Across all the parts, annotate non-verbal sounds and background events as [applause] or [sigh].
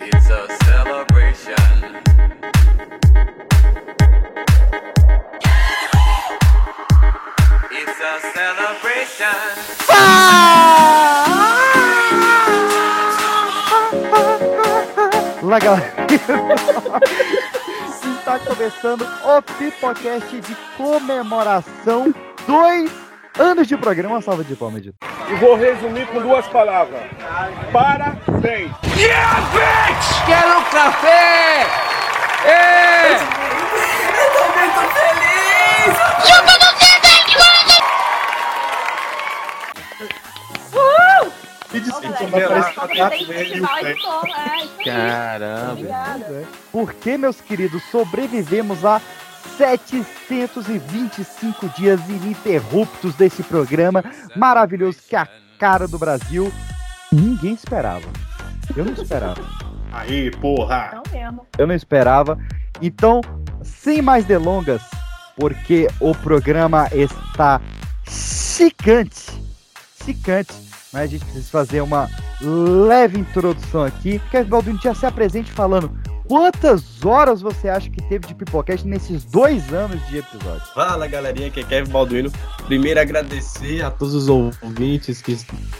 It's a celebration. It's a celebration. Lá, galera. [laughs] Está começando o Pipocast de comemoração. Dois anos de programa. Uma salva de palmas. E vou resumir com duas palavras. Parabéns! Quero café! É! Caramba. Porque, meus queridos, sobrevivemos a 725 dias ininterruptos desse programa maravilhoso que é a cara do Brasil. Ninguém esperava. Eu não esperava. Aí, porra! Não mesmo. Eu não esperava. Então, sem mais delongas, porque o programa está chicante. Chicante. Mas a gente precisa fazer uma leve introdução aqui. Kevin Baldwin já se apresente falando quantas horas você acha que teve de Pipocast nesses dois anos de episódio. Fala galerinha, aqui é Kevin Balduino. Primeiro agradecer a todos os ouvintes que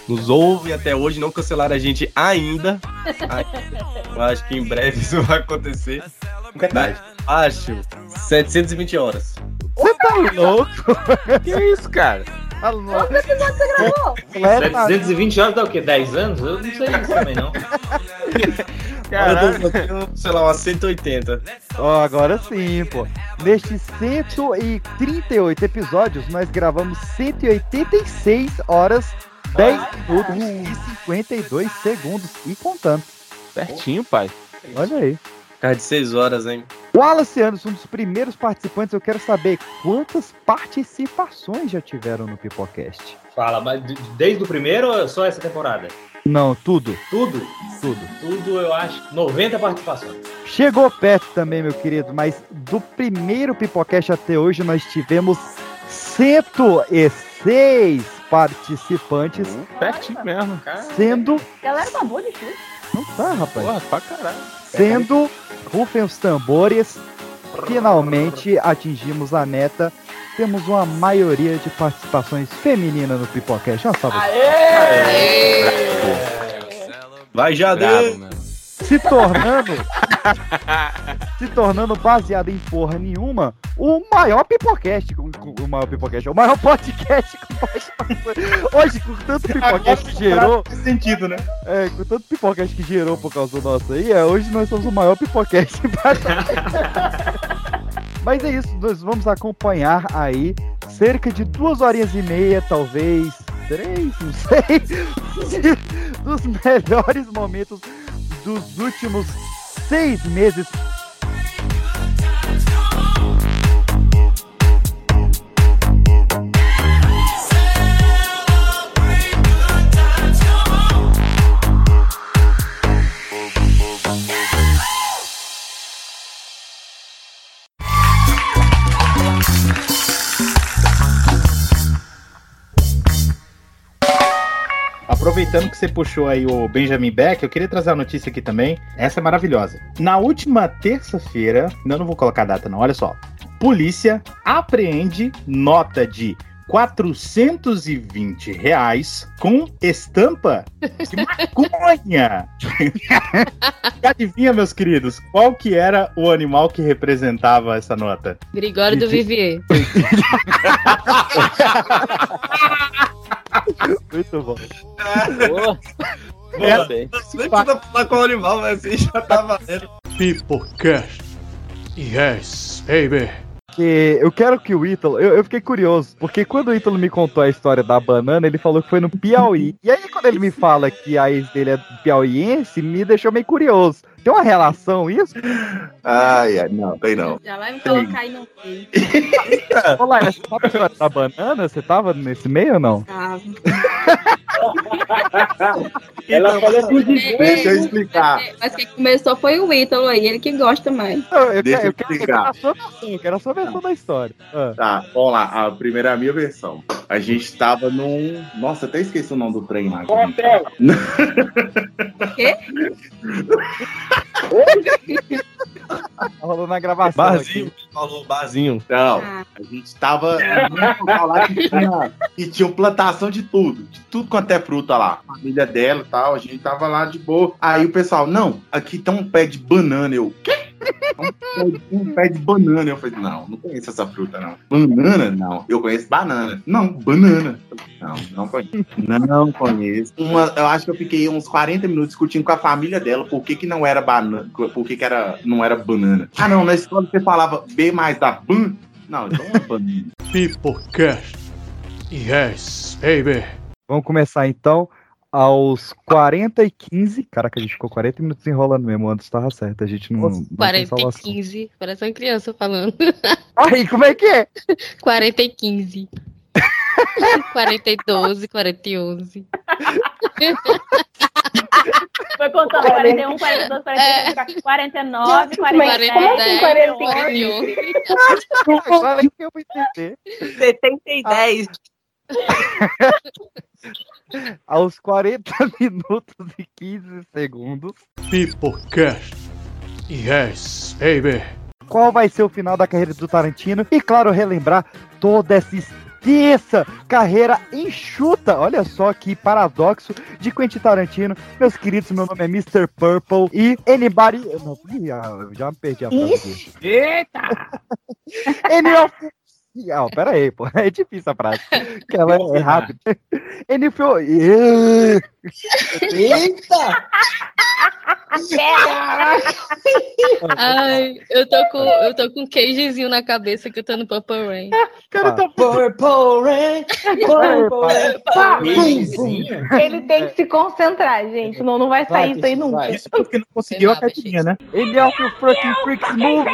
nos ouvem até hoje, não cancelaram a gente ainda. Eu acho que em breve isso vai acontecer. Verdade. Acho 720 horas. Você tá louco? Que isso, cara? Quantos episódios você gravou? Completa- 720 horas dá o quê? 10 anos? Eu não sei isso também, não. [laughs] Caralho. Sei lá, umas 180. Ó, agora sim, pô. Nestes 138 episódios, nós gravamos 186 horas, 10 minutos e 52 segundos. E contando. Pertinho, pai. Olha aí. Cara de 6 horas, hein? Wallace Anderson, um dos primeiros participantes, eu quero saber quantas participações já tiveram no Pipocast. Fala, mas de- desde o primeiro ou só essa temporada? Não, tudo, Tudo? tudo. Tudo, eu acho. 90 participações. Chegou perto também, meu querido, mas do primeiro Pipocast até hoje nós tivemos 106 participantes, Pertinho mesmo. sendo. Galera, tá boa de chute. Não tá, rapaz. Porra, pra caralho. Sendo. Rufem os tambores. Finalmente atingimos a meta. Temos uma maioria de participações femininas no Pipocast. Uma salva. Vai, Jadê! Se tornando. se tornando baseado em porra nenhuma, o maior Pipocast. O maior Pipocast. O maior podcast. Hoje, com tanto Pipocast que gerou. Sentido, né? É, com tanto Pipocast que gerou por causa do nosso aí, é, hoje nós somos o maior Pipocast. [laughs] Mas é isso, nós vamos acompanhar aí cerca de duas horinhas e meia, talvez três, não sei, [laughs] dos melhores momentos dos últimos seis meses. Aproveitando que você puxou aí o Benjamin Beck, eu queria trazer uma notícia aqui também. Essa é maravilhosa. Na última terça-feira, não, não vou colocar a data não, olha só. Polícia apreende nota de 420 reais com estampa de maconha. [laughs] Adivinha, meus queridos, qual que era o animal que representava essa nota? Grigório do Vivier. [laughs] Muito bom. Boa. É. Boa, bem. Nem precisa falar qual animal, mas assim já tá valendo. Pipocast. Yes, baby. Que eu quero que o Ítalo. Eu, eu fiquei curioso, porque quando o Ítalo me contou a história da banana, ele falou que foi no Piauí. E aí, quando ele me fala que a ex dele é piauiense, me deixou meio curioso. Tem uma relação isso? Ai, ai, não, tem não. Já vai me colocar aí no [laughs] meio. Olá, você sabe a história da banana? Você tava nesse meio ou não? Tava. [laughs] Ela falou tudo de Deixa eu explicar. Mas quem começou foi o Ítalo aí, ele que gosta mais. Eu, eu, Deixa quero, eu, eu quero, eu explicar. quero sua versão, eu quero a sua versão da história. Ah, Tá, vamos lá. A primeira é a minha versão. A gente tava num. Nossa, até esqueci o nome do trem lá. Hotel. [laughs] Quê? Tá rolando na gravação. Barzinho, aqui. que falou barzinho. Não, Ah. a gente tava lá que tinha, que tinha plantação de tudo, de tudo quanto é fruta lá. A família dela e tal, a gente tava lá de boa. Aí o pessoal, não, aqui tem um pé de banana. Eu, quê? Um pé de- Um pé de banana. Eu falei, não, não conheço essa fruta, não. Banana? Não. Eu conheço banana. Não, banana. Não, não conheço. Não conheço. Uma- eu acho que eu fiquei uns 40 minutos discutindo com a família dela por que, que não era banana. Por que, que era, não era banana. Ah, não, na escola você falava B mais da ban. Não, então é banana. Peoplecast. Yes, baby. Vamos começar então aos 40 e 15. Caraca, a gente ficou 40 minutos enrolando mesmo. Antes tava certo. A gente não. não tem 40 e salvação. 15. Parece uma criança falando. [laughs] Aí, como é que é? 40 e 15. 40 [laughs] e 12, 40 e 11. Foi contando 41, 42, 43, 49, 47, 40, 48. 41. Fala aí que eu vou entender. 70 e 10. Aos 40 [laughs] minutos e 15 segundos. Peoplecast. Yes, baby. Qual vai ser o final da carreira do Tarantino? E claro, relembrar toda essa extensa carreira enxuta. Olha só que paradoxo de Quentin Tarantino. Meus queridos, meu nome é Mr. Purple e anybody. Não, ah, já me perdi a frase. Eita! [laughs] Any of... Ah, pera aí, pô. [laughs] É difícil a frase. Que ela é, é rápida. [laughs] Any of... Eita! Ai, eu tô com, eu tô com um queijezinho na cabeça que eu tô no Purple Rain. [laughs] Cara, tá Purple Rain! Purple Rain! Ele tem que se concentrar, gente. Senão não vai sair isso aí nunca. Isso porque não conseguiu a cartinha, né? Any of you fucking freaks move.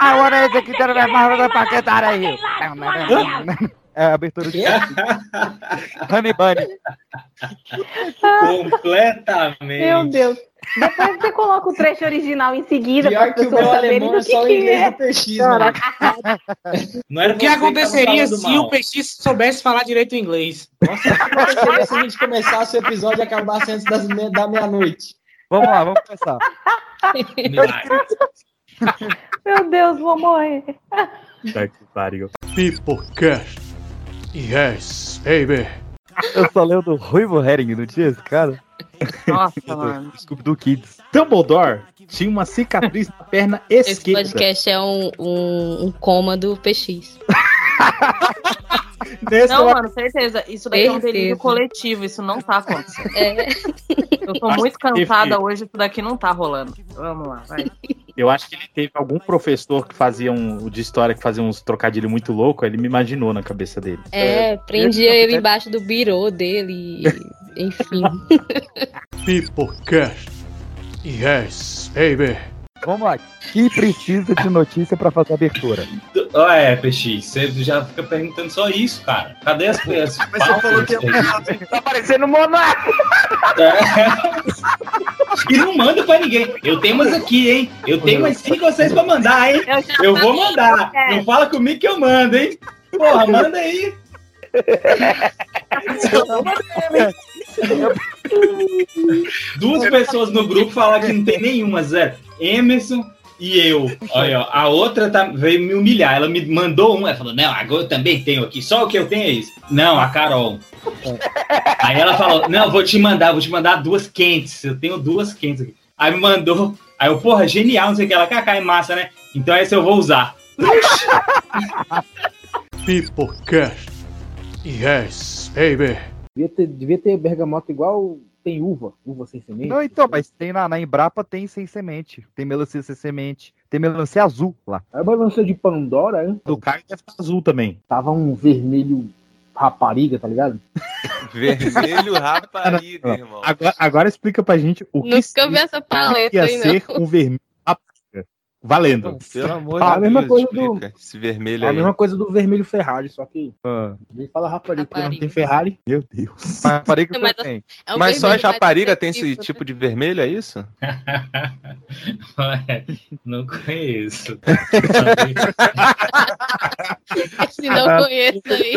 I wanna execute the marvel da paquetada aí. É a abertura de Honey Bunny. Completamente. Meu Deus. Depois você coloca o trecho original em seguida para Pior as que o pessoas saberem alemão do é que, o que é. Não era O que aconteceria se o. PX soubesse falar direito o inglês? Nossa, o que aconteceria se a gente começasse o episódio e acabasse antes das me- da meia-noite? Vamos lá, vamos começar. Meu Deus, vou morrer. Tá que pariu. Peoplecast. Yes, baby. Eu só lembro do Ruivo Herring, não tinha esse cara? Nossa, mano. Scooby do Kids. Dumbledore tinha uma cicatriz na perna Esse esquerda. podcast é um, um, um coma do PX. [laughs] Nesse Não, eu- mano, certeza. Isso daí é um delírio Certeza. coletivo. Isso não tá acontecendo. É. Eu tô muito cansada hoje. Isso daqui não tá rolando. Vamos lá, vai. Eu acho que ele teve algum professor que fazia um de história que fazia uns trocadilhos muito loucos, ele me imaginou na cabeça dele. É, prendia ele embaixo do birô dele. Enfim. Peoplecast. Yes, baby. Vamos lá. Que precisa de notícia pra fazer a abertura? Ah, é, PX, você já fica perguntando só isso, cara. Cadê as peças? [laughs] Mas você falou que ia Tá parecendo monarca. E não manda pra ninguém. Eu tenho umas aqui, hein? Eu tenho umas cinco ou seis pra mandar, hein? Eu vou mandar. Não fala comigo que eu mando, hein? Porra, manda aí. [laughs] Duas pessoas no grupo falaram que não tem nenhuma, Zé. Emerson e eu. Olha, a outra tá- veio me humilhar. Ela me mandou uma. Ela falou: Não, agora eu também tenho aqui. Só o que eu tenho é isso. Não, a Carol. [laughs] Aí ela falou: Não, vou te mandar, vou te mandar duas quentes. Eu tenho duas quentes aqui. Aí me mandou. Aí eu, porra, genial, não sei o que. Ela, kaká, é massa, né? Então essa eu vou usar. Peoplecast. Yes, baby. Devia ter, devia ter bergamota igual tem uva. Uva sem semente. Não, então, mas tem na, na Embrapa tem sem semente. Tem melancia sem semente. Tem melancia azul lá. A balança de Pandora, hein? Do Caio deve estar azul também. Tava um vermelho rapariga, tá ligado? [laughs] Vermelho rapariga, irmão. Agora, agora explica pra gente o que Nunca vi essa paleta ia aí, ser não. um vermelho Valendo. Pelo amor a de mesma Deus, coisa do-. Esse vermelho É a aí. mesma coisa do vermelho Ferrari, só que. Ah, fala rapariga, porque não tem Ferrari. meu Deus. [laughs] Rapariga Mas-. É um Mas só a vermelho mais rapariga tem esse agressivo, tipo de vermelho, é isso? [laughs] Ué, Não conheço. [laughs] né? Se não conheço aí.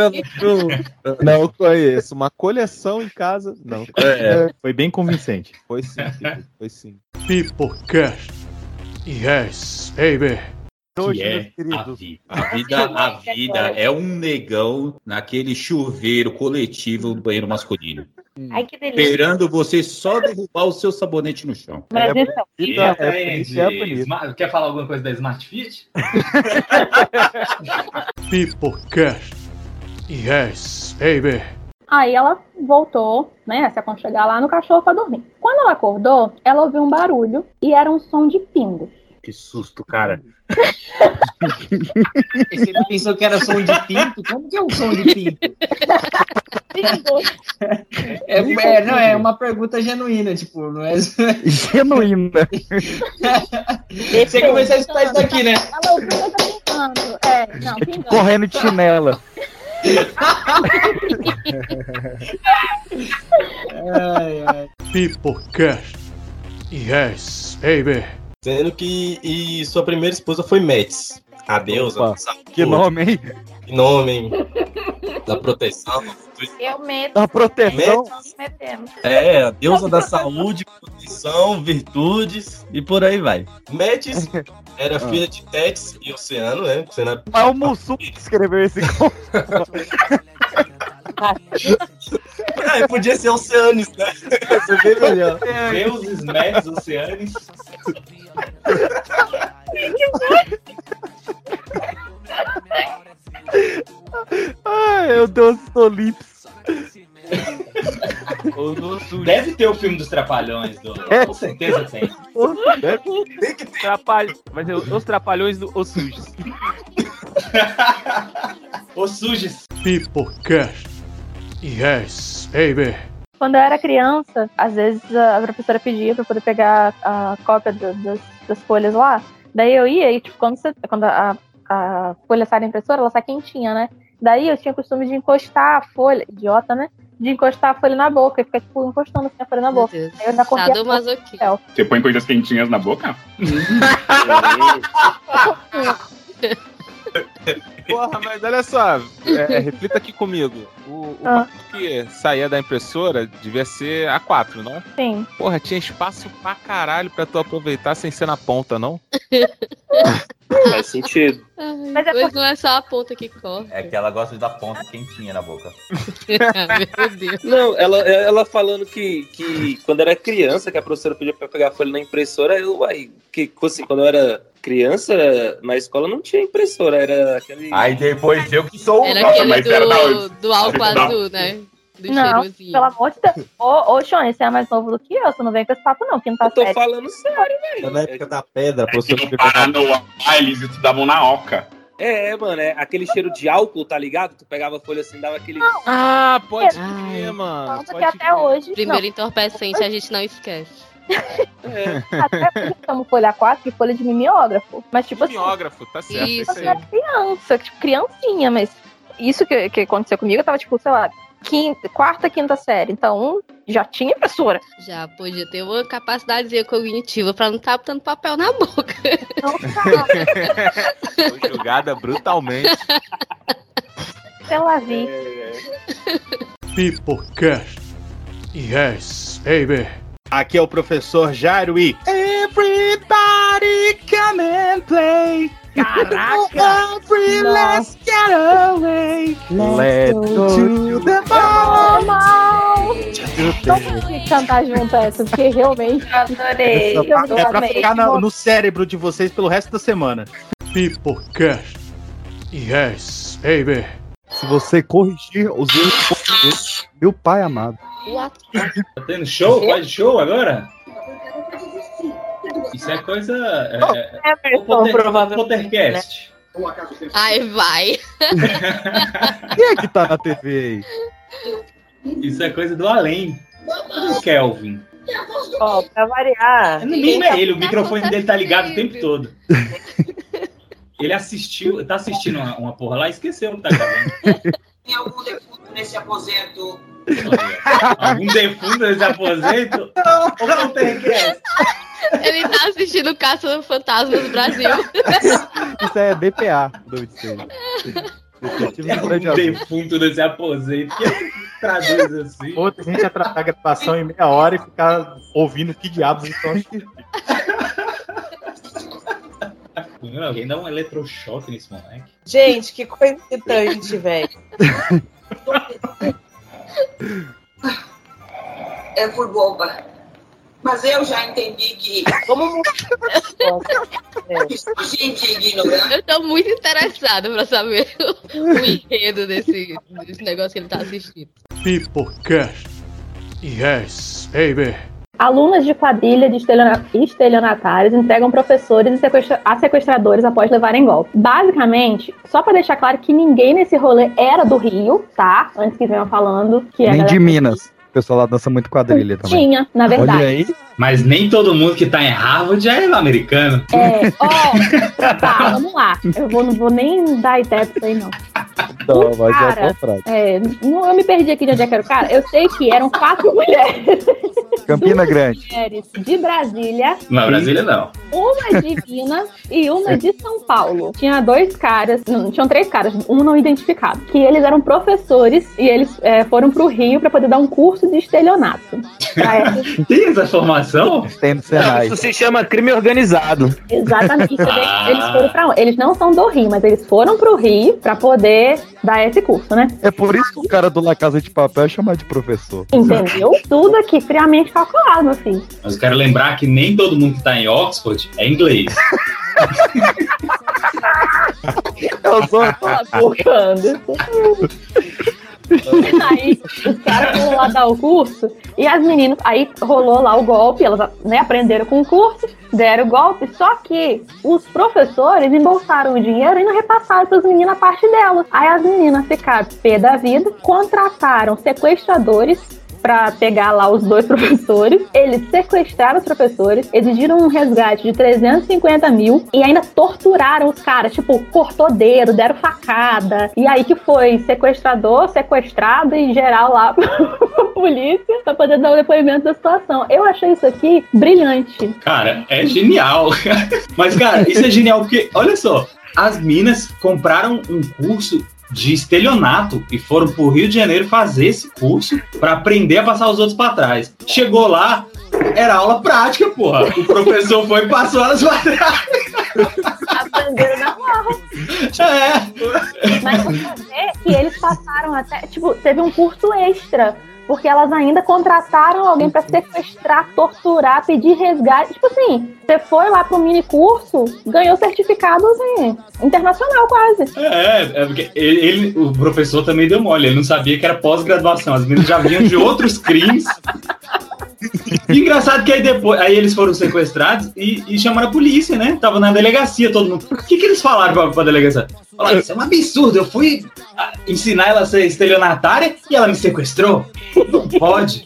Não conheço. Uma coleção em casa. Não. Foi bem convincente. Foi sim, foi sim. Peoplecast. Yes, baby. Hoje, Que é a vida. A vida, a vida é um negão naquele chuveiro coletivo do banheiro masculino. Ai, que delícia. Esperando você só derrubar o seu sabonete no chão. Mas É então, É, é bonito, é bonito. Smart- Quer falar alguma coisa da Smart Fit? [laughs] Peoplecast. Yes, baby. Aí ela voltou, né, a se aconchegar lá no cachorro pra dormir. Quando ela acordou, ela ouviu um barulho e era um som de pingo. Que susto, cara. [laughs] Você pensou que era som de pinto? Como que é um som de pinto? É, é, não, é uma pergunta genuína, tipo, não é. Genuína. [laughs] Você começou a escutar isso daqui, né? Ela ouviu coisa pingando. É, não, pingando. Correndo de chinela. [laughs] Ai, [laughs] ai. Peoplecast. Yes, baby. Sendo que e sua primeira esposa foi Mets. A deusa. Opa, da saúde, Que nome, hein? Que nome, hein? Da proteção. Eu meto. Da proteção. Metemos. É, a deusa da saúde, proteção, virtudes e por aí vai. Metis [laughs] era filha de Tétis e Oceano, né? Oceano Mas o Mussum que escreveu esse [laughs] conto. Ah, podia ser Oceanes, né? Isso é bem melhor. Deuses, Mets, Oceanes. Ai, meu Deus, estou [laughs] Deve ter o filme dos Trapalhões, do... É. com certeza tem. Trapalho. Vai ser os trapalhões do Os Sujos. [laughs] Os Sujes. Peoplecast. Yes, baby. Quando eu era criança, às vezes a professora pedia pra poder pegar a cópia do- das, das folhas lá. Daí eu ia e, tipo, quando, você, quando a, a folha sai da impressora, ela sai quentinha, né? Daí eu tinha o costume de encostar a folha, idiota, né? De encostar a folha na boca e ficar, tipo, encostando assim a folha na Meu boca. Deus. Aí eu já corria a. Você põe coisas quentinhas na boca? [laughs] Porra, mas olha só, é, reflita aqui comigo. O, o Ah. papel que saía da impressora devia ser A4, não? Sim. Porra, tinha espaço pra caralho pra tu aproveitar sem ser na ponta, não? [laughs] Faz sentido. [laughs] Ai, Mas é Mas não é só a ponta que corre. É que ela gosta de dar ponta quentinha na boca. [laughs] Meu Deus. Não, ela, ela falando que, que quando era criança, que a professora pedia pra pegar a folha na impressora, eu, uai, que assim, quando eu era criança, na escola não tinha impressora, era aquele. Aí depois eu que sou Era Nossa, aquele mas era da do, do álcool da- azul, né? Do Não, cheirosinho. pelo amor de Deus. Ô, ô Shone, você é mais novo do que eu, você não vem com esse papo, não, que não tá Eu tô sério. falando sério, velho. Na época da pedra, a professora No escreveu Paranoá, eles estudavam na Oca. É, mano, é aquele cheiro de álcool, tá ligado? Tu pegava a folha assim, dava aquele. Ah, pode crer, mano. Tanto que até hoje. Primeiro entorpecente a gente não esquece. É. Não, até hoje chamo folha 4 de folha de mimeógrafo. Mas, tipo assim, Mimeógrafo, tá certo. Isso. Isso eu era aí. criança, tipo, criancinha, mas isso que, que aconteceu comigo, eu tava, tipo, sei lá, quinta, quarta, quinta série. Então, já tinha impressora. Já podia ter uma capacidade cognitiva pra não estar botando papel na boca. Não Foi julgada brutalmente. pela vi. Peoplecast. Yes, baby. Aqui é o professor Jairo e. Everybody come and play. Caraca! [laughs] Every let's get away. Let's go to the Normal! Não consegui cantar junto essa, porque realmente adorei. Eu É pra amei. ficar no cérebro de vocês pelo resto da semana. Peoplecast. Yes, baby. Se você corrigir os erros meu pai amado. Tá tendo show? Faz show agora? Isso é coisa. É, é, Emerson, Potter- provavelmente. Pottercast. Ai, vai. [laughs] Quem é que tá na TV aí? Isso é coisa do além. Do Kelvin. Ó, pra variar. No mínimo é ele, o microfone dele tá ligado o tempo todo. Ele assistiu, tá assistindo uma, uma porra lá e esqueceu que tá gravando. Tem algum defunto nesse aposento? Algum defunto nesse aposento? Ou não tem que é? Ele tá assistindo Caça Fantasmas Brasil. Isso é DPA, o nome disso aí. Detetive Tem do algum Prédio Azul. defunto nesse aposento. Que traduz assim? Outra, gente atrasar a gravação em meia hora e ficar ouvindo que diabos estão Alguém dá um eletrochoque nesse moleque. Gente, que coisa irritante, velho. [laughs] [laughs] É por boba. Mas eu já entendi que. Como [laughs] gente ignorante. Eu tô muito interessado pra saber o, [laughs] o enredo desse, desse negócio que ele tá assistindo. Peoplecast. Yes, baby. Alunas de quadrilha de estelionatários entregam professores a sequestradores após levarem golpe. Basicamente, só pra deixar claro que ninguém nesse rolê era do Rio, tá? Antes que venham falando que a Nem de Minas. O pessoal lá dança muito quadrilha também. Tinha, na verdade. Olha aí. Mas nem todo mundo que tá em Harvard é americano. É, ó, tá, vamos lá. Eu vou, não vou nem dar ideia pra isso aí, não. Não, mas é Cara, frase. é, não- eu me perdi aqui de onde é que era o cara. Eu sei que eram quatro [laughs] mulheres. Campina Grande. mulheres de Brasília. Não, Brasília não. Uma de Minas e uma de São Paulo. Tinha dois caras, não, tinham três caras, um não identificado, que eles eram professores e eles é, foram pro Rio pra poder dar um curso de estelionato. [laughs] Tem essa formação? Tem no Não, isso se chama crime organizado. Exatamente. Que Ah. Eles foram pra onde? Eles não são do Rio, mas eles foram pro Rio pra poder dar esse curso, né? É por isso que o cara do La Casa de Papel é chamado de professor. Entendeu? Tudo aqui friamente calculado, meu filho. Mas eu quero lembrar que nem todo mundo que tá em Oxford é inglês. Eu sou. Focando. Aí os caras foram lá dar o curso e as meninas, aí rolou lá o golpe, elas né, aprenderam com o curso, deram o golpe, só que os professores embolsaram o dinheiro e não repassaram para as meninas a parte delas. Aí as meninas ficaram pé da vida, contrataram sequestradores pra pegar lá os dois [laughs] professores. Eles sequestraram os professores, exigiram um resgate de 350 mil e ainda torturaram os caras. Tipo, cortou dedo, deram facada. E aí que foi sequestrador, sequestrado e geral lá [laughs] pra polícia pra poder dar o depoimento da situação. Eu achei isso aqui brilhante. Cara, é genial. [laughs] Mas, cara, isso é genial porque, olha só, as minas compraram um curso de estelionato e foram pro Rio de Janeiro fazer esse curso pra aprender a passar os outros pra trás. Chegou lá, era aula prática, porra. O professor foi e passou elas pra trás. Aprenderam na marra. É. Mas você vê que eles passaram até. Tipo, teve um curso extra. Porque elas ainda contrataram alguém pra sequestrar, torturar, pedir resgate. Tipo assim, você foi lá pro mini curso, ganhou certificado assim, internacional quase. É, é porque ele, ele- o professor também deu mole, ele não sabia que era pós-graduação. As meninas já vinham de outros crimes. Engraçado que aí depois, aí eles foram sequestrados e, e chamaram a polícia, né? Tava na delegacia todo mundo. O que, que eles falaram pra, pra delegacia? Falaram, isso é um absurdo, eu fui ensinar ela a ser estelionatária e ela me sequestrou. Não pode.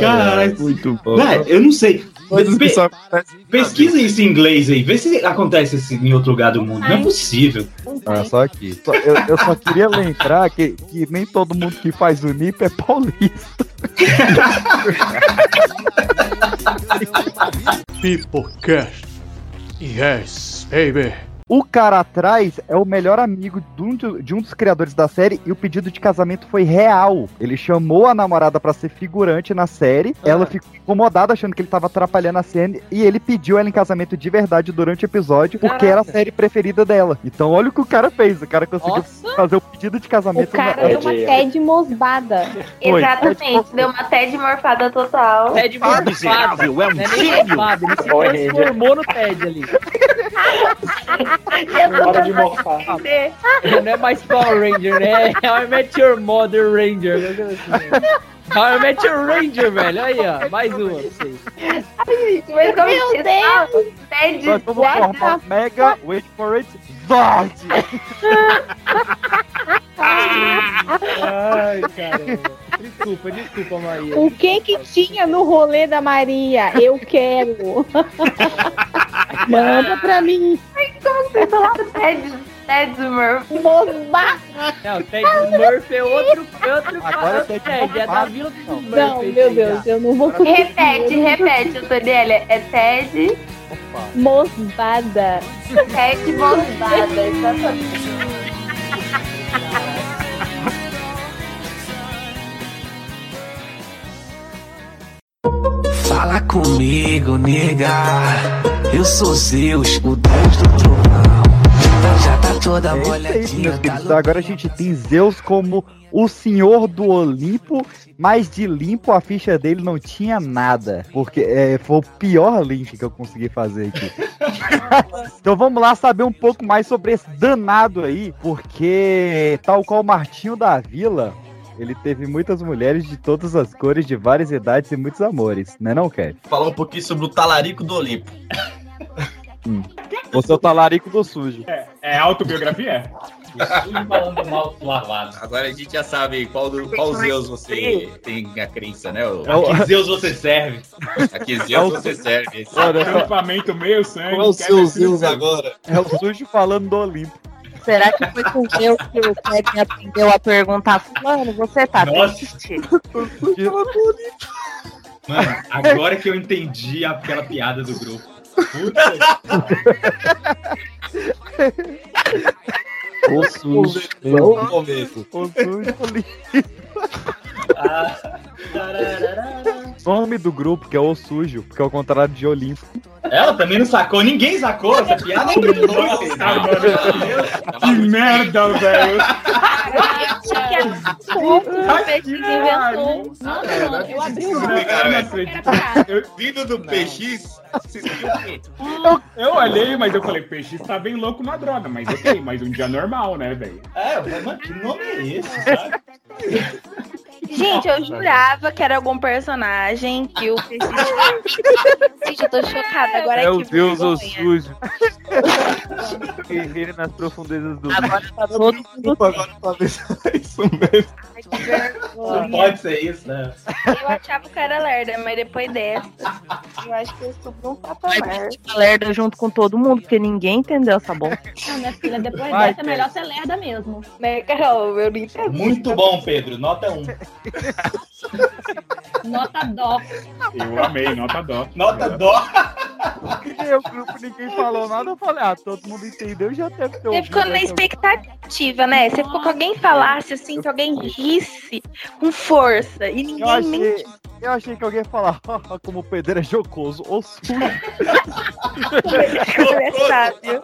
Caralho. muito bom. Eu não sei. Pe- Pesquisa isso em inglês aí, vê se acontece isso em outro lugar do mundo. Não é possível. Ah, só aqui. Só- eu, eu só queria lembrar que, que nem todo mundo que faz o NIP é paulista. Peoplecast. Yes, baby. O cara atrás é o melhor amigo de um, de um dos criadores da série e o pedido de casamento foi real. Ele chamou a namorada pra ser figurante na série, ela ficou incomodada achando que ele tava atrapalhando a cena e ele pediu ela em casamento de verdade durante o episódio porque era a série preferida dela. Então olha o que o cara fez, o cara conseguiu fazer o pedido de O casamento. cara deu uma TED mosbada. Exatamente, deu uma TED morfada total. Ted morfado. miserável, é um Não é nem gênio. ele se transformou no Ted ali. [laughs] [laughs] Hora de morfar. Não é mais Power Ranger, né? I Met Your Mother Ranger. I Met Your Ranger, velho. Aí, ó. Mais uma pra vocês. Meu Deus! TED Nós vamos formar Mega, wait for it, Zord! Ai, caramba. desculpa, desculpa, Maria. O que que tinha no rolê da Maria? Eu quero. [laughs] Manda pra mim. Como você falou Ted, Ted Smurf? Moba! Não, Ted Smurf é outro, é outro Agora é Ted Ted, é da. Vila do Smurf. Não, meu Deus, já. eu não vou conseguir. Repete, repete o dele. É Ted, Mosbada. Ted Mosbada. Exatamente. Fala comigo, nega. Eu sou Zeus, o deus do trovão. Tá toda É molhadinha, tá queridos. Agora a gente tem Zeus como o senhor do Olimpo, mas de limpo a ficha dele não tinha nada. Porque é, foi o pior link que eu consegui fazer aqui. [laughs] então vamos lá saber um pouco mais sobre esse danado aí, porque tal qual o Martinho da Vila. Ele teve muitas mulheres de todas as cores, de várias idades e muitos amores, né não, Kev? Falar um pouquinho sobre o talarico do Olimpo. [laughs] Você é o talarico do sujo. É, é autobiografia? falando mal lavado. Agora a gente já sabe qual, do, qual Zeus você tem a crença, né? É o- A que Zeus você serve? A que Zeus você serve. Acampamento meio sangue. Qual é o seu Zeus agora? É o sujo falando do Olimpo. Será que foi com Deus que o Kevin aprendeu a perguntar, fulano, você tá Nossa. triste? Mano, agora que eu entendi aquela piada do grupo. O sujo. No começo. O sujo O nome do grupo que é o sujo, porque é o contrário de Olimpo. Ela também não sacou, ninguém sacou essa piada. Nossa, mano. Que merda, velho. Vindo do PX? Eu, eu olhei, mas eu falei, peixe está bem louco na droga, mas ok, mas um dia normal, né, velho? É, mas mano, que nome é esse, sabe? Gente, eu jurava que era algum personagem que o Peixe. [laughs] Gente, eu tô chocada. Agora É o que Deus o sujo. Guerreiro nas profundezas do Agora tá todo mundo Agora talvez é isso mesmo. Não pode ser isso, né? Eu achava que era lerda, mas depois dessa, eu acho que eu subi um patamar. lerda junto com todo mundo, porque ninguém entendeu essa bomba. Não, minha filha, depois Vai, dessa é melhor ser lerda mesmo. Mas, Carol, eu entendi. Muito bom, Pedro. Nota 1. Nota dó. Eu amei, nota dó. Nota dó. Grupo, ninguém falou nada, eu falei, ah, todo mundo entendeu, já deve ter Você ficou na essa- expectativa, né? Você ficou que alguém falasse assim, que alguém risse com força e Eu ninguém nem. achei, eu achei que alguém ia falar, "Ah, como o Pedro é jocoso, ou sujo. [laughs] é sábio.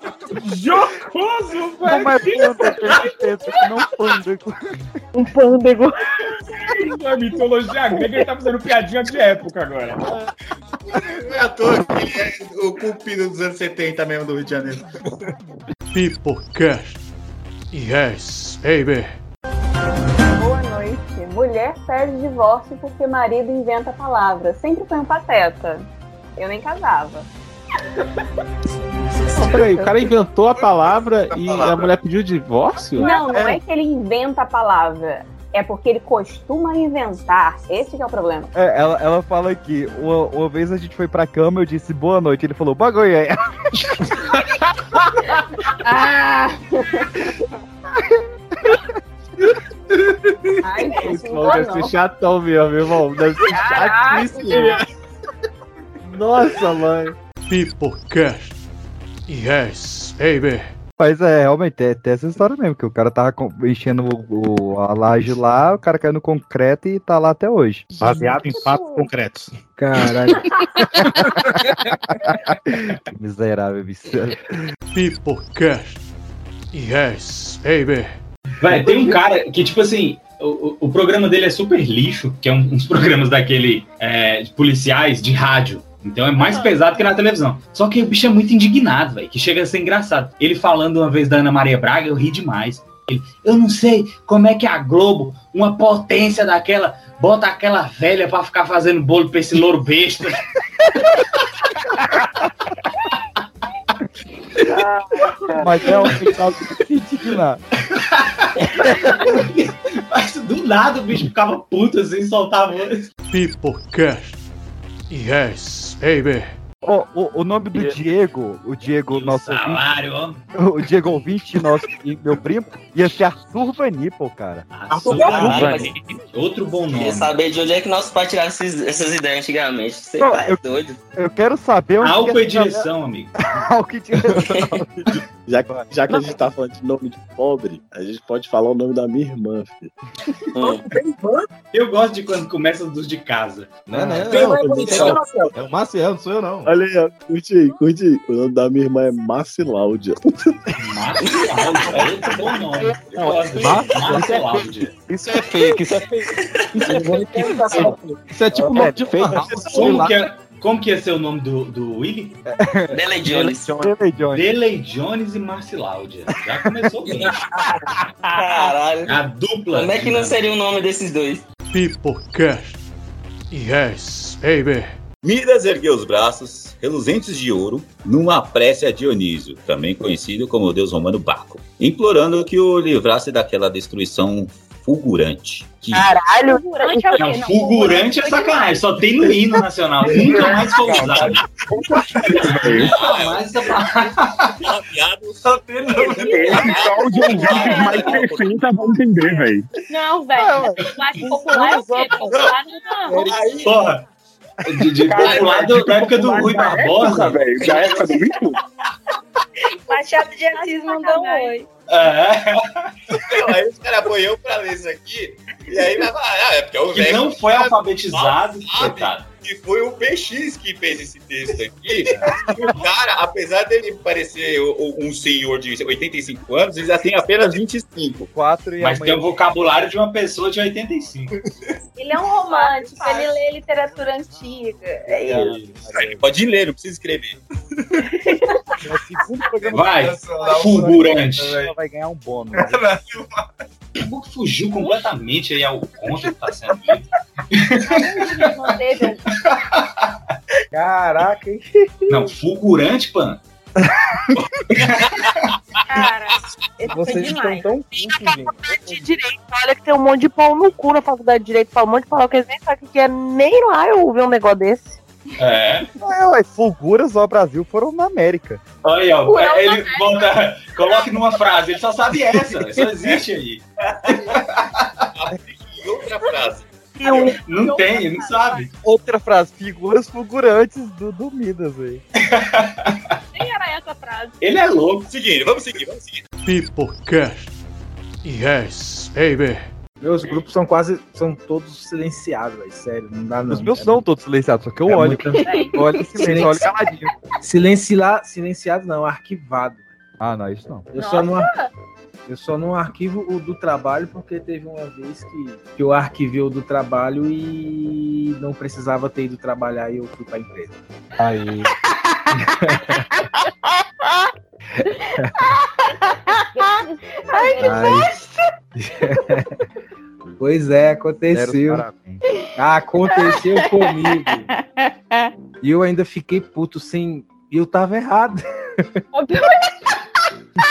Jocoso, velho. Não é pândego, ele pensa que não pândego. Um pândego. Na mitologia grega, ele tá fazendo piadinha de época agora. Não é à toa que ele é o cupido dos anos 70 mesmo do Rio de Janeiro. Peoplecast. Yes, baby. Boa noite. Mulher pede divórcio porque marido inventa palavras. Sempre foi um pateta. Eu nem casava. Não, peraí, o cara inventou a palavra e a mulher pediu divórcio? Não, não é que ele inventa a palavra. É porque ele costuma inventar. Esse que é o problema. É, ela, ela fala aqui, uma, uma vez a gente foi pra cama, eu disse boa noite, ele falou bagulho aí. [laughs] [laughs] Ah! [laughs] Ai, Esse gente, não dá, deve ser chatão mesmo, meu irmão. Deve ser chatíssimo. Nossa, mãe. Peoplecast. Yes, baby. Mas é, realmente, tem, tem essa história mesmo, que o cara tava enchendo o, o- a laje lá, o cara caiu no concreto e tá lá até hoje. Baseado em fatos concretos. Caralho. [laughs] Miserável, bicho. Peoplecast. Yes, baby. Vai, tem um cara que, tipo assim, o, o- programa dele é super lixo, que é um, uns programas daquele é, de policiais de rádio. Então é mais pesado que na televisão. Só que o bicho é muito indignado, velho, que chega a ser engraçado. Ele falando uma vez da Ana Maria Braga, eu ri demais. Ele, eu não sei como é que a Globo, uma potência daquela, bota aquela velha pra ficar fazendo bolo pra esse louro besta. [laughs] Mas é um final de. [laughs] Mas do nada o bicho ficava puto assim, soltava. Pipocast. Yes, baby. Ó, o, o nome do Diego, o Diego, nosso Salário, ó. ouvinte, [laughs] o Diego ouvinte, nosso e meu primo, ia ser Arthur Vanipple, cara. Outro bom Queria nome. saber de onde é que nosso pai tirava esses- essas ideias antigamente. Você Não, tá eu- doido. Eu quero saber onde Álcool e essa galera- direção, amigo. [laughs] Álcool e direção. Já, que- já que a gente tá falando de nome de pobre, a gente pode falar o nome da minha irmã, filho. Eu gosto de quando começa dos de casa. Não, não, não, vai eu tô conhecer dizendo- o Marcelo? É o Maciel, não sou eu não. Olha aí, ó, curte aí, curte aí. O nome da minha irmã é Marciláudia. É outro bom nome. Eu gosto desse. Márcia Láudia. Isso é fake, isso é fake. Isso é fake. Isso é tipo nome de fake. Como que, é, como que ia ser o nome do, do Willy? Delay Jones. Delay Jones. Delay Jones e Marciláudia. Já começou bem. Caralho. A dupla. Como é que não seria o nome desses dois? Pipocast. Yes, baby. Midas ergueu os braços, reluzentes de ouro, numa prece a Dionísio, também conhecido como o deus romano Baco, implorando que o livrasse daquela destruição fulgurante. Que Caralho. Fulgurante é o quê? Não, fulgurante é sacanagem. Só tem no hino nacional. Nunca mais foi usado. Nunca mais essa palavra. só tem no Só os ouvintes mais perfeitos vão entender, velho. Não, velho. Popular é o quê? Popular não. Porra. De, de popular do- da época do Rui Barbosa. velho. Da época do Mico. Machado de Assis mandou um oi. É. [laughs] Aí os caras eu pra ler isso aqui, e aí vai falar, ah, é porque é o Que velho não foi alfabetizado. Coitado. que foi o PX que fez esse texto aqui. E o cara, apesar dele parecer um senhor de 85 anos, ele já tem apenas 25. 4 e Mas tem o vocabulário de uma pessoa de 85. Ele é um romântico, ele lê literatura antiga. É isso. Ele pode ler, não precisa escrever. [laughs] Vai, fulgurante. Ela vai ganhar um bônus. [laughs] O fugiu completamente aí ao contra que tá sendo dito. [laughs] Caraca, hein? Não, fulgurante, pan. Cara, Vocês estão demais. tão putos, gente. de direito, olha que tem um monte de pau no cu na faculdade de direito, fala um monte de palavra que eles nem sabem o que é, nem lá eu ouvi um negócio desse. É. É, ué, Fulguras ao Brasil foram na América. Olha aí, ó. Ué, Ele volta, coloque numa frase, ele só sabe essa. Só existe aí. E outra frase. Não tem, ele não sabe. Outra frase, figuras fulgurantes do, do Midas, velho. Nem era essa frase. Ele é louco. Seguindo, vamos seguir, vamos seguir. Pipocast. Yes, baby. Meus grupos são quase. são todos silenciados, velho. Sério, não dá não. Os meus são todos silenciados, só que eu É olho. [laughs] Eu olho em silêncio, eu olho caladinho. Silenciar, silenciado não, arquivado. Ah, não, isso não. Eu só não, eu só não arquivo o do trabalho porque teve uma vez que, que eu arquivei o do trabalho e não precisava ter ido trabalhar e eu fui pra empresa. Aí. Ai, que Ai. [laughs] Pois é, aconteceu. Parabéns. Aconteceu comigo. E eu ainda fiquei puto sem. E eu tava errado. [laughs]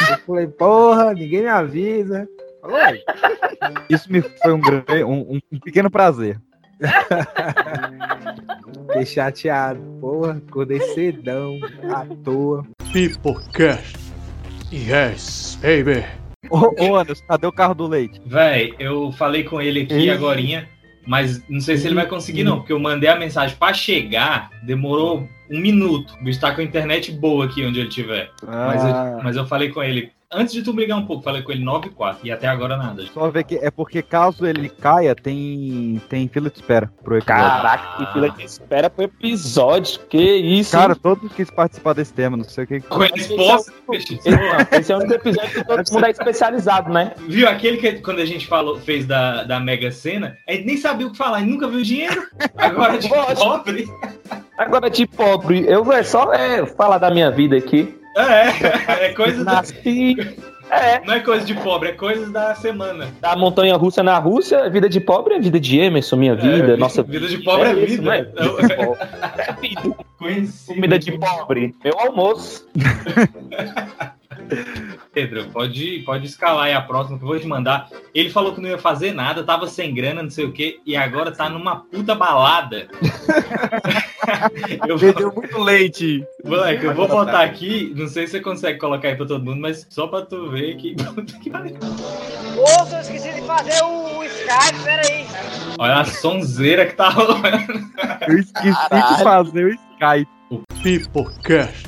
Eu falei, porra, ninguém me avisa. Falou, "Ué, Isso me foi um, grande- um, um- pequeno prazer. [laughs] Fiquei chateado. Porra, acordei cedão, à toa. Pipocast. Yes, baby. Ô, ô Anderson, cadê o carro do leite? Véi, eu falei com ele aqui agorinha, mas não sei se ele vai conseguir não, porque eu mandei a mensagem pra chegar, demorou um minuto. O bicho tá com a internet boa aqui onde ele estiver. Mas, Ah. eu, mas eu falei com ele, antes de tu me ligar um pouco, falei com ele 9 e 4 e até agora nada. Só ver que é porque caso ele caia, tem, tem fila de espera pro episódio. Caraca, que fila de espera pro episódio. Que isso? Cara, todos quis participar desse tema, não sei o que. Com a resposta, Esse, esse é o único episódio que todo mundo é especializado, né? Viu aquele que quando a gente falou, fez da, da Mega Sena, a gente nem sabia o que falar, a gente nunca viu dinheiro. Agora de pobre. Agora de pobre, eu é só é, falar da minha vida aqui. É, [laughs] é coisa da, Nasci é, não é coisa de pobre, é coisa da semana. da montanha russa na Rússia, vida de pobre é vida de Emerson, minha vida, É, nossa vida de pobre é, isso, vida. né? [laughs] Conhecido. Comida de pobre, meu almoço. Pedro, pode, pode escalar aí a próxima que eu vou te mandar. Ele falou que não ia fazer nada, tava sem grana, não sei o quê, e agora tá numa puta balada. [laughs] eu Perdeu muito leite. Moleque, eu vou botar aqui, não sei se você consegue colocar aí pra todo mundo, mas só pra tu ver que. [laughs] Puta que pariu. Ô, eu esqueci de fazer o, o Skype, peraí. Olha a sonzeira que tá rolando. Eu esqueci de fazer o Skype. O Pipocast.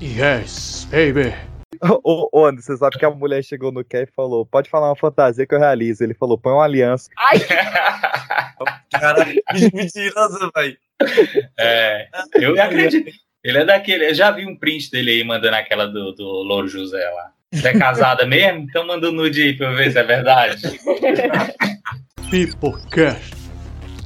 Yes, baby. Ô, ô, Anderson, você sabe que a mulher chegou no Ké e falou: pode falar uma fantasia que eu realizo. Ele falou: põe uma aliança. [laughs] Cara, que mentiroso, velho. É, eu acredito. Ele é daquele. Eu já vi um print dele aí mandando aquela do, do Louro José lá. Você é casada [laughs] mesmo? Então manda um nude aí pra eu ver se é verdade. Pipocast.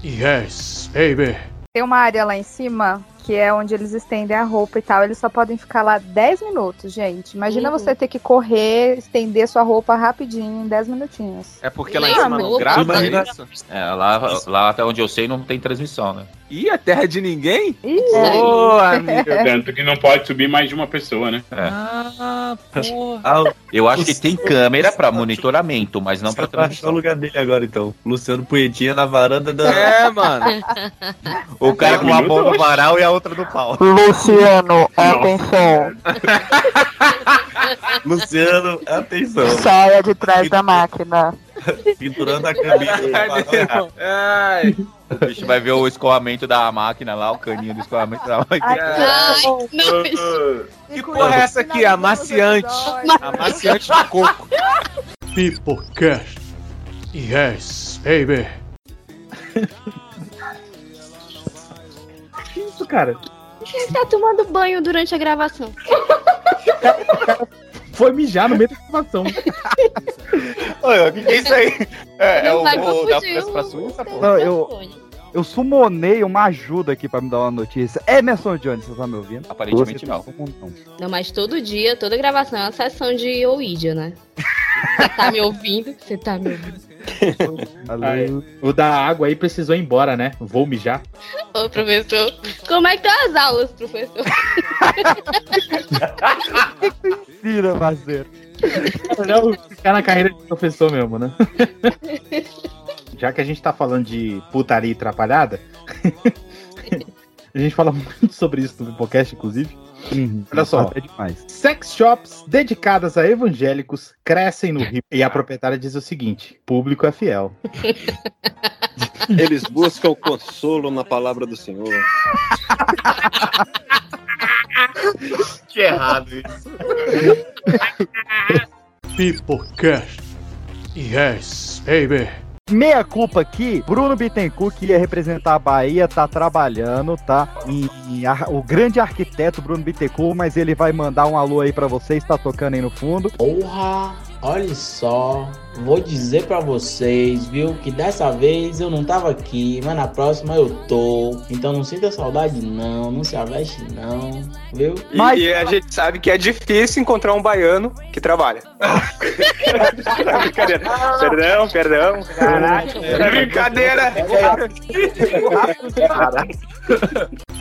Yes, baby. Tem uma área lá em cima que é onde eles estendem a roupa e tal. Eles só podem ficar lá 10 minutos, gente. Imagina Uhum. você ter que correr, estender sua roupa rapidinho em 10 minutinhos. É porque lá em cima não grava Imagina- isso? É, lá, lá até onde eu sei não tem transmissão, né? Ih, a terra de ninguém? Ô, [laughs] amigo. Tanto que não pode subir mais de uma pessoa, né? Ah, porra. Eu acho que tem câmera pra monitoramento, mas não pra Pra achar o transmissão. lugar dele agora, então. Luciano Punhetinha na varanda da. É, mano. [laughs] O cara com a mão no varal e a outra no pau. Luciano, atenção. [laughs] Luciano, atenção. Saia de trás da máquina. [laughs] Pendurando a camisa. Ai. O bicho vai ver o escoamento da máquina lá, o caninho do escoamento da máquina. Ai, não, Que porra é essa aqui? Amaciante. Amaciante de coco. Pipocast. Yes, baby. Que isso, cara? Ele tá tomando banho durante a gravação. [laughs] Foi mijar no meio da gravação. [laughs] Olha, o que, que é isso aí? É, é o, o da França pra Suíça, pô? Não, eu, eu sumonei uma ajuda aqui pra me dar uma notícia. Emerson Jones, você tá me ouvindo? Aparentemente Você não. tá com- Não, mas todo dia, toda gravação é uma sessão de Ouija, né? [laughs] Você tá me ouvindo? Você tá me ouvindo? Aí, o da água aí precisou ir embora, né? Vou mijar. Ô, professor, como é que tá as aulas, professor? Tira, parceiro. Não, ficar na carreira de professor mesmo, né? Já que a gente tá falando de putaria atrapalhada, [laughs] a gente fala muito sobre isso no podcast, inclusive. Olha só. É demais. Sex shops dedicadas a evangélicos crescem no Rio. E a proprietária diz o seguinte: público é fiel. [laughs] Eles buscam consolo na palavra do Senhor. Que errado isso. Pipocast. Yes, baby. Meia culpa aqui, Bruno Bittencourt, que ia representar a Bahia, tá trabalhando, tá? E, e a- o grande arquiteto Bruno Bittencourt, mas ele vai mandar um alô aí pra vocês, tá tocando aí no fundo. Porra, olha só, vou dizer pra vocês, viu, que dessa vez eu não tava aqui, mas na próxima eu tô. Então não sinta saudade não, não se aveste não, viu? E, e a gente sabe que é difícil encontrar um baiano que trabalha. Brincadeira. [laughs] Perdão, perdão. É brincadeira.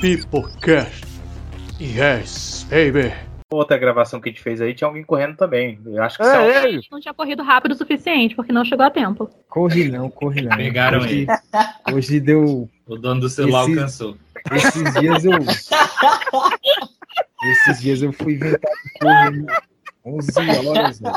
Pipocast. Yes, baby. Outra gravação que a gente fez aí tinha alguém correndo também. Eu acho que É, ele. Não tinha corrido rápido o suficiente, porque não chegou a tempo. Corre não, corre não. Pegaram hoje, ele. Hoje deu. O dono do celular Esse- alcançou. Esses dias eu. Esses dias eu fui inventar correr 11 horas, velho.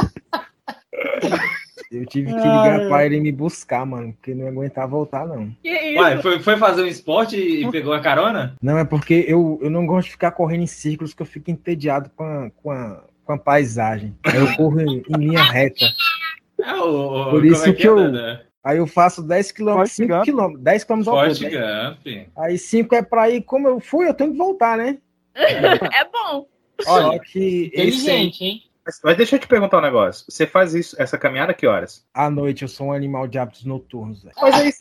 Eu tive que ligar pra ele me buscar, mano, porque não ia aguentar voltar, não. Ué, foi, foi fazer um esporte e pegou a carona? Não, é porque eu, eu não gosto de ficar correndo em círculos, que eu fico entediado com a, com a, com a paisagem. Aí eu corro em, em linha reta. É, o, o- Por isso é que é, eu. Dada? Aí eu faço 10 km, 5 km, 10 km ao todo. Forte né? Gump. Aí 5 é pra ir, como eu fui, eu tenho que voltar, né? [laughs] É bom. Só que esse Inteligente, hein? Mas, mas deixa eu te perguntar um negócio. Você faz isso, essa caminhada que horas? À noite eu sou um animal de hábitos noturnos. velho. Mas aí,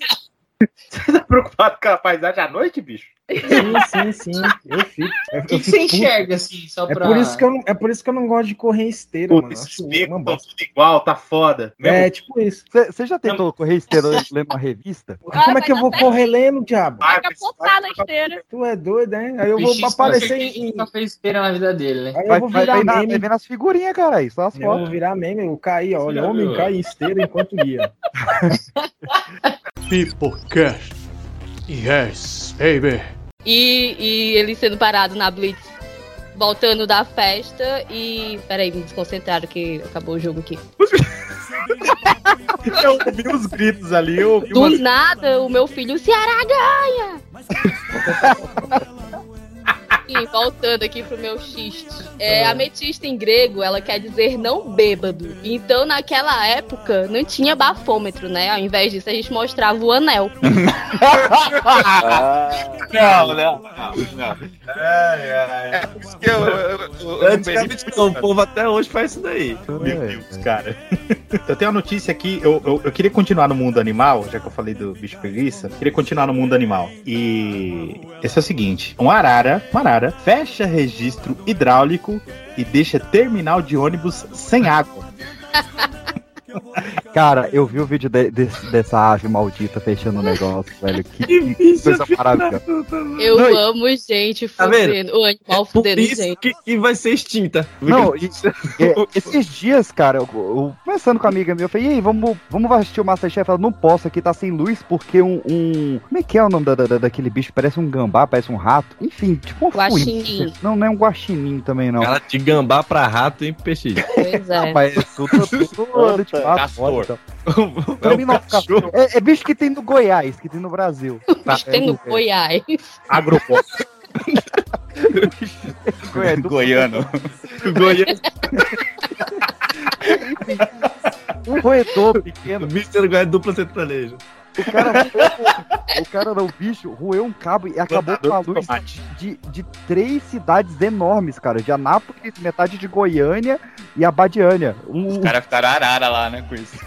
Você tá preocupado com a paisagem à noite, bicho? Sim, sim, sim. Eu fico. O que, você enxerga assim, só É pra. por, isso que eu não, é por isso que eu não gosto de correr em esteira, mano. Esses becos estão tudo igual, tá foda. É, tipo isso. Você já tentou correr esteira lendo uma revista? Como é que eu vou correr lendo, diabo? Vai capotar na esteira. Tu é doido, hein? Aí eu vou Peixe aparecer só- em. Só fez esteira na vida dele, né? Aí eu Vai, vou vai, virar vai, vai meme. ver nas figurinhas, cara. Aí, só as Eu vou fotos. virar meme, eu caí. Olha, homem cai em esteira enquanto guia. [laughs] Peoplecast. Yes, baby. E, e ele sendo parado na Blitz, voltando da festa e. Peraí, me desconcentraram que acabou o jogo aqui. [laughs] Eu ouvi os gritos ali, eu ouvi Do umas... nada, o meu filho, o Ceará ganha! [laughs] E voltando aqui pro meu xiste. É, ametista em grego, ela quer dizer não bêbado. Então, naquela época, não tinha bafômetro, né? Ao invés disso, a gente mostrava o anel. [laughs] Não, não, não. não. É isso que eu, eu, eu, eu Antigamente, não, o povo até hoje faz isso daí. Meu Deus, cara. Eu tenho uma notícia aqui, eu, eu, eu queria continuar no mundo animal, já que eu falei do bicho preguiça, eu queria continuar no mundo animal. E esse é o seguinte: um arara, uma arara, fecha registro hidráulico e deixa terminal de ônibus sem água. [laughs] Cara, eu vi o vídeo de- desse- dessa ave maldita fechando o negócio, velho. Que, que coisa maravilhosa. Eu Não, e- amo gente Tá vendo? fudendo. O animal Por fudendo isso gente. que, que vai ser extinta. Não, e- é, esses dias, cara, eu, eu conversando com a amiga minha, eu falei, e aí, vamos, vamos assistir o Masterchef? Ela, não posso, aqui tá sem luz, porque um... um- como é que é o nome da, da- daquele bicho? Parece um gambá, parece um rato. Enfim, tipo um Guaxinim. Não, não é um guaxinim também, não. Ela de gambá pra rato, hein, peixe? Pois é. Rapaz, é tudo, tudo de fato, Castor. então. [laughs] Pra mim não, cachorro. é, é bicho que tem no Goiás, que tem no Brasil. [laughs] Tá, Tem no é, Goiás. Agropop. [laughs] é, do- Goiano. Goiânia, um roedor pequeno. Mr. Goiás dupla sertanejo. O cara, o cara não, o bicho, roeu um cabo e acabou com a luz de, de três cidades enormes, cara. De Anápolis, metade de Goiânia e Abadiânia. Um, Os caras ficaram arara lá, né, com isso. [laughs]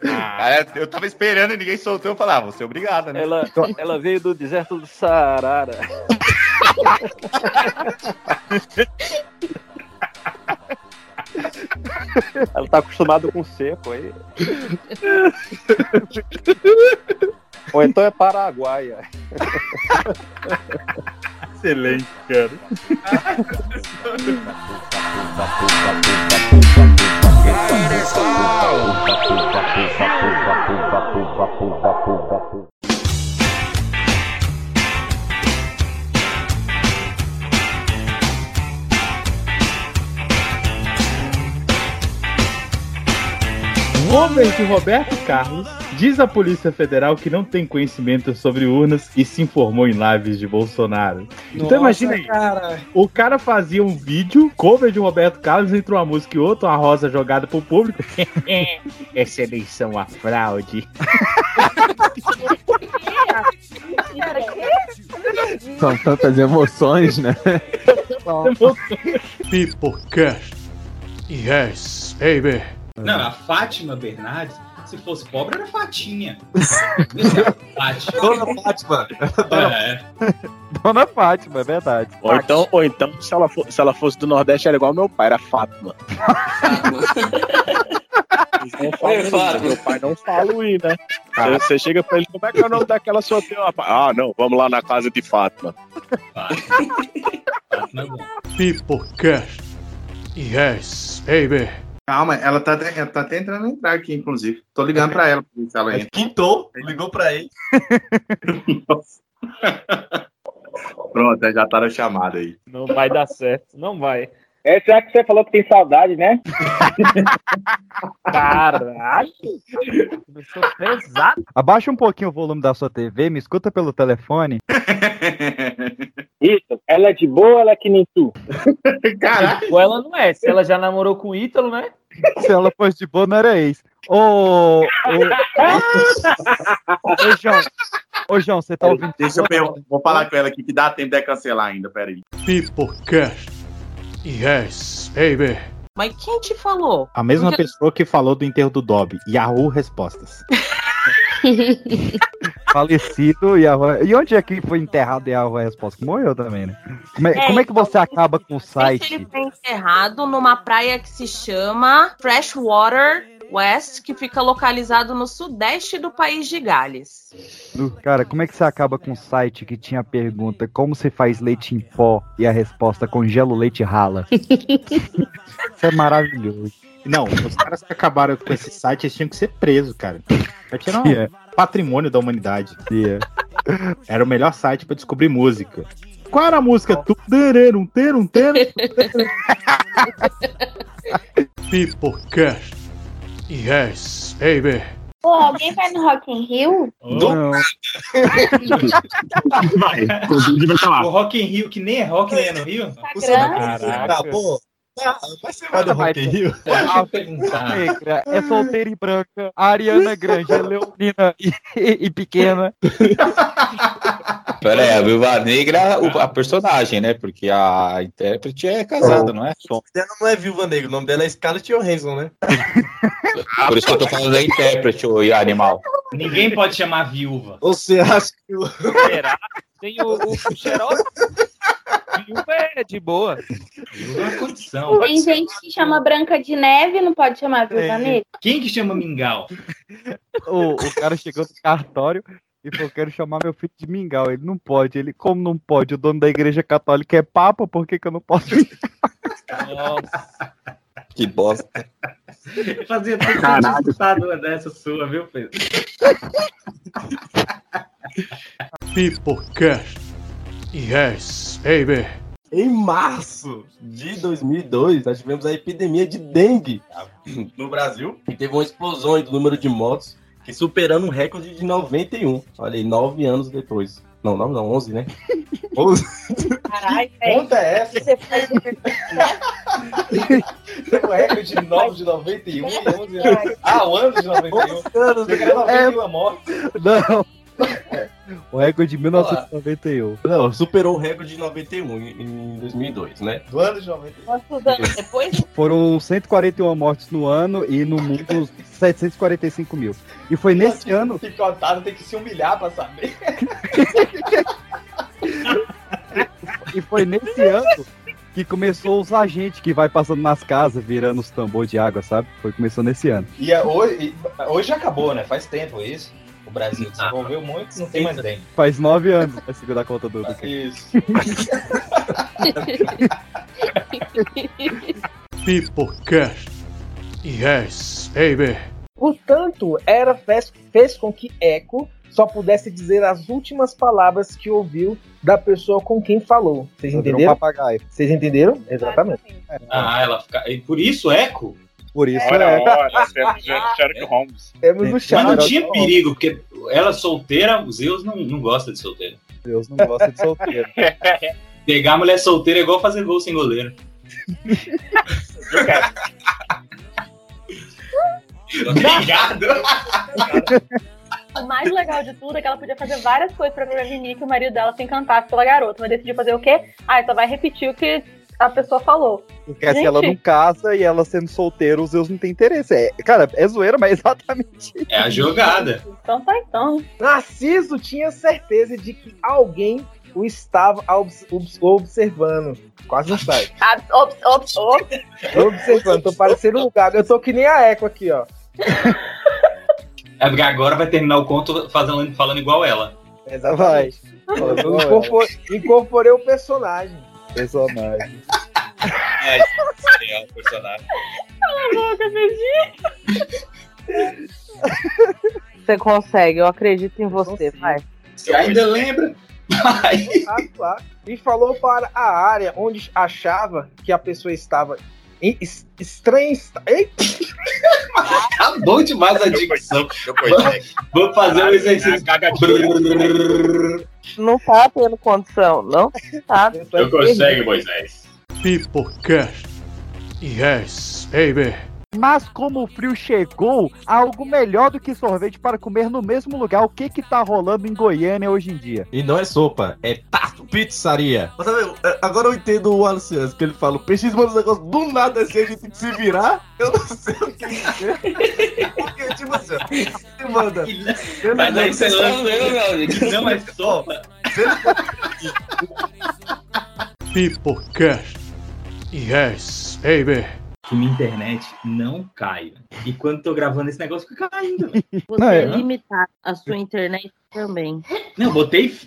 Cara, eu tava esperando e ninguém soltou. Eu falava, ah, você é obrigado, né? Ela, ela veio do deserto do Saara. [laughs] Ela tá acostumada com seco aí. Ou então é paraguaia. Excelente, cara. Cover de Roberto Carlos diz à Polícia Federal que não tem conhecimento sobre urnas e se informou em lives de Bolsonaro. então imagina aí, cara. o cara fazia um vídeo, cover de Roberto Carlos, entre uma música e outra, uma rosa jogada pro público. [laughs] Essa eleição é uma fraude. São tantas emoções, né? Peoplecast. Yes, baby. Não, a Fátima Bernardes, se fosse pobre, era Fatinha. [laughs] Fátima. Dona Fátima. [laughs] É. Dona Fátima, é verdade. Ou então, ou então se, ela for- se ela fosse do Nordeste, era igual meu pai, era Fátima. Não Fátima. meu pai não fala o I, né? Aí Você chega pra ele, como é que é o nome daquela sua tia? Ah, não, vamos lá na casa de Fátima. Fátima é bom. Peoplecast. Yes, baby. Calma, ela tá, ela tá até entrando a entrar aqui, inclusive. Tô ligando pra ela pra ver se ela entra. Quintou, ligou pra ele. [laughs] Pronto, já tá na chamada aí. Não vai dar certo, não vai. É que você falou que tem saudade, né? [laughs] Caralho! Começou pesado. Abaixa um pouquinho o volume da sua TV, me escuta pelo telefone. [laughs] Isso, ela é de boa, ela é que nem tu. [laughs] Caraca! Ou ela não é, se ela já namorou com o Ítalo, né? Se ela fosse de boa, não era ex. Ô, ô, ô, João, ô, João, você tá ouvindo? Deixa eu. Vou falar com ela aqui que dá tempo de cancelar ainda, peraí. Peoplecast. Yes, baby. Mas quem te falou? A mesma Porque- pessoa que falou do enterro do Dobby. Yahoo Respostas. [laughs] Falecido e a. E onde é que foi enterrado e a resposta? Morreu também, né? Como é, É, como é que então, você acaba com o site? ele foi enterrado numa praia que se chama Freshwater West, que fica localizado no sudeste do país de Gales. Cara, como é que você acaba com um site que tinha a pergunta como se faz leite em pó e a resposta congela o leite e rala? [laughs] Isso é maravilhoso. Não, os caras que acabaram com esse site, eles tinham que ser presos, cara. Vai tirar um Yeah. patrimônio da humanidade. Yeah. [laughs] Era o melhor site pra descobrir música. Qual era a música? Tu tererum, terum, terum. Pipocast. Yes, baby. Pô, alguém vai no Rock in Rio? Não. Vai, inclusive vai estar lá. O Rock in Rio, que nem é rock, nem é no Rio? Caraca. Tá bom. Ah, Vai ser mais do Rock in Rio. Perguntar. Negra é solteira e branca, a Ariana Grande é leonina e, e- e pequena. [laughs] Pera aí, a Viúva Negra, o- a personagem, né? Porque a intérprete é casada, não é? O nome dela não é Viúva Negra, o nome dela é Scarlett Johansson, né? [laughs] Por isso que eu tô falando da intérprete, o animal. Ninguém pode chamar viúva. Você acha que o. Será? Tem o, o, o xerox. [laughs] É de boa. É uma condição. Tem gente que chama Branca de Neve, não pode chamar Viúva É. Negra? Quem que chama mingau? O, o cara chegou no cartório e falou: Quero chamar meu filho de mingau. Ele não pode. Ele, como não pode? O dono da igreja católica é papa, por que, que eu não posso? Nossa. Que bosta. Fazia eu tinha escutado uma dessa sua, viu, Pedro? Pipocast. Yes, baby. Em março de 2002, nós tivemos a epidemia de dengue no Brasil. E teve uma explosão do número de mortos, que superando um recorde de 91. Olha aí, nove anos depois. Não, nove não, 11, né? [laughs] 11. Caralho, Conta é essa? Você faz O [laughs] recorde de 9 de 91 e 11 anos. Ah, o ano de 91. anos. Você quer 91 mortes? Não. [laughs] O recorde de 1991. Não, superou o recorde de 91 em em 2002, né? Do ano de 91. Quantos anos depois? [laughs] Foram 141 mortes no ano e no mundo [laughs] 745 mil. E foi nesse ano. Picotado tem que se humilhar pra saber. E foi nesse ano que começou os agentes que vai passando nas casas, virando os tambores de água, sabe? Foi começou nesse ano. E é hoje, e hoje acabou, né? Faz tempo isso. O Brasil desenvolveu muito, não tem mais dengue. Faz nove anos a segunda conta do. do Isso. [laughs] Pipocast. Yes, baby. Portanto, era fez, fez com que Echo só pudesse dizer as últimas palavras que ouviu da pessoa com quem falou. Vocês Virou um entenderam? papagaio. Vocês entenderam? Exatamente. Ah, ela fica. e Por isso, eco? Por isso Olha, é. olha, temos Sherlock Holmes. Temos no Mas chat. não tinha perigo, porque ela solteira, o Zeus não, não gosta de solteira. Deus não gosta de solteiro. [laughs] Pegar a mulher solteira é igual fazer gol sem goleiro. [laughs] Obrigado! O mais legal de tudo é que ela podia fazer várias coisas pra prevenir que o marido dela se encantasse pela garota, mas decidiu fazer o quê? Ah, só vai repetir o que a pessoa falou. Porque se ela não casa e ela sendo solteira, os Zeus não tem interesse. É, cara, é zoeira, mas é exatamente isso. É a jogada. Então tá então. Narciso tinha certeza de que alguém o estava obs- obs- observando. Quase não sai. Ah, ops, ops, ops. Observando, tô parecendo um gago. Eu tô que nem a Eco aqui, ó. É porque agora vai terminar o conto fazendo, falando igual ela. Exatamente. Incorporei o personagem. Personagem. É, é o personagem. Cala a boca, beijinho. Você consegue, eu acredito em você, vai. Você ainda lembra? [laughs] Ah, claro. E falou para a área onde achava que a pessoa estava em- es- estranha. est- Eita! [laughs] Tá bom demais a dicção. Vou fazer um exercício. Não tá tendo condição, não? Tá. Eu consegue, Moisés. Pipocast. Yes, baby. Mas como o frio chegou, há algo melhor do que sorvete para comer no mesmo lugar. O que que tá rolando em Goiânia hoje em dia? E não é sopa, é tato pizzaria. Mas sabe, é, agora eu entendo o Alciano, que ele fala, o peixe manda um negócio do nada assim, a gente tem que se virar. Eu não sei o que dizer. Porque tipo assim. Você manda. Mas aí você vendo, meu amigo. Não, mas só. Pipocast. Yes, baby. Que minha internet não cai. E quando tô gravando esse negócio, fica caindo. Você Não, é- limitar a sua internet também. Não, eu botei.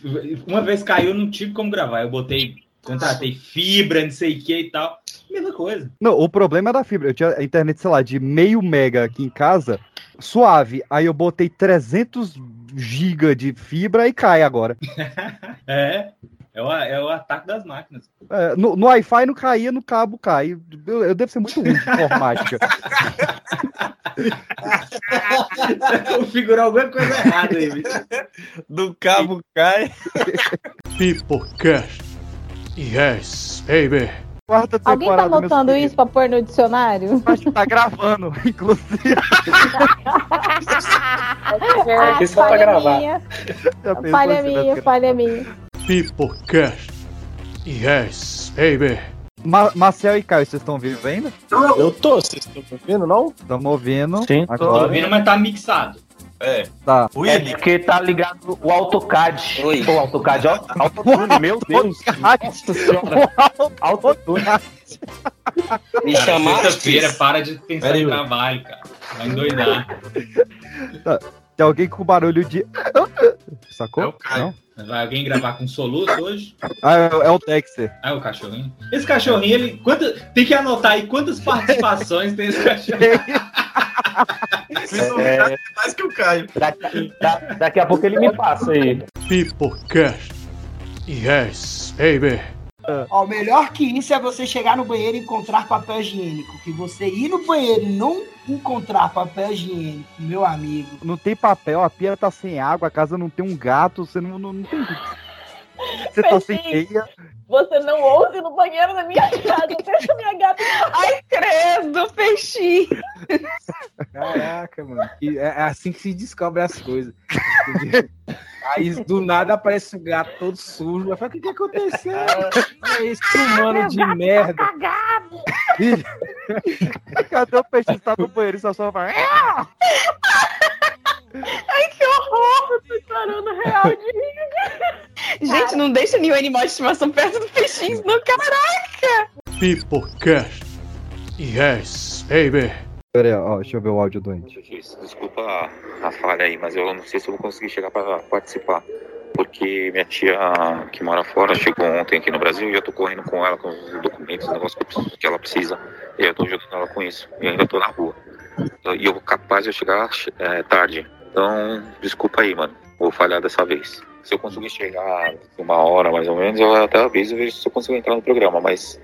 Uma vez caiu, eu não tive como gravar. Eu botei. Contratei fibra, não sei o que e tal. Mesma coisa. Não, o problema é da fibra. Eu tinha a internet, sei lá, de meio mega aqui em casa, suave. Aí eu botei 300 giga de fibra e cai agora. [laughs] É. É o, é o ataque das máquinas. É, no, no Wi-Fi não caía, no cabo cai. Eu, eu devo ser muito ruim de informática. Você [laughs] configurou alguma coisa errada aí, bicho. Do cabo cai. Pipocast. Yes, baby. Quarta Alguém tá temporada, meus anotando queridos. isso pra pôr no dicionário? Acho que tá gravando, [laughs] inclusive. [laughs] Ah, Isso só pra falha gravar. minha. Falha minha, falha minha. Pipocast. Yes, baby. Ma Marcel e Caio, vocês estão vivos ainda? Eu tô, vocês estão ouvindo, não? Estamos ouvindo. Sim, Tô agora. ouvindo, mas tá mixado. É. Tá. É porque tá ligado o AutoCAD. O AutoCAD, ó. Autotune, meu [laughs] Deus. Nossa senhora. Autotune. Me Cara, chamaram. Sexta-feira, para de pensar Pera em trabalho, cara. Vai endoidar. Tá. Tem alguém com barulho de. [laughs] Sacou? É o Caio. Vai alguém gravar com soluço hoje? Ah, é, é o Dexter. Ah, o cachorrinho. Esse cachorrinho, ele. Quanta, tem que anotar aí quantas participações tem esse cachorrinho. [laughs] É, Mais que o Caio. daqui, da- daqui a pouco ele me passa aí. Pipocast. Yes, baby. Ó, melhor que isso é você chegar no banheiro e encontrar papel higiênico. Que você ir no banheiro e não encontrar papel higiênico, meu amigo. Não tem papel, a pia tá sem água, a casa não tem um gato, você não, não, não tem. Você tá sem teia. Você não ouse no banheiro da minha casa. Deixa minha gata. Ai, credo, peixinho. Caraca, mano. E é é assim que se descobre as coisas. Aí do nada aparece um gato todo sujo. Eu falo, o que, que aconteceu? É esse humano de merda. Cadê o peixe? Tá no banheiro e só só vai. Ai, que horror! Tô chorando real de rir. Gente, não deixa nenhum animal de estimação perto do peixinho, não, caraca! Pipocast. Yes, baby. Pera aí, ó, deixa eu ver o áudio doente. Desculpa a, a falha aí, mas eu não sei se eu vou conseguir chegar para participar. Porque minha tia que mora fora chegou ontem aqui no Brasil e eu tô correndo com ela com os documentos, os negócios que, eu preciso- que ela precisa. E eu tô ajudando ela com isso. E ainda tô na rua. E eu capaz de eu chegar é, tarde. Então, desculpa aí, mano. Vou falhar dessa vez. Se eu conseguir chegar uma hora mais ou menos, eu até aviso e vejo se eu consigo entrar no programa. Mas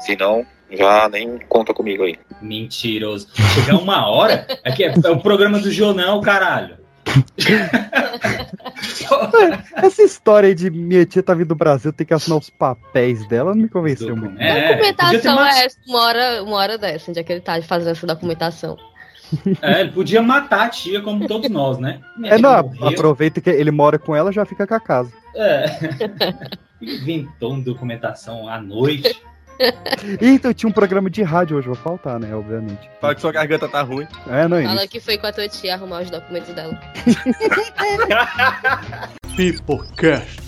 se não, já nem conta comigo aí. Mentiroso. Chegar uma hora? É que é, é o programa do jornal, caralho. [laughs] Essa história aí de minha tia tá vindo do Brasil, tem que assinar os papéis dela, não me convenceu muito. Que documentação é essa? Uma hora, uma hora dessa, onde é que ele tá fazendo essa documentação? É, ele podia matar a tia como todos nós, né? Minha É, não, morreu. aproveita que ele mora com ela já fica com a casa. É. [laughs] Inventou uma documentação à noite. [laughs] Ih, então tinha um programa de rádio hoje, vou faltar, né? Obviamente. Fala que sua garganta tá ruim. É, não, Fala isso. que foi com a tua tia arrumar os documentos dela. [laughs] Pipocast.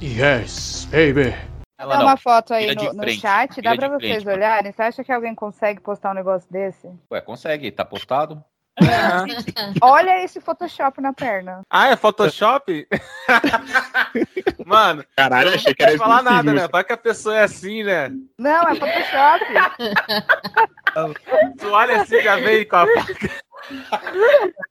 Yes, baby. Dá uma foto aí no, no frente, chat, dá pra vocês frente. olharem. Você acha que alguém consegue postar um negócio desse? Ué, consegue, tá postado? [laughs] Olha esse Photoshop na perna. Ah, é Photoshop? [laughs] Mano, Caralho, achei não que era falar nada, né? Vai que a pessoa é assim, né? Não, é Photoshop. Tu olha assim, já vem com a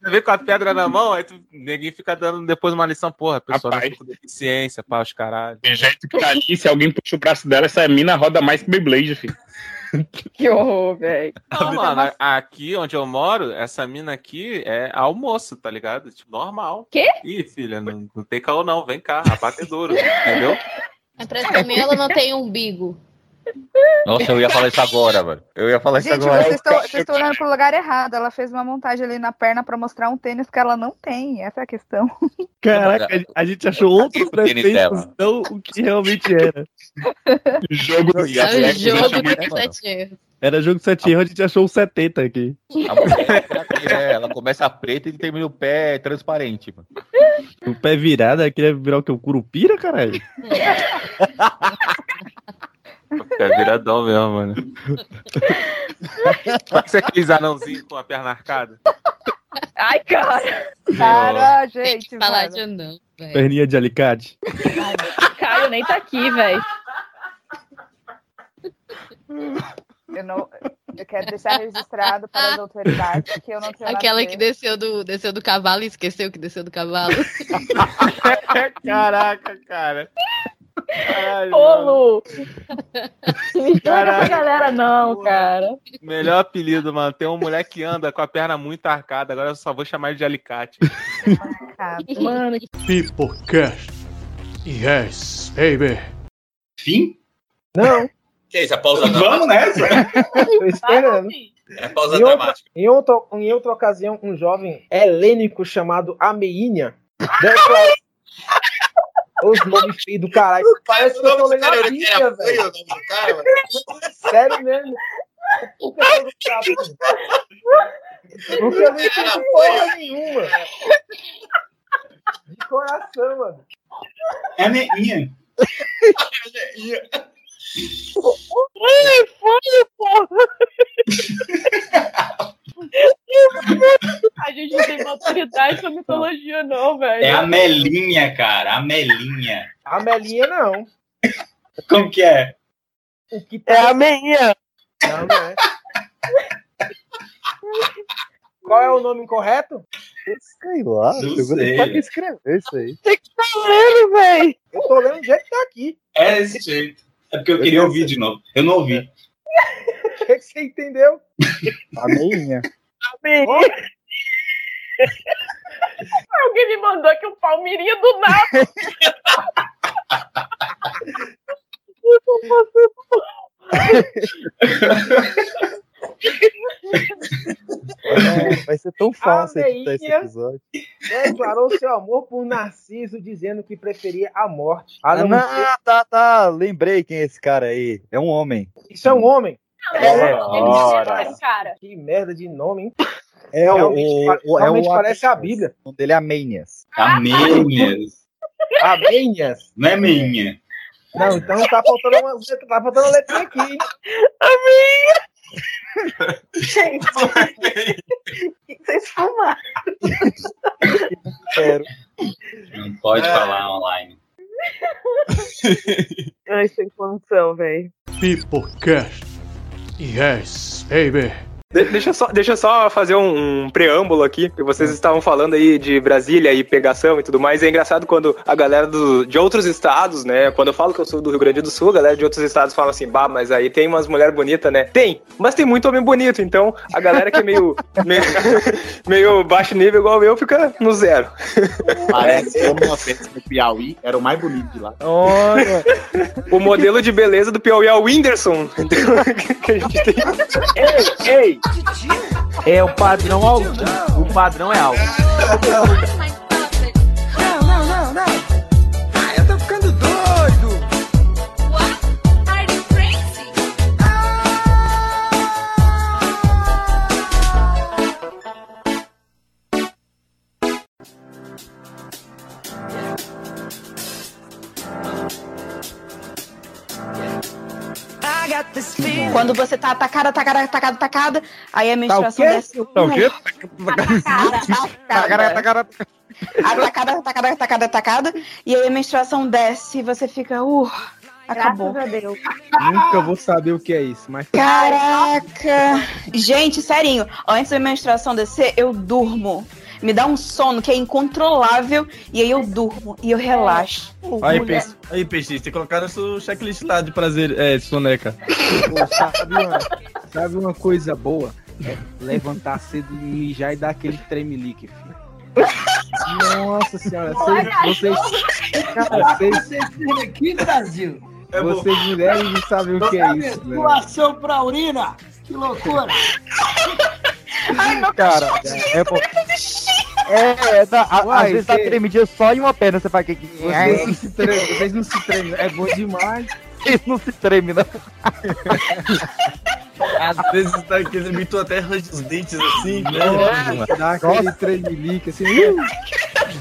já vem com a pedra na mão, aí tu, ninguém fica dando depois uma lição, porra, a pessoa não Rapaz. fica com deficiência, pá, os caralho. Tem jeito que tá ali, se alguém puxa o braço dela, essa mina roda mais que Beyblade, filho. Que horror, velho. Não, mano, a- aqui onde eu moro, essa mina aqui é almoço, tá ligado? Tipo, normal. Quê? Ih, filha, não, não tem caô não, vem cá, abatedouro, entendeu? É pra mim ela não tem umbigo. Nossa, eu ia falar isso agora, mano. Eu ia falar isso Gente, agora. vocês estão vocês estão olhando pro lugar errado. Ela fez uma montagem ali na perna pra mostrar um tênis que ela não tem. Essa é a questão. [laughs] Caraca, a- gente achou outro dela. não o que realmente era. [laughs] Jogo do E a É o Black jogo do mano. sete erros. Era jogo 7 erros, a gente achou um 70 aqui. A mulher, né? Ela começa preta e termina o pé transparente, mano. O pé virado, aí queria virar o que? O curupira, caralho? [laughs] É viradão mesmo, mano. [laughs] Pode ser aqueles anãozinhos com a perna arcada? Ai, cara. Cara, gente. Falar mano. de não, velho. Perninha de alicate. Caio nem tá aqui, velho. Eu não. Eu quero deixar registrado para as autoridades que eu não tenho Aquela que desceu do, desceu do cavalo e esqueceu que desceu do cavalo. [laughs] Caraca, cara. Caralho, Ô. Lu! Não essa galera, não, cara. Melhor apelido, mano. Tem um moleque que anda com a perna muito arcada. Agora eu só vou chamar ele de alicate. [laughs] Mano, Pipocast. Yes, baby. Fim? Não. Que isso, a pausa Vamos nessa? Tô esperando. É pausa Em outra, dramática. em, outra, em outra ocasião, um jovem helênico chamado Ameinha [laughs] declarou os nomes feios do caralho. Parece que eu tô lendo a Bíblia, velho. Sério mesmo. Por que tô chato? Porque eu não entendo porra nenhuma. De coração, mano. É meinha. Ai, foi, porra! [laughs] A gente não tem autoridade pra mitologia, não, velho. É a Melinha, cara. A Melinha. A Melinha não. Como que é? O que É a meinha. Não, não é. Qual é o nome incorreto? Sei lá. Não eu sei. ter que escrever isso aí. Você que tá lendo, velho? Eu tô lendo do jeito que tá aqui. É desse jeito. É porque eu queria ouvir de novo. Eu não ouvi. [laughs] O que, que você entendeu? [laughs] A meinha. [laughs] Alguém me mandou aqui um palmeirinho do nada. Eu tô É, vai ser tão fácil editar esse episódio. Declarou seu amor por Narciso, dizendo que preferia a morte. A Ah, não não, ser- tá, tá. Lembrei quem é esse cara aí. É um homem. Isso é um homem. É, cara. Que merda de nome, hein? É o, Realmente o, é o parece a Bíblia. O nome dele é Amênias. Amênias. Amênias. Não é meinha. Não, então tá faltando uma, tá faltando uma letrinha aqui, hein? Gente, o que [laughs] vocês fumaram? Não pode falar online. Ai, sem condição, velho. Pipocast. Yes, baby. De- deixa, eu só, deixa só fazer um, um preâmbulo aqui, que vocês estavam falando aí de Brasília e pegação e tudo mais. É engraçado quando a galera do, de outros estados, né? Quando eu falo que eu sou do Rio Grande do Sul, a galera de outros estados fala assim, bah, mas aí tem umas mulheres bonitas, né? Tem, mas tem muito homem bonito, então a galera que é meio, [laughs] meio, [laughs] meio baixo nível igual eu fica no zero. Parece que uma festa no Piauí era o mais bonito de lá. Olha. O modelo de beleza do Piauí é o Whindersson. [laughs] Que a gente tem. Ei, ei! É o padrão alto. O padrão é alto. Quando você tá atacada, atacada, atacada, atacada, aí a menstruação Tá quê? desce. Tá o quê? Atacada, atacada. Atacada, atacada, atacada, atacada. E aí a menstruação desce e você fica, uh, acabou. Graças a Deus. Nunca vou saber o que é isso, mas. Caraca! Gente, serinho, antes da menstruação descer, eu durmo. Me dá um sono que é incontrolável e aí eu durmo e eu relaxo. Aí, Mulher. peixe, aí, peixe, tem que colocar no seu checklist lá de prazer, é, soneca. Pô, sabe, uma, sabe uma coisa boa? É levantar cedo e mijar e dar aquele tremelique, filho. Nossa senhora, vocês. vocês cara, vocês. aqui, Brasil. Vocês mulheres não sabem o que é isso, né? Doação pra urina. Que loucura. Ai, meu Cara, é bom. É, é, dá- a- Uai, às vezes dá que- tremidinha só em uma perna, você faz que que- Vocês não se tremem, vocês não se tremem. É bom demais. Vocês não se tremem, não. Às vezes tá aquele imitou até range os dentes assim, né? É, dá aquele tremelique assim. uh,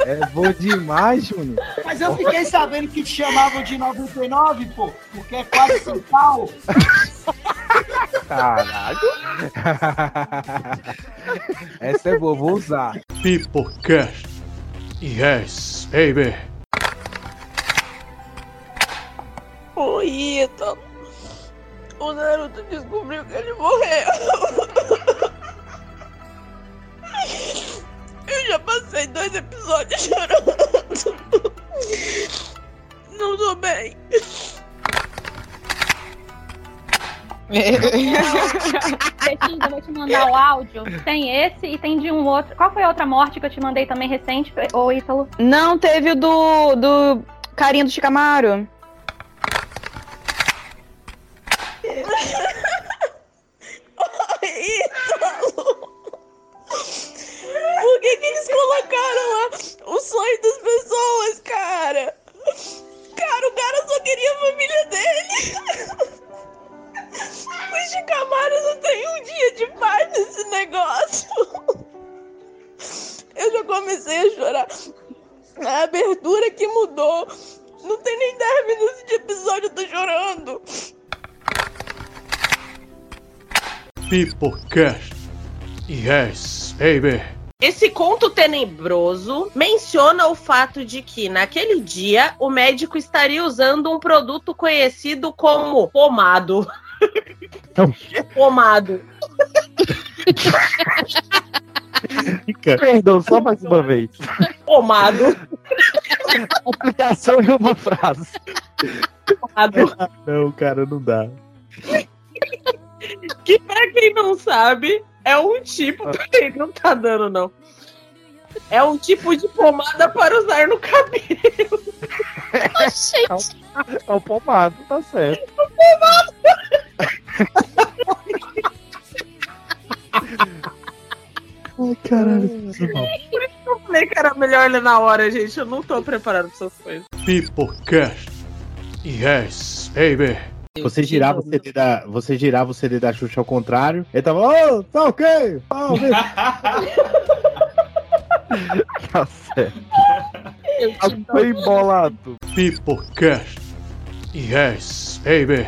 É bom demais, Júnior. Mas eu fiquei sabendo que te chamavam de 99, pô, porque é quase São Paulo. [laughs] Caralho. [laughs] Essa é boa, vou usar. Pipocast. Yes, baby. Ô, Ítalo. O Naruto descobriu que ele morreu. Eu já passei dois episódios chorando. Não tô bem. Eu vou te mandar o áudio. Tem esse e tem de um outro. Qual foi a outra morte que eu te mandei também recente, ô Ítalo? Não, teve o do, do carinha do Chicamaro. Ítalo. Por que, que eles colocaram lá o sonho das pessoas, cara? Cara, o cara só queria a família dele. O Chicamaro não tem um dia de paz nesse negócio. Eu já comecei a chorar. A abertura que mudou. Não tem nem 10 minutos de episódio, eu tô chorando. Pipocast. Yes, baby. Esse conto tenebroso menciona o fato de que, naquele dia, o médico estaria usando um produto conhecido como pomado. Pomado. Perdão, só mais uma vez. Pomado. Aplicação em uma frase. Pomado. Não, cara, não dá. Que, pra quem não sabe, é um tipo. Peraí, não tá dando, não. É um tipo de pomada para usar no cabelo. [laughs] É o pomado, tá certo. Ai, caralho. Por isso que eu falei que era melhor ler na hora, gente. Eu não tô preparado pra essas coisas. Pipocast. Yes, baby. Você girava, o CD da, você girava o CD da Xuxa ao contrário. Ele tava, ô, tá ok. [laughs] Tá, [laughs] ok." Tá certo. Foi embolado. Pipocast. Yes, baby.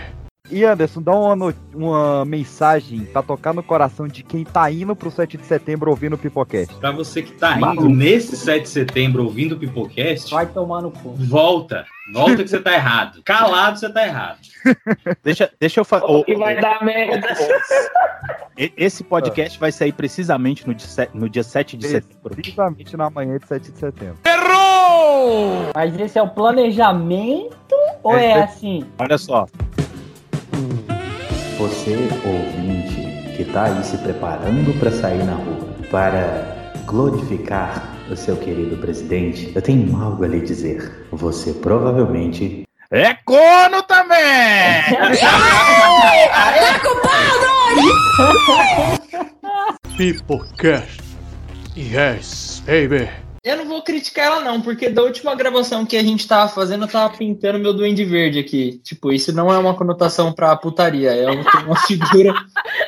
E Anderson, dá uma, uma mensagem pra tocar no coração de quem tá indo pro 7 de setembro ouvindo o Pipocast. Pra você que tá indo Maluco. nesse 7 de setembro ouvindo o Pipocast, Vai tomar no cu. volta. Volta que você tá errado. Calado você tá errado. [laughs] Deixa, deixa eu falar. Que vai dar merda. [laughs] Esse podcast vai sair precisamente no dia, no dia 7 de setembro. Precisamente na manhã de 7 de setembro. Mas esse é o planejamento ou é assim? Olha só. Você, ouvinte, que tá aí se preparando para sair na rua, para glorificar o seu querido presidente, eu tenho algo a lhe dizer. Você provavelmente É corno também! [laughs] Pipocast. Yes, baby. Eu não vou criticar ela não, porque da última gravação que a gente tava fazendo, eu tava pintando meu duende verde aqui. Tipo, isso não é uma conotação pra putaria, é uma, figura...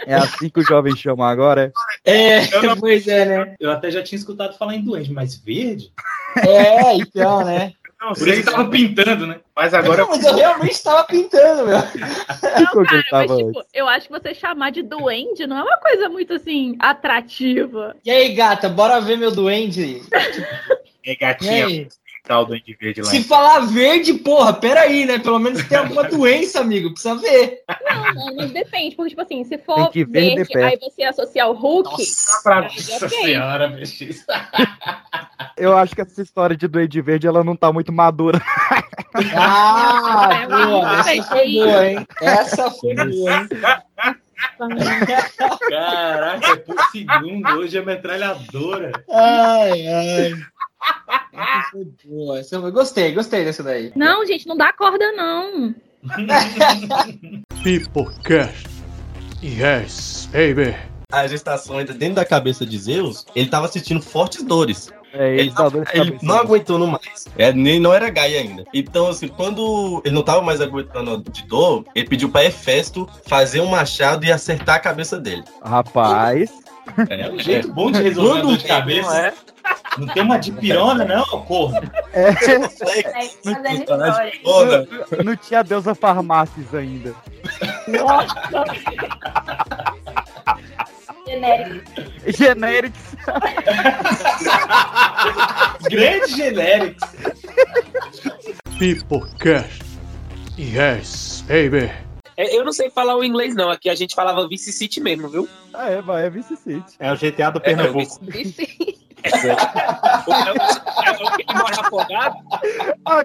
É assim que o jovem chama agora, É, pois é, né? Eu até já tinha escutado falar em doente, mas verde? É, então, né? Não, Por isso que tava pintando, né? Mas agora. Não, mas eu realmente tava pintando, meu. Não, Cara, mas, tipo, eu acho que você chamar de duende não é uma coisa muito assim atrativa. E aí, gata, bora ver meu duende? É [laughs] E gatinha. Aí? Tá o Duende Verde lá. Se falar verde, porra, peraí, né? Pelo menos tem alguma [laughs] doença, amigo. Precisa ver. Não, não, mas depende, porque, tipo assim, se for que ver de verde, perto. aí você associar o Hulk. Pra aí ok. bicho. [laughs] Eu acho que essa história de Duende Verde ela não tá muito madura. Ah, É, boa, essa foi boa, hein? Essa foi boa, hein? Caraca, é por segundo. Hoje é metralhadora. Ai, ai. Essa boa. Essa foi... Gostei, gostei dessa daí. Não, gente, não dá corda, não. [laughs] Pipocast. Yes, baby. a gestação ainda dentro da cabeça de Zeus, ele tava sentindo fortes dores. É, ele, tava- ele não aguentando mais. É, nem não era Gaia ainda. Então, assim, quando ele não tava mais aguentando de dor, ele pediu pra Hefesto fazer um machado e acertar a cabeça dele. Rapaz. É um jeito bom de resolver a dor de cabeça. Não tem uma de pirona, não, corno. É. Não, não tinha deusa farmácias ainda. Genérico. Generics. Grande genérico. Peoplecast. Yes, baby. É, Eu não sei falar o inglês, não. Aqui a gente falava Vice City mesmo, viu? Ah, é, vai, é Vice City. É o GTA do Pernambuco. É [laughs] que mora afogado.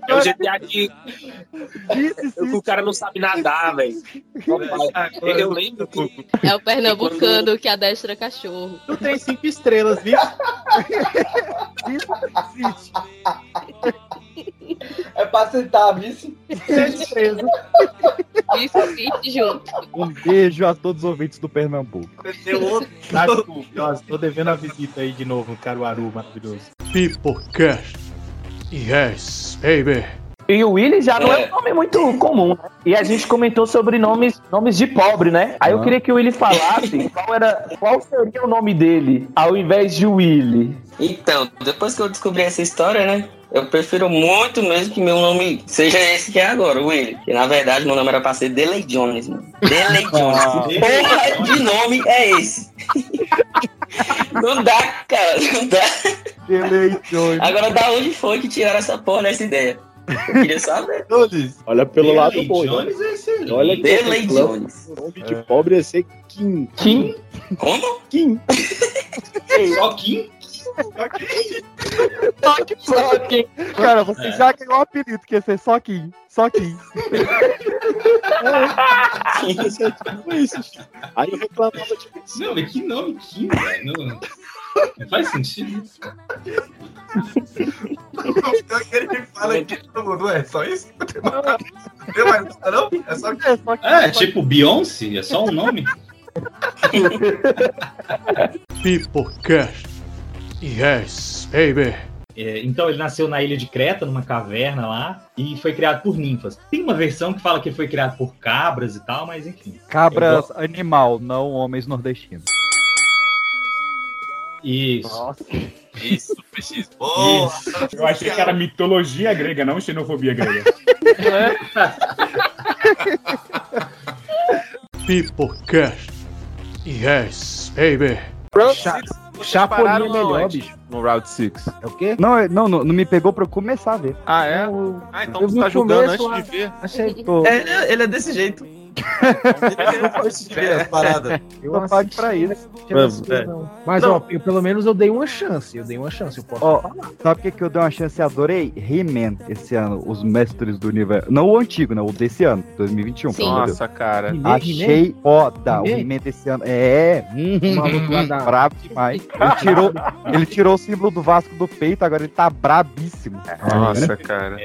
É o GTA que, o cara não sabe nadar, velho. Eu lembro que É o pernambucano que adestra cachorro. Tu tem cinco estrelas, viu? [laughs] [laughs] É pra citar, vice. Vice City junto. Um beijo a todos os ouvintes do Pernambuco. Tá, Nossa, tô devendo a visita aí de novo no Caruaru, maravilhoso. Peoplecast. Yes, baby. E o Willy já não é um nome muito comum, né? E a gente comentou sobre nomes, nomes de pobre, né? Aí eu Ah. queria que o Willy falasse qual, era, qual seria o nome dele ao invés de Willy. Então, depois que eu descobri essa história, né? Eu prefiro muito mesmo que meu nome seja esse que é agora, Willy. Que na verdade meu nome era pra ser Delay Jones, mano. Delay [laughs] Jones. Ah. Que porra de nome é esse? [laughs] Não dá, cara, não dá. Delay Jones. Agora, da onde foi que tiraram essa porra dessa ideia? Eu queria saber. [laughs] Olha pelo Delay lado bom. Jones é excelente. Olha que Delay esse Jones. O nome de pobre é ser Kim. Kim? Como? Kim. Só Kim? Só Kim. Cara, você já ganhou um apelido, que ia ser só Kim. Só Kim. Aí eu reclamava de Não, mas que nome Kim, velho? Não, não faz sentido. Ele fala aqui todo mundo, é só isso? Não tem mais nada, não? É só É, tipo Beyoncé? É só um nome? Peoplecast. Yes, baby. É, então ele nasceu na ilha de Creta, numa caverna lá, e foi criado por ninfas. Tem uma versão que fala que ele foi criado por cabras e tal, mas enfim. Cabras Eu animal, não homens nordestinos. Isso. Isso, preciso. Isso. Eu achei que era mitologia grega, não xenofobia grega. [laughs] Peoplecast. Yes, baby. Chapolin é melhor, bicho. No Route 6. É o quê? Não, é- não, não, não me pegou pra eu começar a ver. Ah, é? Ah, então você tá julgando antes de ver. Achei. Tô- É, ele é desse jeito. ele não pode ver a parada. Eu pague pra isso. É. não. Mas, Não. ó, eu- pelo menos eu dei uma chance. Eu dei uma chance, eu posso Ó, falar. sabe o que, que eu dei uma chance e adorei? He-Man esse ano, os mestres do universo. Não o antigo, né? O desse ano, 2021. pelo amor de Deus. Nossa, cara. Achei foda o He-Man? Desse ano. É, O maluco brabo demais. Ele tirou, ele tirou o símbolo do Vasco do peito, agora ele tá brabíssimo. Nossa, cara.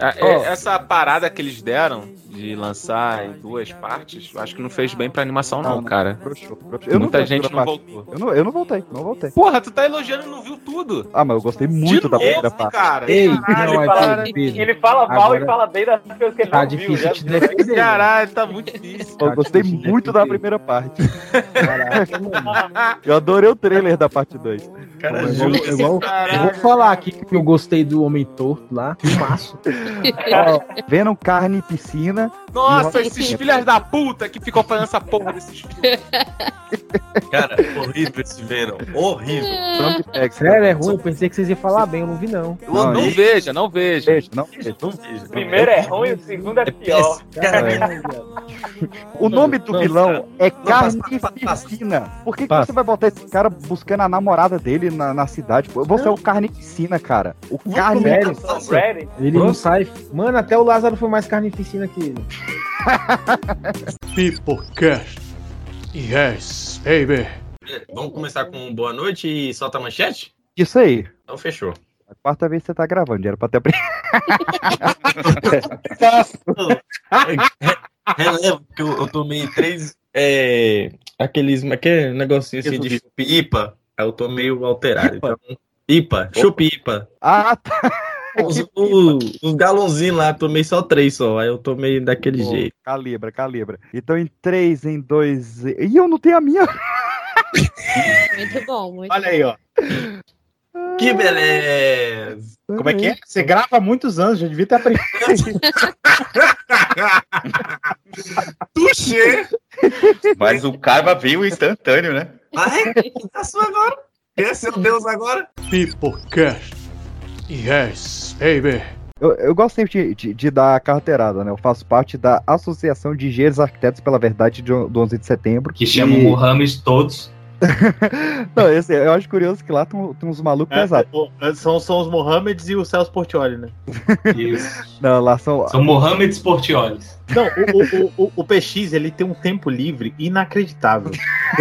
Ah, é- Essa parada que eles deram de lançar em duas partes, eu acho que não fez bem pra animação, não, Não, não. cara. Broxou, broxou. Eu não Muita a gente não parte. voltou. Eu não, eu não voltei, não voltei. Porra, tu tá elogiando e não viu tudo. Ah, mas eu gostei muito da novo, primeira parte. cara. Ei, Caralho, não, é cara. Pedro. Ele fala mal Agora- e fala bem das coisas que ele Tá não viu. difícil viu. defender. Caralho, tá muito difícil. Eu gostei muito da primeira parte. Eu adorei o trailer da parte 2. Cara, Eu vou, eu vou- eu vou falar aqui que eu gostei do Homem Torto lá. Filmaço. [laughs] Vendo carne e piscina. Nossa, e- esses filhos da puta que ficam fazendo essa porra desses filhos. [laughs] Cara, horrível esse Venom. Horrível. Sério, é ruim. Eu pensei que vocês iam falar bem, eu não vi, não. Não, não veja, não veja. Veja, não veja. Não vejo. O primeiro é ruim, o segundo é pior. O nome do vilão é Carnificina. Por que, que você vai botar esse cara buscando a namorada dele na, na cidade? pô? Você é o Carnificina, cara. O? Carnificina. Ele não sai. Mano, até o Lázaro foi mais carnificina que ele. [laughs] Peoplecast. Yes, baby. Vamos começar com boa noite e solta a manchete? Isso aí. Então fechou. A quarta vez que você tá gravando, era pra ter aprendido. [laughs] Relevo, eu, eu tomei três é, aqueles, aquele negocinho assim de aí eu tô meio alterado. Então, IPA, chupipa. Ah, tá. Os, [laughs] os, os galãozinhos lá, tomei só três só, aí eu tomei daquele Pô, jeito. Calibra, calibra. Então em 3, em 2. E eu não tenho a minha. [laughs] Muito bom, muito Olha aí, ó. Que beleza! Como é que é? Você grava há muitos anos, já devia ter aprendido. [laughs] [laughs] Tuxê! Mas o karma veio instantâneo, né? Ah, é? Quem tá sua agora? Quem é seu Deus agora? Pipocast. Yes, baby. Eu, eu gosto sempre de, de- de dar carteirada, né? Eu faço parte da Associação de Engenheiros Arquitetos pela Verdade de- do 11 de setembro. Que chamam E- Mohamed todos. [laughs] Não, esse, eu acho curioso que lá tem, tem uns malucos É, pesados. o- são, são os Mohammeds e o Celso Portioli, né? Isso. Não, lá são. São Mohamed Sportiolis. Não, o, o, o, o PX ele tem um tempo livre inacreditável.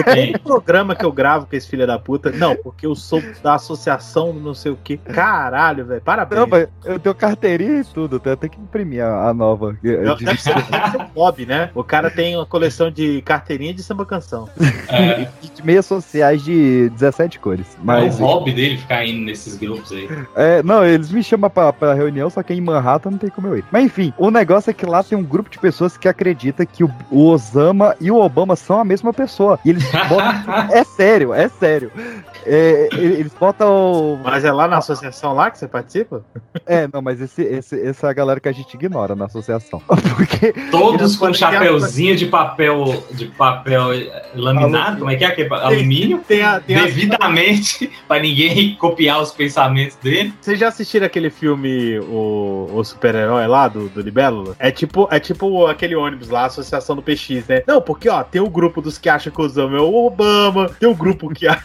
Tem um programa que eu gravo com esse filho da puta. Não, porque eu sou da associação do não sei o que. Caralho, velho. Parabéns. Não, mas eu tenho carteirinha e tudo, eu tenho que imprimir a, a nova. Não, De- deve ser, deve ser um hobby, né? O cara tem uma coleção de carteirinha de samba canção. É, [laughs] de meias sociais de 17 cores. Mas, é o hobby dele ficar indo nesses grupos aí. É, não, eles me chamam pra, pra reunião, só que em Manhattan não tem como eu ir. Mas enfim, o negócio é que lá tem um grupo de pessoas que acredita que o, o Osama e o Obama são a mesma pessoa. E eles botam. [laughs] é sério, é sério. É, eles botam. Mas é lá na associação lá que você participa? É, não, mas esse, esse, essa é a galera que a gente ignora na associação. [laughs] Porque. Todos com chapeuzinho de papel de papel laminado, como é que é? Alumínio, Tem a, tem a- devidamente, [laughs] pra ninguém copiar os pensamentos dele. Vocês já assistiram aquele filme O, o Super-Herói lá do, do Libélula? É tipo, é tipo aquele ônibus lá, a Associação do PX, né? Não, porque ó, tem o grupo dos que acham que o Osama é o Obama, tem o grupo que [laughs] acha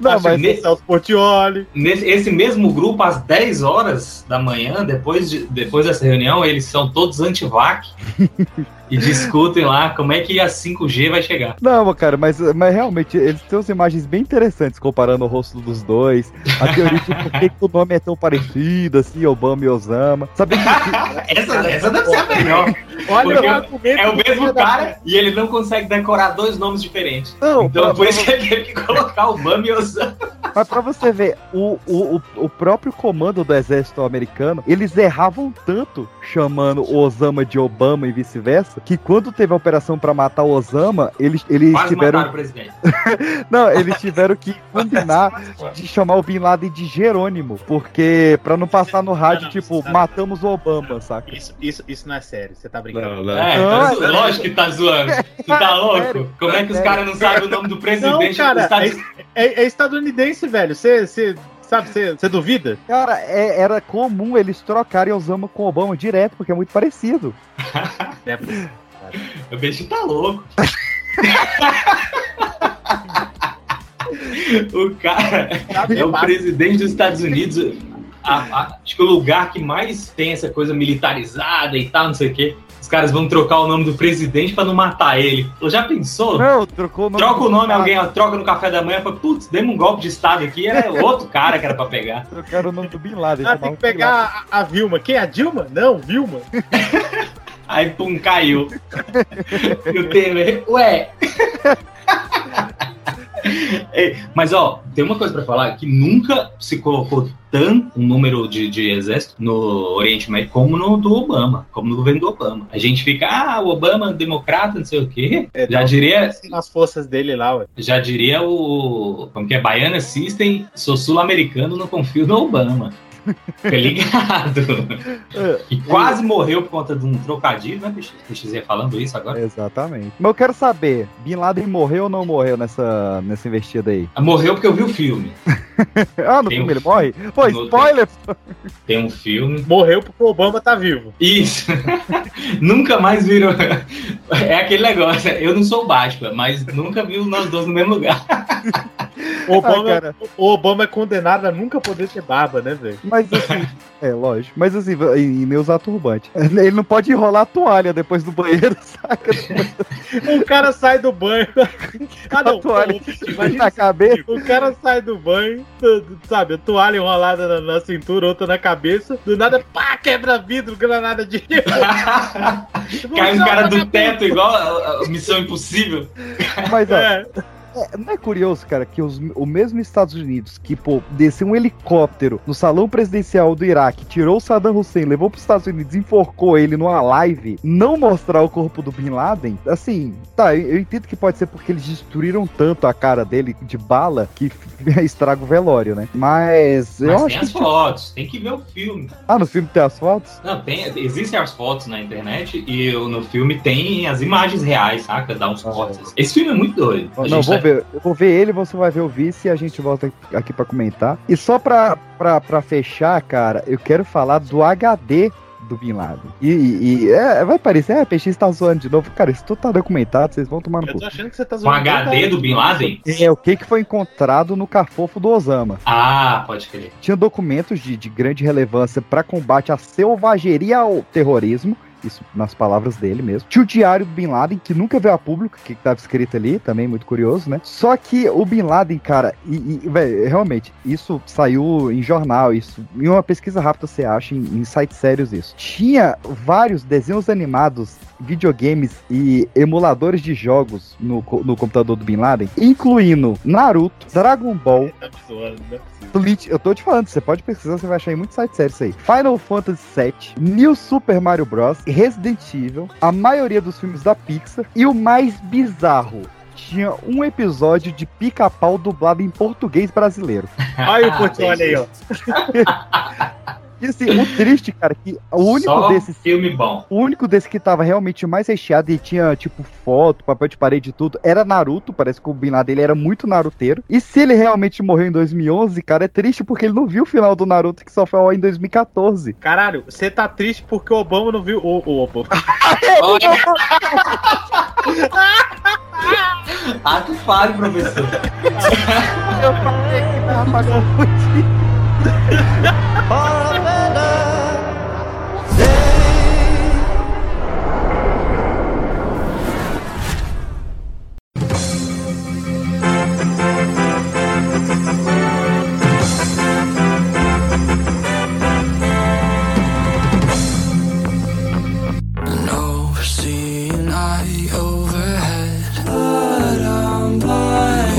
Não, acha mas que é o Portioli. Nesse, esse mesmo grupo, às 10 horas da manhã, depois, de, depois dessa reunião, eles são todos anti-vac [laughs] e discutem lá como é que a 5G vai chegar. Não, cara, mas, mas realmente eles têm umas imagens bem interessantes comparando o rosto dos dois. A teoria de por que o nome é tão parecido, assim, Obama e Osama. Sabe que. [laughs] Essa, essa deve ser a melhor. Olha Porque o argumento é o mesmo cara e ele não consegue decorar dois nomes diferentes. Não, Então pra- por isso que ele teve que colocar o Bam e Osama. Mas pra você ver, o, o, o, o próprio comando do exército americano, eles erravam tanto chamando o Osama de Obama e vice-versa, que quando teve a operação pra matar o Osama, eles, eles Quase tiveram. o presidente. [laughs] Não, eles tiveram que combinar [laughs] de chamar o Bin Laden de Jerônimo, porque pra não passar no rádio, tipo, matamos o Obama, saca? Isso, isso, isso não é sério, você tá brincando. Não, não. É, Não, tá é zo- lógico que tá zoando. Tu tá [laughs] louco? sério, Como é que os é caras não sabem o nome do Não, presidente cara, dos Estados é, é- é estadunidense, velho. Você, você sabe, você, duvida? Cara, é- era comum eles trocarem Osama com Obama direto, porque é muito parecido. [laughs] É. O bicho tá louco. [laughs] o cara é o presidente dos Estados Unidos. A- a- acho que o lugar que mais tem essa coisa militarizada e tal, não sei o quê. Os caras vão trocar o nome do presidente pra não matar ele. Já pensou? Não, trocou o nome. Troca o nome, alguém ó, troca no café da manhã, fala, putz, demos um golpe de estado aqui, era [laughs] outro cara que era pra pegar. Trocaram o nome do Bin Laden. Ah, tem que pegar a, a Vilma. Quem? A Dilma? Não, Vilma. [laughs] Aí, pum, caiu. E o Temer, ué. [laughs] Ei, Mas, ó, tem uma coisa pra falar, que nunca se colocou tanto um número de, de exército no Oriente Médio como no do Obama, como no governo do Obama. A gente fica, ah, o Obama democrata, não sei o quê. Já diria, Nas forças dele lá, ué. já diria o. Como que é? Baiana System, sou sul-americano, não confio no Obama. [laughs] Fica ligado. E quase morreu por conta de um trocadilho, né, ia falando isso agora. Exatamente. Mas eu quero saber, Bin Laden morreu ou não morreu nessa, nessa investida aí? Morreu porque eu vi o filme. [laughs] ah, no Tem filme um- ele morre? Pô, no- spoiler! Tem um filme. Morreu porque o Obama tá vivo. Isso. [laughs] nunca mais virou. É aquele negócio. Eu não sou Batman, mas nunca vi nós dois no mesmo lugar. O Obama, Ah, o Obama é condenado a nunca poder ter barba, né, velho? Mas assim, [laughs] é lógico. Mas assim, e, e nem usar turbante. [laughs] Ele não pode enrolar a toalha depois do banheiro, [laughs] saca? O cara sai do banho. Ah, não, toalha pô, na isso. cabeça. O cara sai do banho, sabe, a toalha enrolada na, na cintura, outra na cabeça, do nada, pá, quebra vidro, granada de. Cai um cara do teto igual a, a Missão Impossível. Mas, ó, É. É, não é curioso, cara, que os- o mesmo Estados Unidos que, pô, desceu um helicóptero no salão presidencial do Iraque, tirou o Saddam Hussein, levou pros Estados Unidos, enforcou ele numa live, não mostrar o corpo do Bin Laden, assim, tá, eu, eu entendo que pode ser porque eles destruíram tanto a cara dele de bala que [laughs] estraga o velório, né? Mas eu Mas acho tem que. as fotos, tem que ver o filme. Ah, no filme tem as fotos? Não, tem, existem as fotos na internet e no filme tem as imagens reais, saca? Dá uns cortes. Esse filme é muito doido. A Não, vou tá- ver. Eu vou ver ele, você vai ver o vice e a gente volta aqui pra comentar. E só pra, pra, pra fechar, cara, eu quero falar do HD do Bin Laden. E, e- e, é, vai parecer, é, PX tá zoando de novo. Cara, isso tudo tá documentado, vocês vão tomar no Eu cu. tô achando que você tá Com zoando. HD do Bin Laden? É, o que, que foi encontrado no cafofo do Osama. Ah, pode crer. Tinha documentos de, de grande relevância para combate à selvageria ao terrorismo. Isso nas palavras dele mesmo. Tinha o diário do Bin Laden, que nunca veio a público, que tava escrito ali, também muito curioso, né? Só que o Bin Laden, cara, e, e velho, realmente, isso saiu em jornal, isso. Em uma pesquisa rápida você acha, em, em sites sérios isso. Tinha vários desenhos animados, videogames e emuladores de jogos no, no computador do Bin Laden, incluindo Naruto, Dragon Ball, Tá zoando, né? Bleach, eu tô te falando, você pode pesquisar, você vai achar em muitos sites sérios isso aí. Final Fantasy VII, New Super Mario Bros, Resident Evil, a maioria dos filmes da Pixar e o mais bizarro. Tinha um episódio de pica-pau dublado em português brasileiro. Olha o Portiolli aí, ó. [laughs] E assim, o triste, cara, que o único Só desses. filme bom. O único desse que tava realmente mais recheado e tinha, tipo, foto, papel de parede e tudo, era Naruto. Parece que o Bin Laden ele era muito naruteiro. E se ele realmente morreu em 2011, cara, é triste porque ele não viu o final do Naruto que só foi em 2014. Caralho, você tá triste porque o Obama não viu. O, o Obama. [laughs] Ah, tu fale, professor. Eu falei que tava pra [laughs] Ờ, All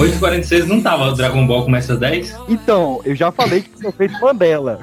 8h46 não tava o Dragon Ball começa às 10? Então, eu já falei que tinha feito Mandela.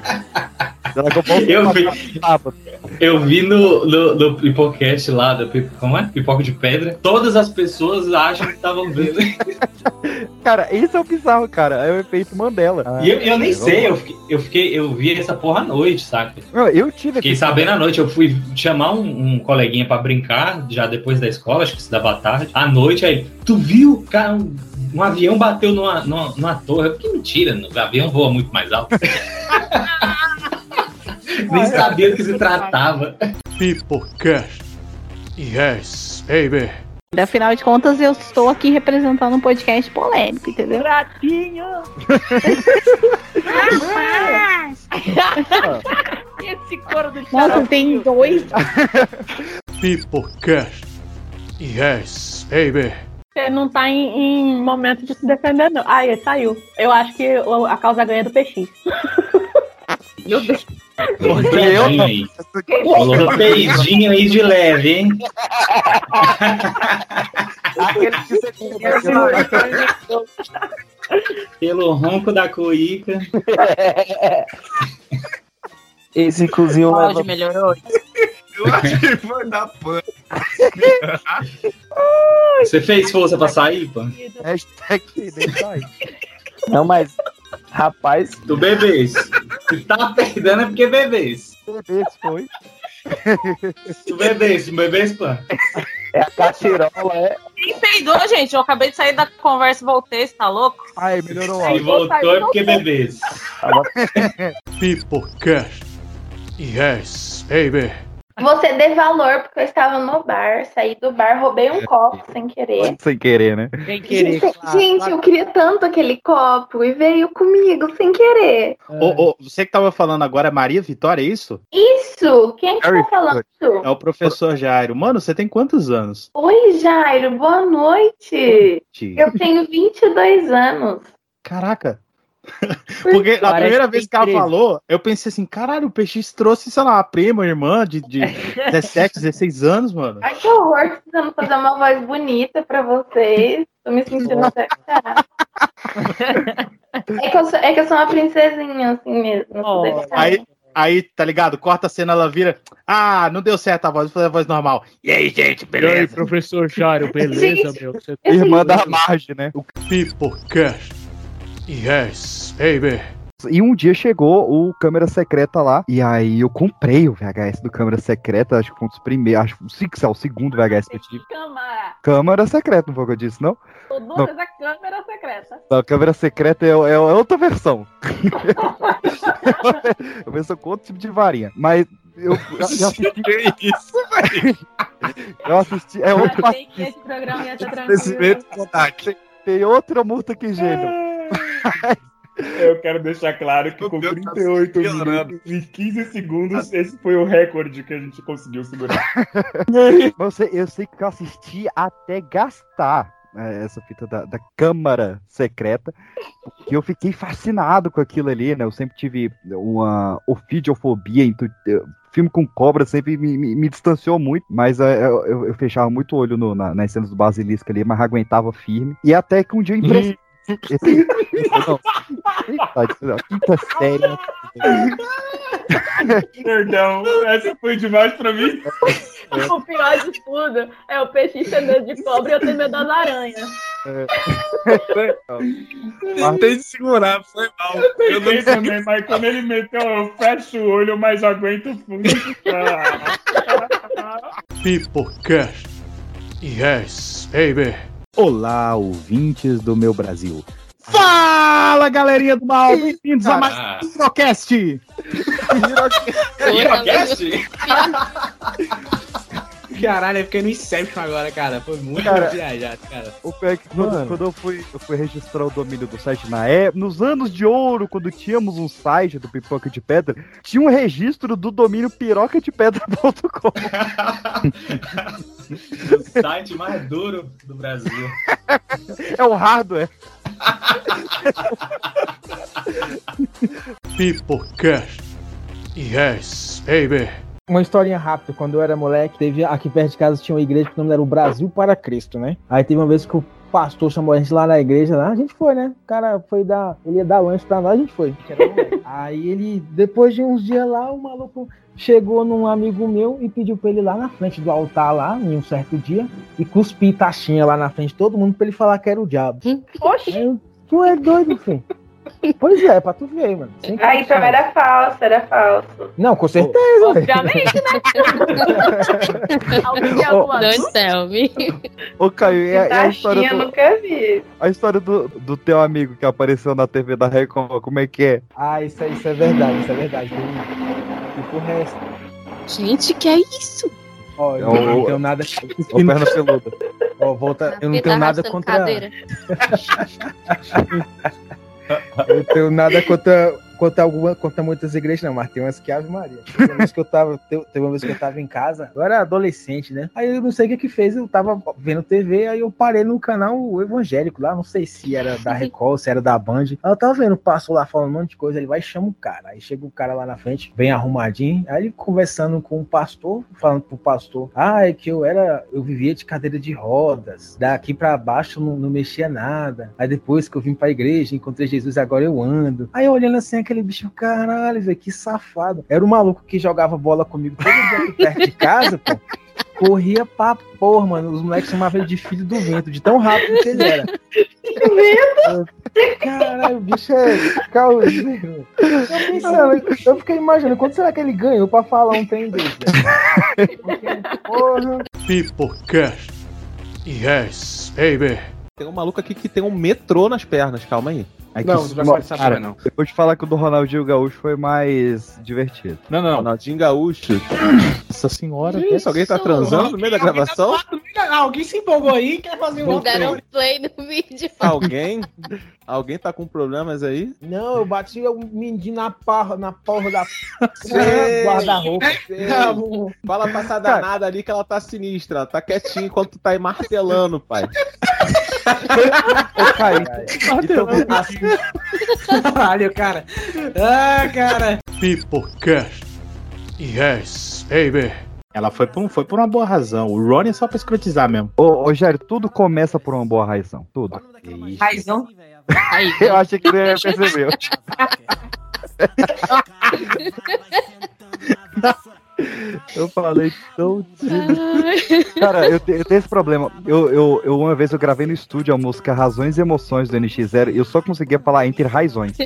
Dragon Ball Eu vi, sábado. eu vi no, no, no Pipocast lá, da, como é? Pipoca de Pedra. Todas as pessoas acham que estavam vendo. [laughs] Cara, esse é o bizarro, cara. É o efeito Mandela. E eu, eu nem sei, eu fiquei, eu fiquei, eu vi essa porra à noite, saca? Eu, eu tive Fiquei sabendo à noite, eu fui chamar um, um coleguinha pra brincar, já depois da escola, acho que se dava tarde. À noite, aí, tu viu, cara, um, um avião bateu numa, numa, numa torre. Que mentira, o avião voa muito mais alto. [laughs] Nem sabia do que se tratava. Pipocast. Yes, baby. Afinal de contas, eu estou aqui representando um podcast polêmico, entendeu? Ratinho! [laughs] Esse coro do Nossa, tem dois. Pipocast. Yes, baby. Você não tá em, em momento de se defender, não. Ah, ele saiu. Eu acho que o- a causa ganha do PX. [laughs] Meu Deus. Peidinho aí. Falou peidinho aí de leve, hein? Pelo ronco da cuíca. [laughs] Esse cozinho Pode, leva. melhorou. Eu acho que vai dar pano. [laughs] Você fez força pra sair, pô? Hashtag aí. Não, mas. Rapaz. Tu bebês. Se tá perdendo é porque bebês. Esse foi. Tu bebês, tu bebês, pô. É a cachirola, é. Quem peidou, gente? Eu acabei de sair da conversa e voltei, você tá louco? Ai, melhorou Se voltou é porque bebês. Pipocast. Yes, baby. Você dê valor, porque eu estava no bar, saí do bar, roubei um copo sem querer. [laughs] Sem querer, né? Sem Gente, gente, eu queria tanto aquele copo e veio comigo sem querer. Ô, ô, você que tava falando agora é Maria Vitória, é isso? Isso! Quem que tá falando? É o professor Jairo. Mano, você tem quantos anos? Oi, Jairo, boa noite. Eu tenho 22 anos. Caraca. [laughs] Porque a Parece primeira que vez que ela falou, eu pensei assim, caralho, o PX trouxe, sei lá, uma prima, uma irmã de, de [laughs] 17, 16 anos, mano. Ai, que horror, tentando fazer uma voz bonita pra vocês. Tô me sentindo até. [laughs] É que, eu sou, é que eu sou uma princesinha, assim mesmo. delicada. Aí, aí, tá ligado? Corta a cena, ela vira. Ah, não deu certo a voz, vou fazer a voz normal. E aí, gente, E aí, beleza? professor Jairo, beleza, meu? Você Irmã da Marge, né? Pipocast. Yes, baby. E um dia chegou o câmera secreta lá, e aí eu comprei o VHS do câmera secreta, acho que foi um dos primeiros, acho que o segundo VHS que eu tive. Câmara. Câmera secreta, não foi o que eu disse, não? Tô Não. duas vezes a câmera secreta. Não, a câmera secreta é, é outra versão. [laughs] eu penso com outro tipo de varinha. Mas eu, [laughs] eu assisti. isso, Eu assisti. É outro Achei que esse programa ia ser tranquilo. Tem outra multa que gênio. Eu quero deixar claro que com 38 minutos e 15 segundos, esse foi o recorde que a gente conseguiu segurar. [laughs] Eu sei, eu sei que eu assisti até gastar é, essa fita da, da câmara secreta, porque eu fiquei fascinado com aquilo ali, né? Eu sempre tive uma ofidiofobia, eu- filme com cobra sempre me, me- me distanciou muito, mas é, eu, eu- eu fechava muito o olho no- na- nas cenas do Basilisco ali, mas aguentava firme. E até que um dia eu emprestei. Esse, não, não, quinta série. Perdão, essa foi demais pra mim. O pior de tudo é o peixe ter medo de cobra e eu ter medo das aranhas. Tentei de segurar, foi mal. Eu tentei também, mas quando ele meteu, eu fecho o olho, mas aguento fundo. Pipocast. Yes, baby. Olá, ouvintes do meu Brasil. Fala, galerinha do mal! Bem-vindos a mais um Pirocast! [laughs] [laughs] [laughs] Caralho, eu fiquei no Inception agora, cara. Foi muito Cara, viajado, cara. O pior é que quando, quando eu, fui, eu fui registrar o domínio do site na época, nos anos de ouro, quando tínhamos um site do Pipoca de Pedra, tinha um registro do domínio pirocadepedra.com. [laughs] O site mais duro do Brasil. É o hardware. Pipocast. Yes, baby. Uma historinha rápida, quando eu era moleque, teve aqui perto de casa tinha uma igreja que o nome era o Brasil para Cristo, né? Aí teve uma vez que o pastor chamou a gente lá na igreja, lá, a gente foi, né? O cara foi dar, ele ia dar lanche pra nós, a gente foi. Aí ele, depois de uns dias lá, o maluco chegou num amigo meu e pediu pra ele ir lá na frente do altar lá, em um certo dia, e cuspir taxinha lá na frente de todo mundo pra ele falar que era o diabo. Oxi! Aí eu, tu é doido, filho. Pois é, pra tu ver, mano. Sem Ah, então era falso, era falso. Não, com certeza. Obviamente, né? Don't tell me. Ô, Caio, é, é a história Taxinha, do, nunca vi. a história do, do teu amigo que apareceu na TV da Record, como é que é? Ah, isso, é- isso é verdade, isso é verdade. Tem um- Tipo o resto. Gente, que é isso? Ó, eu É não tenho nada. Ô, perna peluda. Ó, volta. Eu não tenho tá nada contra. [laughs] Eu tenho nada contra, contra alguma, contra muitas igrejas, não, mas tem umas que Ave Maria. Teve uma vez que eu tava, te- teve uma vez que eu tava em casa, eu era adolescente, né? Aí eu não sei o que que fez, eu tava vendo TV, aí eu parei no canal evangélico lá, não sei se era da Record, se era da Band. Aí eu tava vendo o pastor lá falando um monte de coisa, ele vai e chama o cara. Aí chega o cara lá na frente, bem arrumadinho, aí ele conversando com o pastor, falando pro pastor, ah, é que eu era, eu vivia de cadeira de rodas, daqui pra baixo não, não mexia nada. Aí depois que eu vim pra igreja, encontrei Jesus, agora eu ando. Aí olhando assim, aquele bicho, caralho, velho, que safado. Era o maluco que jogava bola comigo todo dia aqui perto de casa, pô. Corria pra porra, mano. Os moleques chamavam ele de filho do vento, de tão rápido que ele era. Caralho, o bicho é causeiro. Eu, pensando, eu fiquei imaginando, quanto será que ele ganhou pra falar um trem desse? velho? Porra. Pipocast. Yes, baby. Tem um maluco aqui que tem um metrô nas pernas, calma aí. É Não, isso- não vai falar dessa cara, não. Eu vou te falar que o do Ronaldinho Gaúcho foi mais divertido. Não, não. Ronaldinho Gaúcho. Nossa senhora. Isso, alguém tá transando no meio da Alguém tá gravação? no meio da- Alguém se empolgou aí e quer fazer um Deram play no vídeo. Alguém? Alguém tá com problemas aí? Não, eu bati o mindinho na porra, na porra da guarda-roupa. Fala pra essa danada ali que ela tá sinistra. Ela tá quietinha enquanto tu tá aí martelando, pai. Ô, Caio, então, [laughs] Caralho, cara. Ah, cara. Pipocast. Yes, baby. Ela foi por, um- foi por uma boa razão. O Ronnie é só pra escrotizar mesmo. Ô, ô Jair, tudo começa por uma boa razão. Tudo. Raizão. Eu achei que você percebeu. Eu falei tão tímido. Cara, eu, eu tenho esse problema. Eu, eu, eu uma vez eu gravei no estúdio a música Razões e Emoções do NX0 e eu só conseguia falar entre razões.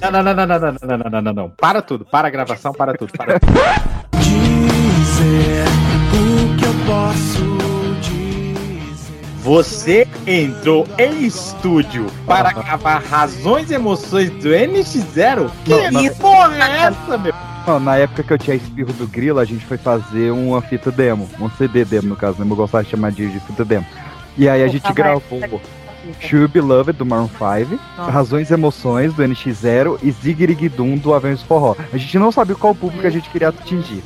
Não, não, não, não, não, não, não, não, não, não, não. Para tudo, para a gravação, para tudo, para tudo. Dizer o que eu posso dizer. Você entrou em estúdio para gravar razões e emoções do NX0? Que Não, não. porra é essa, meu? Não, na época que eu tinha espirro do grilo, a gente foi fazer uma fita demo, um CD demo no caso, né? Eu gostava de chamar de, de fita demo. E aí a gente gravou Should Be Loved do Maroon 5, Nossa. Razões e Emoções do NX0 e Zigirigidum do Aviões Forró. A gente não sabia qual público a gente queria atingir.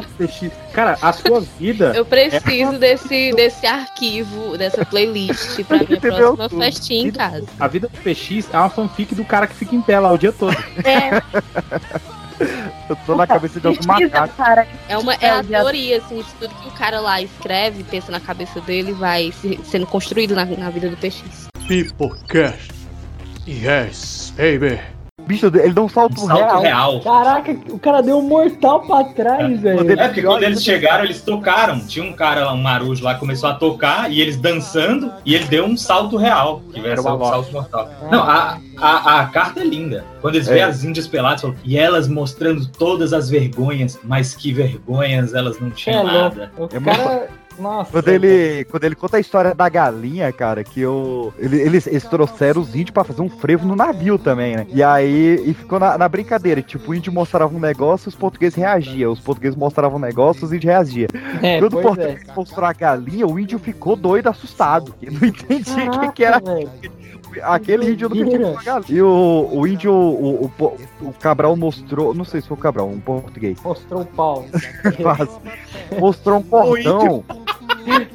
[laughs] Cara, a sua vida. Eu preciso desse, desse arquivo, dessa playlist pra minha Entendeu próxima tudo. festinha em casa. A vida do PX é uma fanfic do cara que fica em pé lá o dia todo. É, [laughs] Eu tô na cabeça de algum macaco. é, uma, é a teoria, assim, de tudo que o cara lá escreve, pensa na cabeça dele, vai se- sendo construído na, na vida do PX. Pipocast. Yes, baby. Bicho, ele dá um salto, salto real. Caraca, o cara deu um mortal pra trás, velho. É porque quando eles chegaram, eles tocaram. Tinha um cara lá, um marujo lá, começou a tocar e eles dançando e ele deu um salto real, que Era um moto. salto mortal. Não, a, a, a carta é linda. Quando eles É. veem as índias peladas, falam, e elas mostrando todas as vergonhas, mas que vergonhas elas não tinham É nada. O É cara. Nossa. Quando ele, quando ele conta a história da galinha, cara, que eu. ele- Eles, eles trouxeram os índios pra fazer um frevo no navio também, né? E aí e ficou na, na brincadeira. Tipo, o índio mostrava um negócio os portugueses reagiam. Os portugueses mostravam um negócio os índios reagiam. É, Quando o português mostrou a galinha, o índio ficou doido, assustado. Ele não [laughs] entendia o que, que era. Aquele índio não podia doideira. com a galinha. E o, o índio, o, o, o Cabral mostrou. Não sei se foi o Cabral, um português. Mostrou o pau. [laughs] Quase. Mostrou um cordão.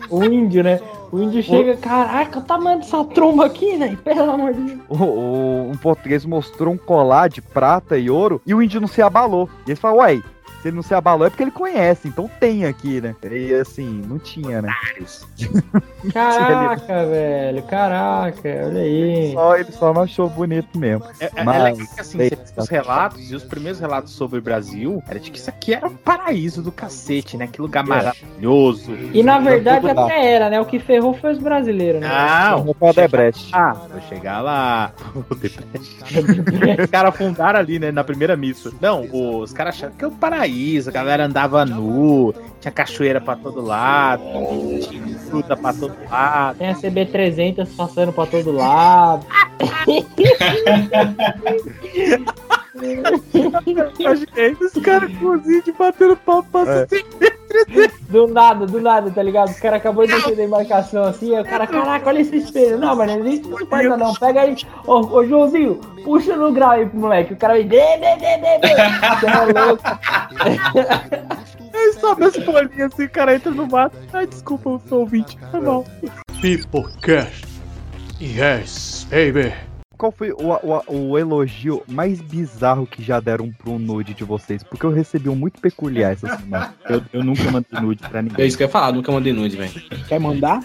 O índio, né? O índio chega, caraca, o tamanho dessa tromba aqui, velho. Pelo amor de Deus. O, o- um português mostrou um colar de prata e ouro e o índio não se abalou. E ele falou, uai, se ele não se abalou é porque ele conhece, então tem aqui, né? E assim, não tinha, né? [laughs] Caraca, velho. Caraca, olha aí. Só, ele só não achou bonito mesmo. É, é- é Mas- legal que assim, você os relatos, e os primeiros relatos sobre o Brasil, era de que isso aqui era um paraíso do cacete, né? Que lugar maravilhoso. E na verdade até era, né? O que ferrou foi os brasileiros, né? Não, Vou pra Debrecht. Ah, vou chegar lá. os caras fundaram ali, né, na primeira missa. Não, os caras acharam que era um paraíso, a galera andava nu, tinha cachoeira pra todo lado, tinha fruta pra todo lado. Tem a CB300 passando pra todo lado. [laughs] Imaginei os caras com os índios batendo pau pra Do nada, do nada, tá ligado? Os caras acabou de descer da embarcação assim, aí o cara, caraca, olha esse espelho. Não, mano, isso não importa não. Pega aí, ô, ô Joãozinho, puxa no grau aí pro moleque. O cara vai, dê, dê, dê, dê, dê. Você é louco. Aí sobe as folhinhas assim, o cara entra no mato. Ai, desculpa, eu sou ouvinte. Foi mal. Pipocast. Yes, baby. Qual foi o, o, o elogio mais bizarro que já deram pro nude de vocês? Porque eu recebi um muito peculiar essa semana. Eu, eu nunca mandei nude pra É ninguém. isso que eu ia falar, nunca mandei nude, velho. Quer mandar?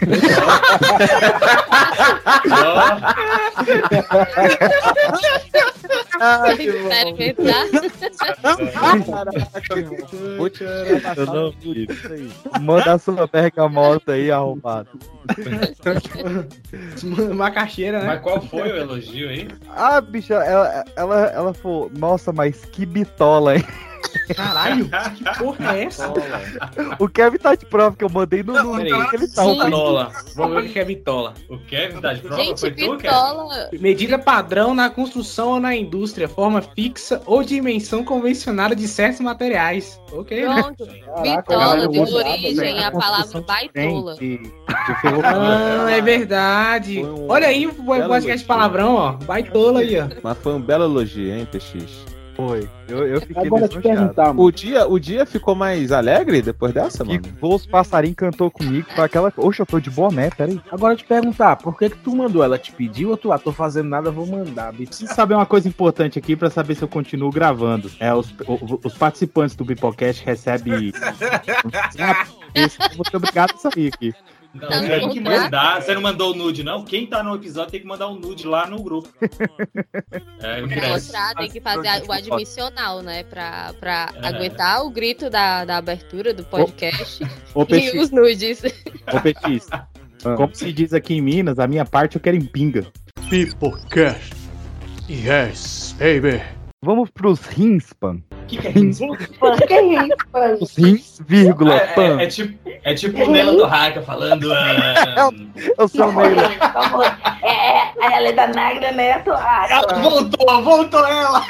[laughs] Manda a sua bergamota aí, arrombado. Macaxeira, né? Qual foi o elogio aí? Ah, bicha, ela, ela, ela falou, nossa, mas que bitola, hein? Caralho, que porra é essa? O Kevin tá de prova que eu mandei no que ele tá. Sim. Bitola. Vamos ver o que é bitola. O Kevin tá de prova? Gente, Foi tu, Kevin? Bitola. Medida padrão na construção ou na indústria, forma fixa ou dimensão convencionada de certos materiais. Ok, né? Pronto. Bitola deu origem à palavra baitola. Ah, é verdade. Olha aí o podcast palavrão, ó. Baitola aí, ó. Mas foi uma bela elogio, hein, PX? Foi. Eu, eu fiquei Agora te perguntar, mano. O dia, o dia ficou mais alegre depois dessa, mano? Ficou, os passarinhos cantou comigo, foi aquela. Oxe, eu tô de boné, peraí. Agora te perguntar, por que que tu mandou? Ela te pediu ou tu, ah, tô fazendo nada, vou mandar, bicho. Preciso saber uma coisa importante aqui pra saber se eu continuo gravando. É, os, o- os participantes do Bipocast recebem. Eu vou ser obrigado a sair aqui. Não, tem que mandar. Você não mandou o nude, não? Quem tá no episódio tem que mandar um nude lá no grupo. [laughs] É, Tem que ingresso. mostrar, tem que fazer o admissional, né? Pra, pra É. aguentar o grito da, da abertura do podcast [laughs] Ô, e Peixinho. os nudes. Ô, Petis, [laughs] como se diz aqui em Minas, a minha parte eu quero em pinga. Pipocast. Yes, baby. Vamos pros rins, pan. Que que é rins? Que isso, Os rins, vírgula, É, pan. é, é tipo, é tipo o Nela do Raca falando. [laughs] ah, Eu sou o Neila. É, a Leda Negra, né? Tu acha? Ela voltou, voltou ela!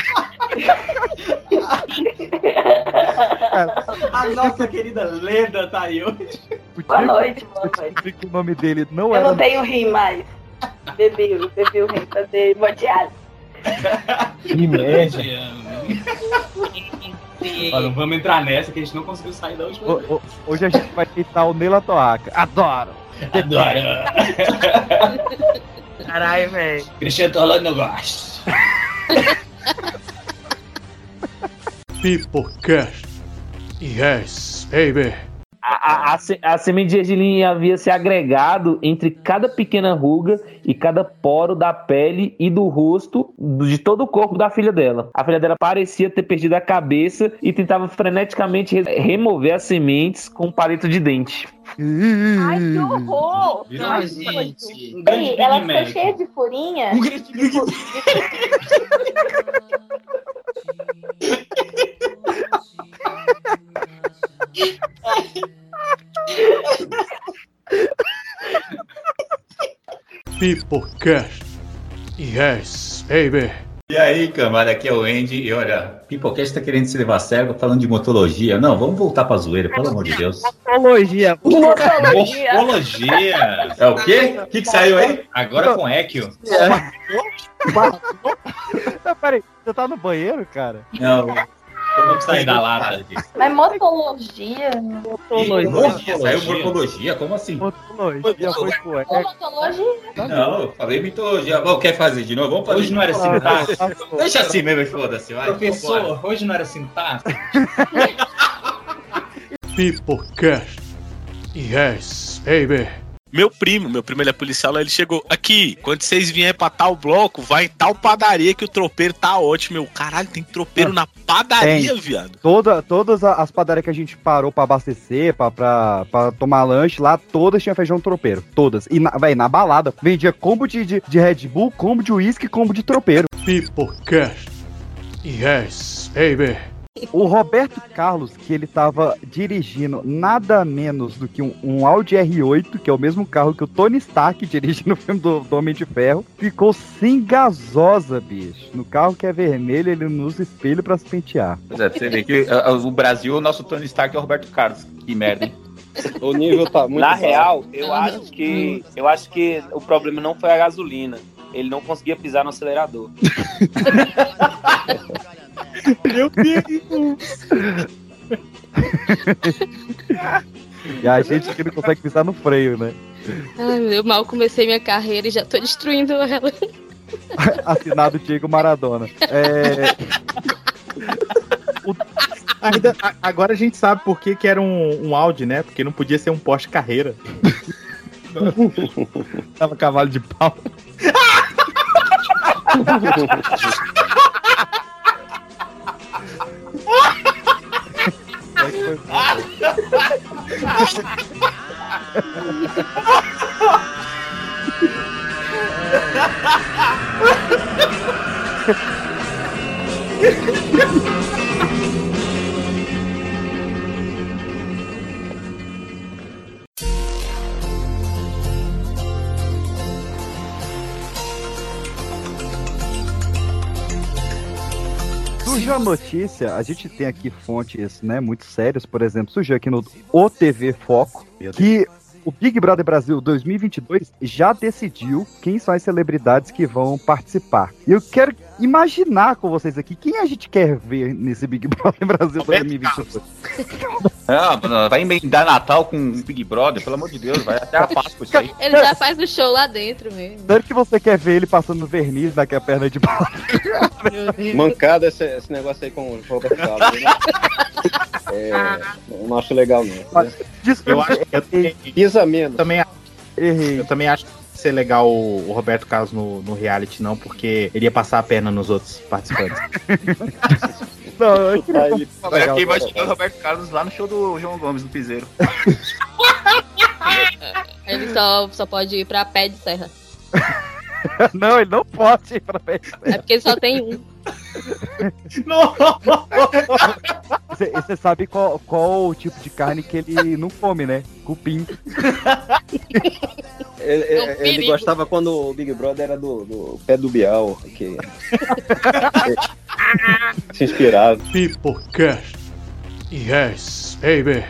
A nossa querida Leda tá aí hoje. Boa noite, boa noite. O nome dele não Eu era. não tenho rim mais. Bebi, bebi o rim, fazer hemodiálise. Que merda. Não vamos entrar nessa que a gente não conseguiu sair da última ho- Hoje a gente vai tentar o Neila Torraca. Adoro! Adoro! [laughs] Caralho, velho. Cristiano Torlando não gosta. Pipocast. Yes, baby. A, a, a, a semente de gergelim havia se agregado entre cada pequena ruga e cada poro da pele e do rosto de todo o corpo da filha dela. A filha dela parecia ter perdido a cabeça e tentava freneticamente re- remover as sementes com um palito de dente. Ai, que horror! Virou Ai, uma que gente. Um Ei, ela ficou cheia de furinha. [laughs] [laughs] Pipocast. Yes, baby. E aí, camada, aqui é o Andy. E olha, Pipocast tá querendo se levar a sério falando de motologia. Não, vamos voltar pra zoeira, pelo amor de Deus. Motologia. Motologia. Morfologia. É o quê? O que, que saiu aí? Agora com Equio. Não, peraí, você tá no banheiro, cara? Não. Vamos sair da lata. Mas motologia. Morfologia, saiu morfologia? Como assim? Motologia foi Motologia. Não, eu falei mitologia. Bom, quer fazer de novo? Vamos fazer. Hoje não era sintaxe. Deixa assim mesmo, foda-se. Professor, hoje não era sintaxe. Pipocast. Yes, baby. Meu primo, meu primo ele é policial, lá ele chegou aqui. Quando vocês vierem pra tal bloco, vai em tal padaria que o tropeiro tá ótimo. Eu, caralho, tem tropeiro na padaria, Tem. viado. Toda, todas as padarias que a gente parou pra abastecer, pra, pra, pra tomar lanche lá, todas tinham feijão tropeiro. Todas. E, na, véi, na balada, vendia combo de, de, de Red Bull, combo de uísque, combo de tropeiro. Pipocast. Yes, baby. O Roberto Carlos, que ele tava dirigindo nada menos do que um, um Audi R8, que é o mesmo carro que o Tony Stark [laughs] dirige no filme do, do Homem de Ferro, ficou sem gasosa, bicho. No carro que é vermelho, ele não usa espelho pra se pentear. Pois é, você ver que ah, o Brasil, o nosso Tony Stark é o Roberto Carlos. Que merda, hein? [laughs] O nível tá muito Na baixo. real, eu acho que eu acho que o problema não foi a gasolina. Ele não conseguia pisar no acelerador. [laughs] Meu Deus! e a gente que não consegue pisar no freio, né? Ai, eu mal comecei minha carreira e já tô destruindo ela. Assinado Diego Maradona. É, Ainda, a- agora a gente sabe por que, que era um, um Audi, né? Porque não podia ser um Porsche Carreira. [laughs] Tava cavalo de pau. [laughs] Ha ha ha ha! Surgiu a notícia, a gente tem aqui fontes, né, muito sérias, por exemplo, surgiu aqui no OTV Foco, que o Big Brother Brasil 2022 já decidiu quem são as celebridades que vão participar. E eu quero imaginar com vocês aqui quem a gente quer ver nesse Big Brother Brasil 2022. Ah, vai emendar Natal com Big Brother, pelo amor de Deus, vai até a Páscoa isso aí. [laughs] Ele já faz o show lá dentro mesmo. Sério que você quer ver ele passando verniz naquela perna de pau? Mancada esse, esse negócio aí com o Roberto Carlos. né? É, não acho legal, não. Eu acho que eu também, Pisa menos. também, eu também acho que ser legal o, o Roberto Carlos no, no reality, não, porque ele ia passar a perna nos outros participantes. [laughs] Não, eu queria Aí, Eu fiquei imaginando o Roberto Carlos lá no show do João Gomes, no Piseiro. [laughs] Ele só, só pode ir pra pé de serra. [laughs] Não, ele não pode ir pra pé. É porque ele só tem um. Você, você sabe qual, qual o tipo de carne que ele não come, né? Cupim. Ele, É um ele gostava quando o Big Brother era do, do pé do Bial, que [laughs] se inspirava. Pipocast. Yes, baby.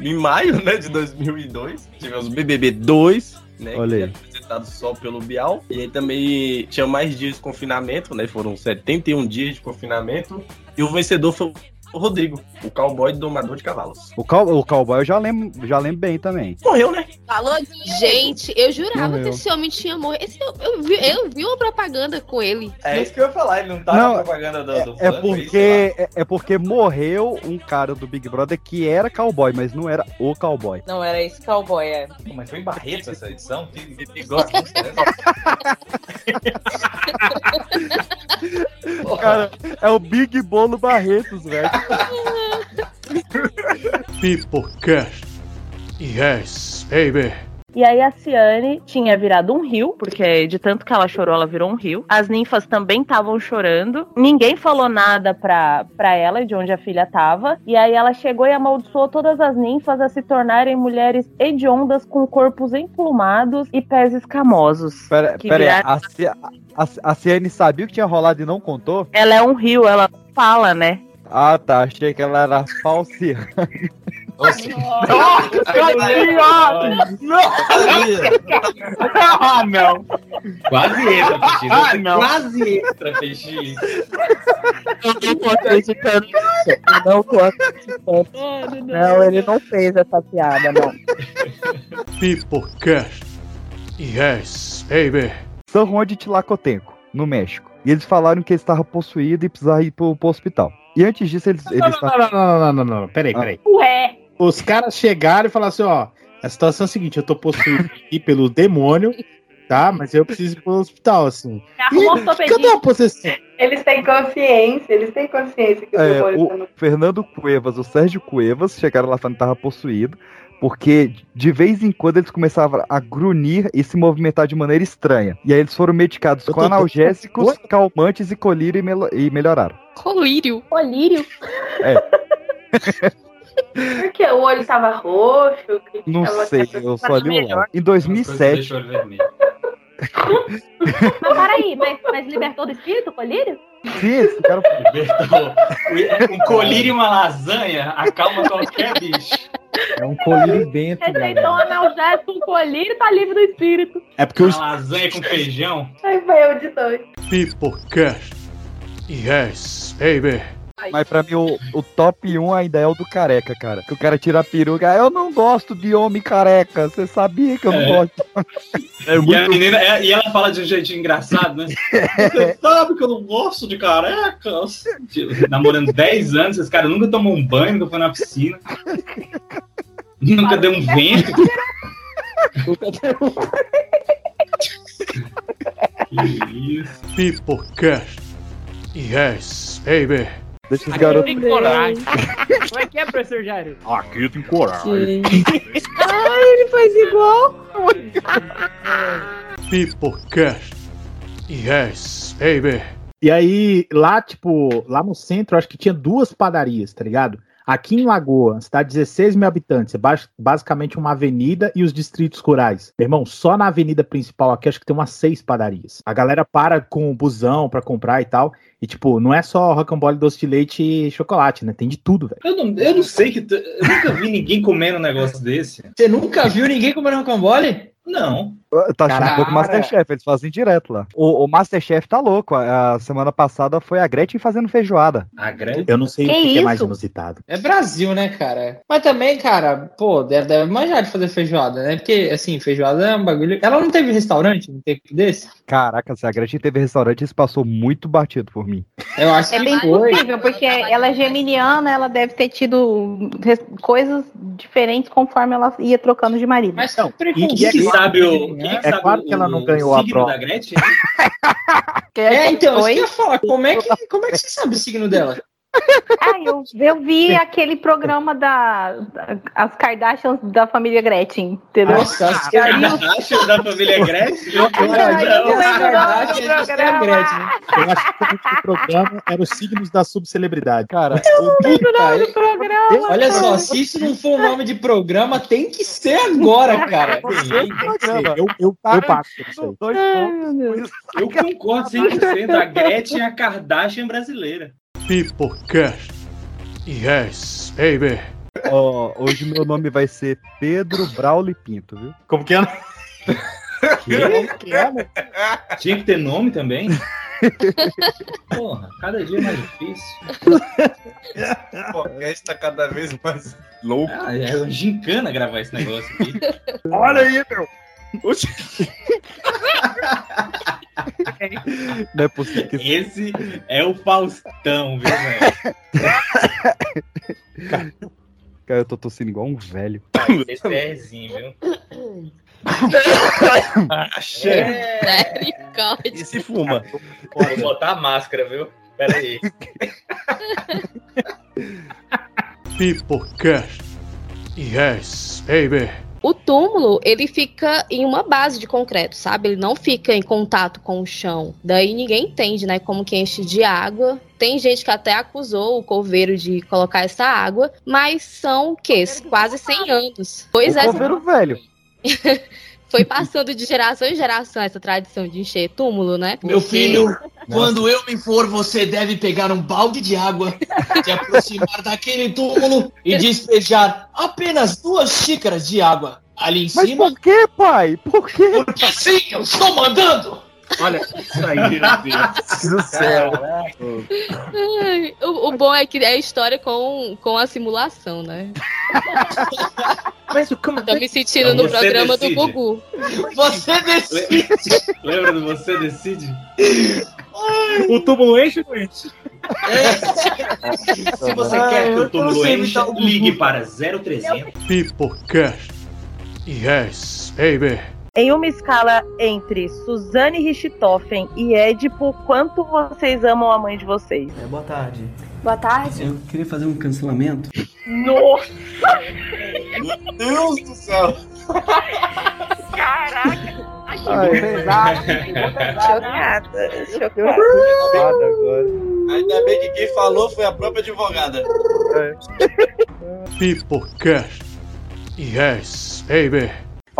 Em maio, né, de 2002, tivemos o BBB 2, né, Olha que aí. é apresentado só pelo Bial. E aí também tinha mais dias de confinamento, né, foram 71 dias de confinamento. E o vencedor foi o Rodrigo, o cowboy domador de cavalos. O, cow, o cowboy eu já lembro, já lembro bem também. Morreu, né? Falou Gente, eu jurava Morreu. que esse homem tinha morrido. Esse- eu, eu vi, eu vi uma propaganda com ele. É isso que eu ia falar, ele não tá Não, na propaganda do, do É porque, é, é porque morreu um cara do Big Brother que era cowboy, mas não era o cowboy. Não era esse cowboy, é. Mas foi em Barretos essa edição? Tem, tem, tem Cara, é o Big Bolo Barretos, velho. Pipocast. Yes, baby. E aí a Ciane tinha virado um rio, porque de tanto que ela chorou, ela virou um rio. As ninfas também estavam chorando. Ninguém falou nada pra, pra ela de onde a filha tava. E aí ela chegou e amaldiçoou todas as ninfas a se tornarem mulheres hediondas com corpos emplumados e pés escamosos. Pera, Que pera aí, viraram- a, a, a Ciane sabia o que tinha rolado e não contou? Ela é um rio, ela fala, né? Ah, tá. Achei que ela era falsa. Ah, não. Quase entra, Peixe. Ah, não. Quase entra, Peixe. Eu não tô acreditando nisso. Eu não tô acreditando. Não, ele não fez essa piada, não. Pipocast. Yes, baby. São Juan de Tlacotenco, no México. E eles falaram que ele estava possuído e precisava ir pro, pro hospital. E antes disso, eles. Não, eles não, não, não, não, não, não, não, não. Peraí, Ah. peraí. Ué. Os caras chegaram e falaram assim, ó, a situação é a seguinte, eu tô possuído aqui pelo demônio, tá? Mas eu preciso ir pro hospital, assim. E cadê a possessão? Eles têm consciência, eles têm consciência que o É, demônio tá o no Fernando Cuevas, o Sérgio Cuevas, chegaram lá falando que tava possuído, porque de vez em quando eles começavam a grunhir e se movimentar de maneira estranha. E aí eles foram medicados com tô- analgésicos, calmantes e colírio e, melo- e melhoraram. Colírio. Colírio? É. Porque o olho tava roxo. que Não tava- sei, eu só li o lá. Em 2007, Deixa o olho vermelho. Mas peraí, mas, mas libertou do espírito o colírio? Sim, esse cara Libertou. Um colírio e uma lasanha acalma qualquer bicho. É um colírio bento, Receitou um galera. analgésico, um colírio tá livre do espírito. É porque os... Uma lasanha com feijão. Aí foi eu de dois. Pipocast. Yes, baby. Mas pra mim, o, o top 1 ainda é o do careca, cara. Que o cara tira a peruca. "Ah, Eu não gosto de homem careca. Você sabia que eu não É. gosto. É E a muito... menina, é- e ela fala de um jeitinho engraçado, né? [laughs] Você sabe que eu não gosto de careca? Namorando 10 anos, esses caras nunca tomam um banho, nunca foi na piscina. Nunca deu um vento. Que isso. Pipocast. Yes, baby. Deixa os garotos. Tem coragem. [laughs] Como é que é, professor Jairo? Aqui tem coragem. Ai, ele faz igual. [laughs] Pipocast. Yes, baby. E aí, lá, tipo, lá no centro, eu acho que tinha duas padarias, tá ligado? Aqui em Lagoa, cidade de 16 mil habitantes, é bas- basicamente uma avenida e os distritos rurais. Meu irmão, só na avenida principal aqui acho que tem umas seis padarias. A galera para com o busão pra comprar e tal. E, tipo, não é só rocambole, doce de leite e chocolate, né? Tem de tudo, velho. Eu não, eu não sei que. t- Eu nunca vi ninguém comendo um negócio desse. Você nunca viu ninguém comendo rocambole? Não. Tá achando pouco Masterchef, eles fazem direto lá. O, o Masterchef tá louco. A, a semana passada foi a Gretchen fazendo feijoada. A Gretchen? Eu não sei Que o que, que é mais inusitado. É Brasil, né, cara? Mas também, cara, pô, deve, deve manjar de fazer feijoada, né? Porque, assim, feijoada é um bagulho. Ela não teve restaurante no tempo desse? Caraca, se a Gretchen teve restaurante, isso passou muito batido por mim. Eu acho É bem possível, porque ela é geminiana, ela deve ter tido coisas diferentes conforme ela ia trocando de marido. Mas Quem que sabe o. Quem que É sabe claro que ela não o ganhou a prova. da Gretchen? [laughs] É, então, isso Foi? que eu ia falar. Como é que, como é que você sabe o signo dela? [laughs] Ah, eu, eu vi aquele programa da, da- as Kardashians da família Gretchen, entendeu? Nossa, as E aí o- Kardashian da família Gretchen? Eu, eu, eu, eu lembro. Gretchen. eu acho que o programa era os signos da subcelebridade. Cara, Puta, do programa. Olha só, se isso não for o nome de programa, tem que ser agora, cara. Eu, eu, eu passo. Eu concordo 100%. A Gretchen é a Kardashian brasileira. Peoplecast. Yes, baby. Ó, hoje meu nome vai ser Pedro Brauli Pinto, viu? Como que é? Que é, né? Tinha que ter nome também? [laughs] Porra, cada dia é mais difícil. O podcast tá cada vez mais louco. Ah, é uma gincana gravar esse negócio aqui. Olha aí, meu. [laughs] Não é possível que Esse é o Faustão, viu, velho? [laughs] Cara, eu tô tossindo igual um velho. Esse é viu? Misericórdia. E se fuma? Vou botar a máscara, viu? Pera aí. Peoplecast. Yes, baby. O túmulo, ele fica em uma base de concreto, sabe? Ele não fica em contato com o chão. Daí ninguém entende, né, como que enche de água. Tem gente que até acusou o coveiro de colocar essa água, mas são o quê? Quase 100 anos. Pois o é, coveiro velho. [laughs] foi passando de geração em geração essa tradição de encher túmulo, né? Meu filho, [laughs] quando eu me for, você deve pegar um balde de água, se aproximar daquele túmulo e despejar apenas duas xícaras de água ali em Mas cima. por que, pai? Por quê? Porque assim eu estou mandando! Olha isso aí, meu Deus do céu. O, o bom é que é a história com, com a simulação, né? Mas como Tô me sentindo no Você programa decide. do Gugu. Você decide! Lembra do Você Decide? O túmulo enche ou não enche? Se você quer que o túmulo encha, ligue para 0300. Peoplecast. Yes, baby. Em uma escala entre Suzane Richthofen e Édipo, quanto vocês amam a mãe de vocês? É, boa tarde. Boa tarde. Eu queria fazer um cancelamento. Nossa! Meu Deus do céu! Caraca! [laughs] Chocada. Chocada. agora. Ainda bem que quem falou foi a própria advogada. Peoplecast. Yes, baby.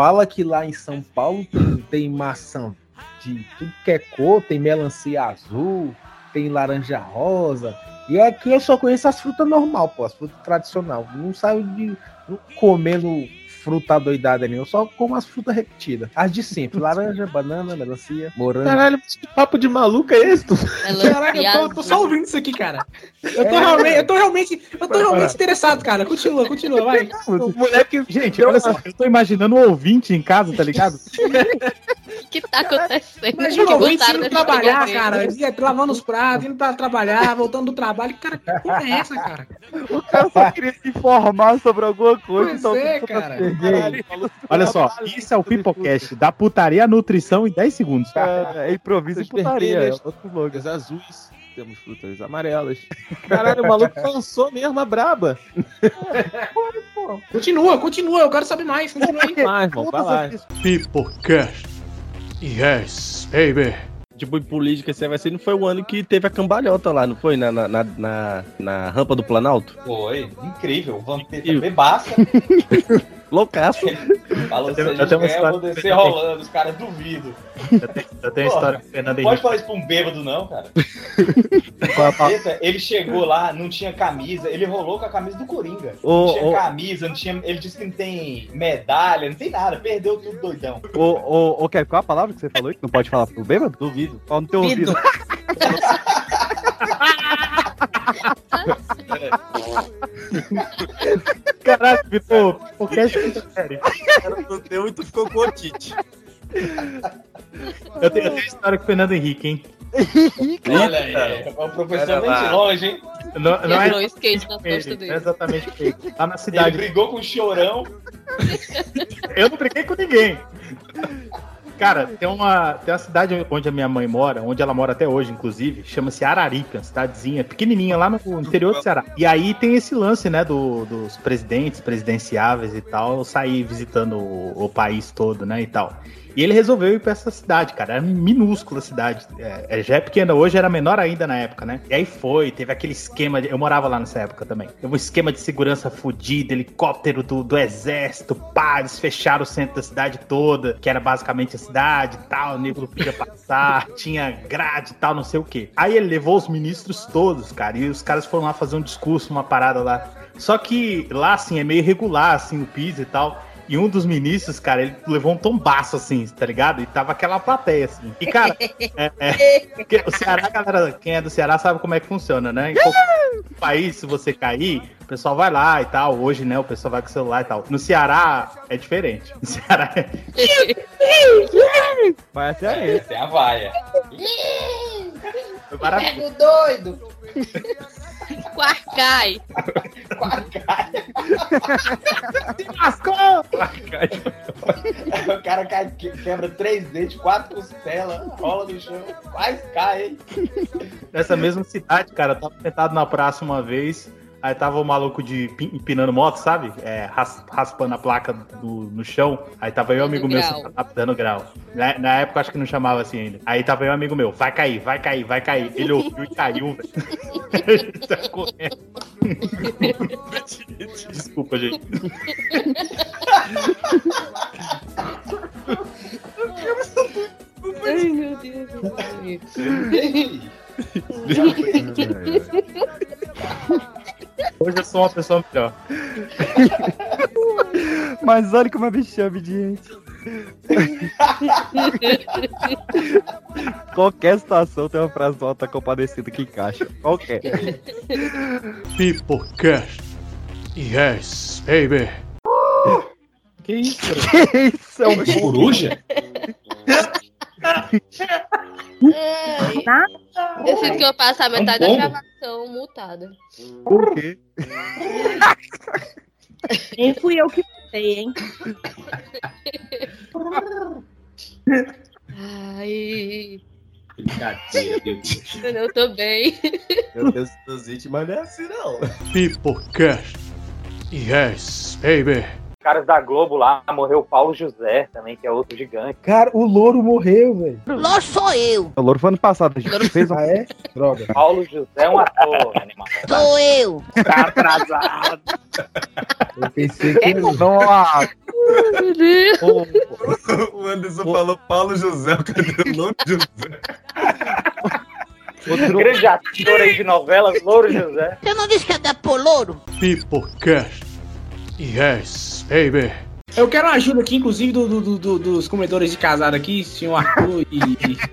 Fala que lá em São Paulo tem, tem maçã de tudo que é cor, tem melancia azul, tem laranja rosa. E aqui eu só conheço as frutas normal, pô, as frutas tradicional. Não saio de não comendo fruta doidada nem, eu só como as frutas repetidas. As de sempre, [laughs] laranja, banana, melancia, morango. Caralho, mas que papo de maluco é esse? Caraca, eu tô, tô só ouvindo isso aqui, cara. Eu tô É. realmente, eu tô realmente, eu tô realmente interessado, cara. Continua, continua, vai. O moleque, gente, olha só, eu tô imaginando um ouvinte em casa, tá ligado? O [laughs] que tá acontecendo? Imagina Que o ouvinte indo trabalhar, programa. cara. Ia lavando os pratos, indo pra trabalhar, voltando do trabalho. Cara, que porra é essa, cara? O cara só queria se informar sobre alguma coisa. Pois então é, cara. Olha só, isso é o Pipocast, da putaria à nutrição em 10 segundos. É, é improviso e putaria. É vermelhas, frutas azuis, temos frutas amarelas. Caralho, o maluco lançou mesmo a braba. Continua, continua, eu quero saber mais. Continua aí. Vai, irmão, vai lá. Peoplecast. Yes, baby. tipo, em política, assim, vai ser, não foi o ano que teve a cambalhota lá, não foi? Na, na, na, na- na rampa do Planalto? Foi, incrível. O Vampeta bebaça. [laughs] Loucaço. [laughs] Falou, se Eu a gente ganhar, eu vou história- descer rolando, os caras duvidam. Eu tenho, eu tenho história com o Fernando Pode Henrique. falar isso pra um bêbado, não, cara. [laughs] Ele chegou lá, não tinha camisa, ele rolou com a camisa do Coringa. Ô, não tinha ô. camisa, não tinha. Ele disse que não tem medalha, não tem nada, perdeu tudo doidão. Ô, ô, ô, qual a palavra que você falou aí que não pode falar pro bêbado? Duvido. Fala no teu ouvido. [laughs] [laughs] Caralho, virou podcast sério. Não deu e tu ficou com o Tite. Eu tenho, eu tenho história com o Fernando Henrique, hein? Olha aí, é o professor vem lá. de longe, hein? Não, não é, o skate nas ele, costas não é dele. exatamente ele. Lá na Ele cidade. brigou com o chorão. Eu não briguei com ninguém. Cara, tem uma, tem uma cidade onde a minha mãe mora, onde ela mora até hoje, inclusive, chama-se Araripe, uma cidadezinha pequenininha lá no interior do Ceará. E aí tem esse lance, né, do- dos presidentes, presidenciáveis e tal, sair visitando o, o país todo, né, e tal. E ele resolveu ir pra essa cidade, cara. Era minúscula cidade. É, é, já é pequena, hoje era menor ainda na época, né? E aí foi, teve aquele esquema. De, eu morava lá nessa época também. Teve um esquema de segurança fudido, helicóptero do, do exército, pá, eles fecharam o centro da cidade toda, que era basicamente a cidade e tal, o nego não podia passar, [laughs] tinha grade e tal, não sei o quê. Aí ele levou os ministros todos, cara, e os caras foram lá fazer um discurso, uma parada lá. Só que lá, assim, é meio irregular, assim, o piso e tal. E um dos ministros, cara, ele levou um tombaço, assim, tá ligado? E tava aquela plateia, assim. E, cara, é, é, o Ceará, galera, quem é do Ceará sabe como é que funciona, né? Em qualquer país, se você cair, pessoal vai lá e tal. Hoje, né, o pessoal vai com o celular e tal. No Ceará é diferente. No Ceará é. Vai até aí. Essa é a vaia. Pega o doido. Quarcai. Lascou! o cara cai, que- quebra três dentes, quatro costelas, rola no chão, quase cai, hein? Nessa mesma cidade, cara, eu tava sentado na praça uma vez. Aí tava o maluco de pi- empinando moto, sabe? É, ras- raspando a placa do- no chão. Aí tava eu amigo meu grau. dando grau. Na, na época acho que não chamava assim ainda. Aí tava eu amigo meu, vai cair, vai cair, vai cair. Ele ouviu e caiu, velho. Ele [laughs] tá correndo. Desculpa, gente. Ai, meu Deus. [laughs] Hoje eu sou uma pessoa melhor. [laughs] Mas olha como é bichame de gente. [laughs] Qualquer situação tem uma frase do Alta Compadecida que encaixa. Qualquer. Peoplecast. Yes, baby. Que isso? Que isso? É um Coruja? [laughs] Eu sinto que eu passo a metade da gravação mutada. Por quê? Nem fui eu que sei, hein? Ai, Brincadeira, meu Deus. eu tô bem. Meu Deus dos vítimas, mas não é assim, não. Peoplecast. Yes, baby. Caras da Globo lá, morreu o Paulo José também, que é outro gigante. Cara, o louro morreu, velho. Louro sou eu. O Louro foi ano passado, a gente fez um. Ah, é? Droga. Paulo José é um ator, animal. Sou eu. Tá atrasado. Eu pensei que. Nossa! Meu Deus. O Anderson falou Paulo José, o cadê o Louro José? Outro... Grande ator aí de novelas, Louro José. Você não disse que é da Polouro? Peoplecast. Yes, baby. Eu quero ajuda aqui, inclusive, do, do- do- do- dos comedores de casado aqui, senhor Arthur e.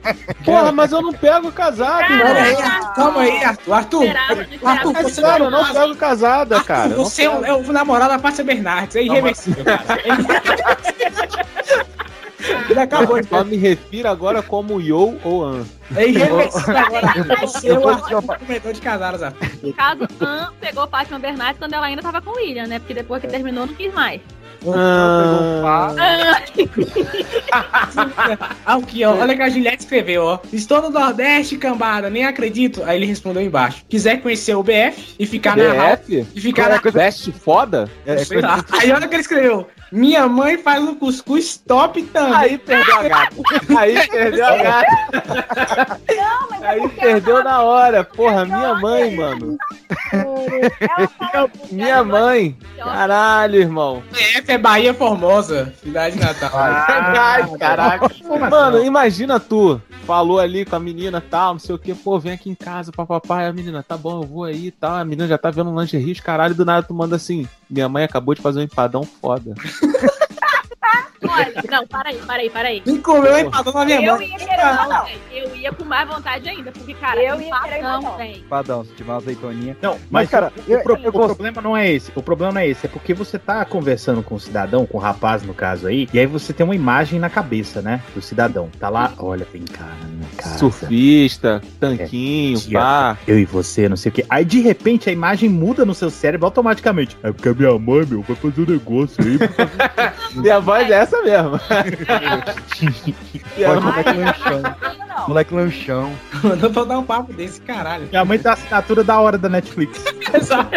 [laughs] Porra, mas eu não pego casado, Calma aí. Arthur, calma aí, Arthur. Arthur, Arthur, É você sério, eu não pego casada, cara. eu não Você é o, é o namorado da Pátria Bernardes, é irreversível, cara. [laughs] Ele acabou de Só me refiro agora como Yo ou An. É irreversível agora. Você é o Arthur, comedor de Arthur. No caso, Anne pegou Fátima Bernardes quando ela ainda tava com o William, né? Porque depois que terminou, não quis mais. Ah, Aqui, ó. Olha que a Juliette escreveu, ó. Estou no Nordeste, cambada, nem acredito. Aí ele respondeu embaixo. Quiser conhecer o BF e ficar na BF? E ficar na Veste foda? É, Sei lá. Aí olha o que ele escreveu. Minha mãe faz um cuscuz top também. [laughs] Aí perdeu a gata. Aí perdeu a gata. Aí perdeu na hora. Porra, minha mãe, mano. Minha mãe. Caralho, irmão. Essa é Bahia Formosa, cidade natal. Ai, caraca. Mano, imagina tu. Falou ali com a menina tal, não sei o que, pô, vem aqui em casa, papapá. A menina, tá bom, eu vou aí e tal. A menina já tá vendo um lingerie, caralho, do nada tu manda assim. Minha mãe acabou de fazer um empadão foda. [laughs] Olha, não, para aí, para aí, para aí. Quem comeu um empadão na minha eu mão? Ia querer não, não. Eu ia com mais vontade ainda, porque, cara, Eu ia querer empadão, empadão. velho. Padão, se tiver uma azeitoninha. Não, mas, Mas, cara, o, eu- o pro- eu o problema não é esse. O problema não é esse. É porque você tá conversando com o cidadão, com o rapaz no caso aí, e aí você tem uma imagem na cabeça, né? Do cidadão. Tá lá, olha, vem cá na minha casa. Surfista, tanquinho, Tia, pá. Eu e você, não sei o quê. Aí de repente a imagem muda no seu cérebro automaticamente. É porque a minha mãe, meu, vai fazer um negócio aí. [laughs] Minha voz é essa mesmo. [laughs] Moleque lanchão. Moleque lanchão. Mandou pra dar um papo desse, caralho. minha mãe tem a assinatura da hora da Netflix. [laughs] Exato.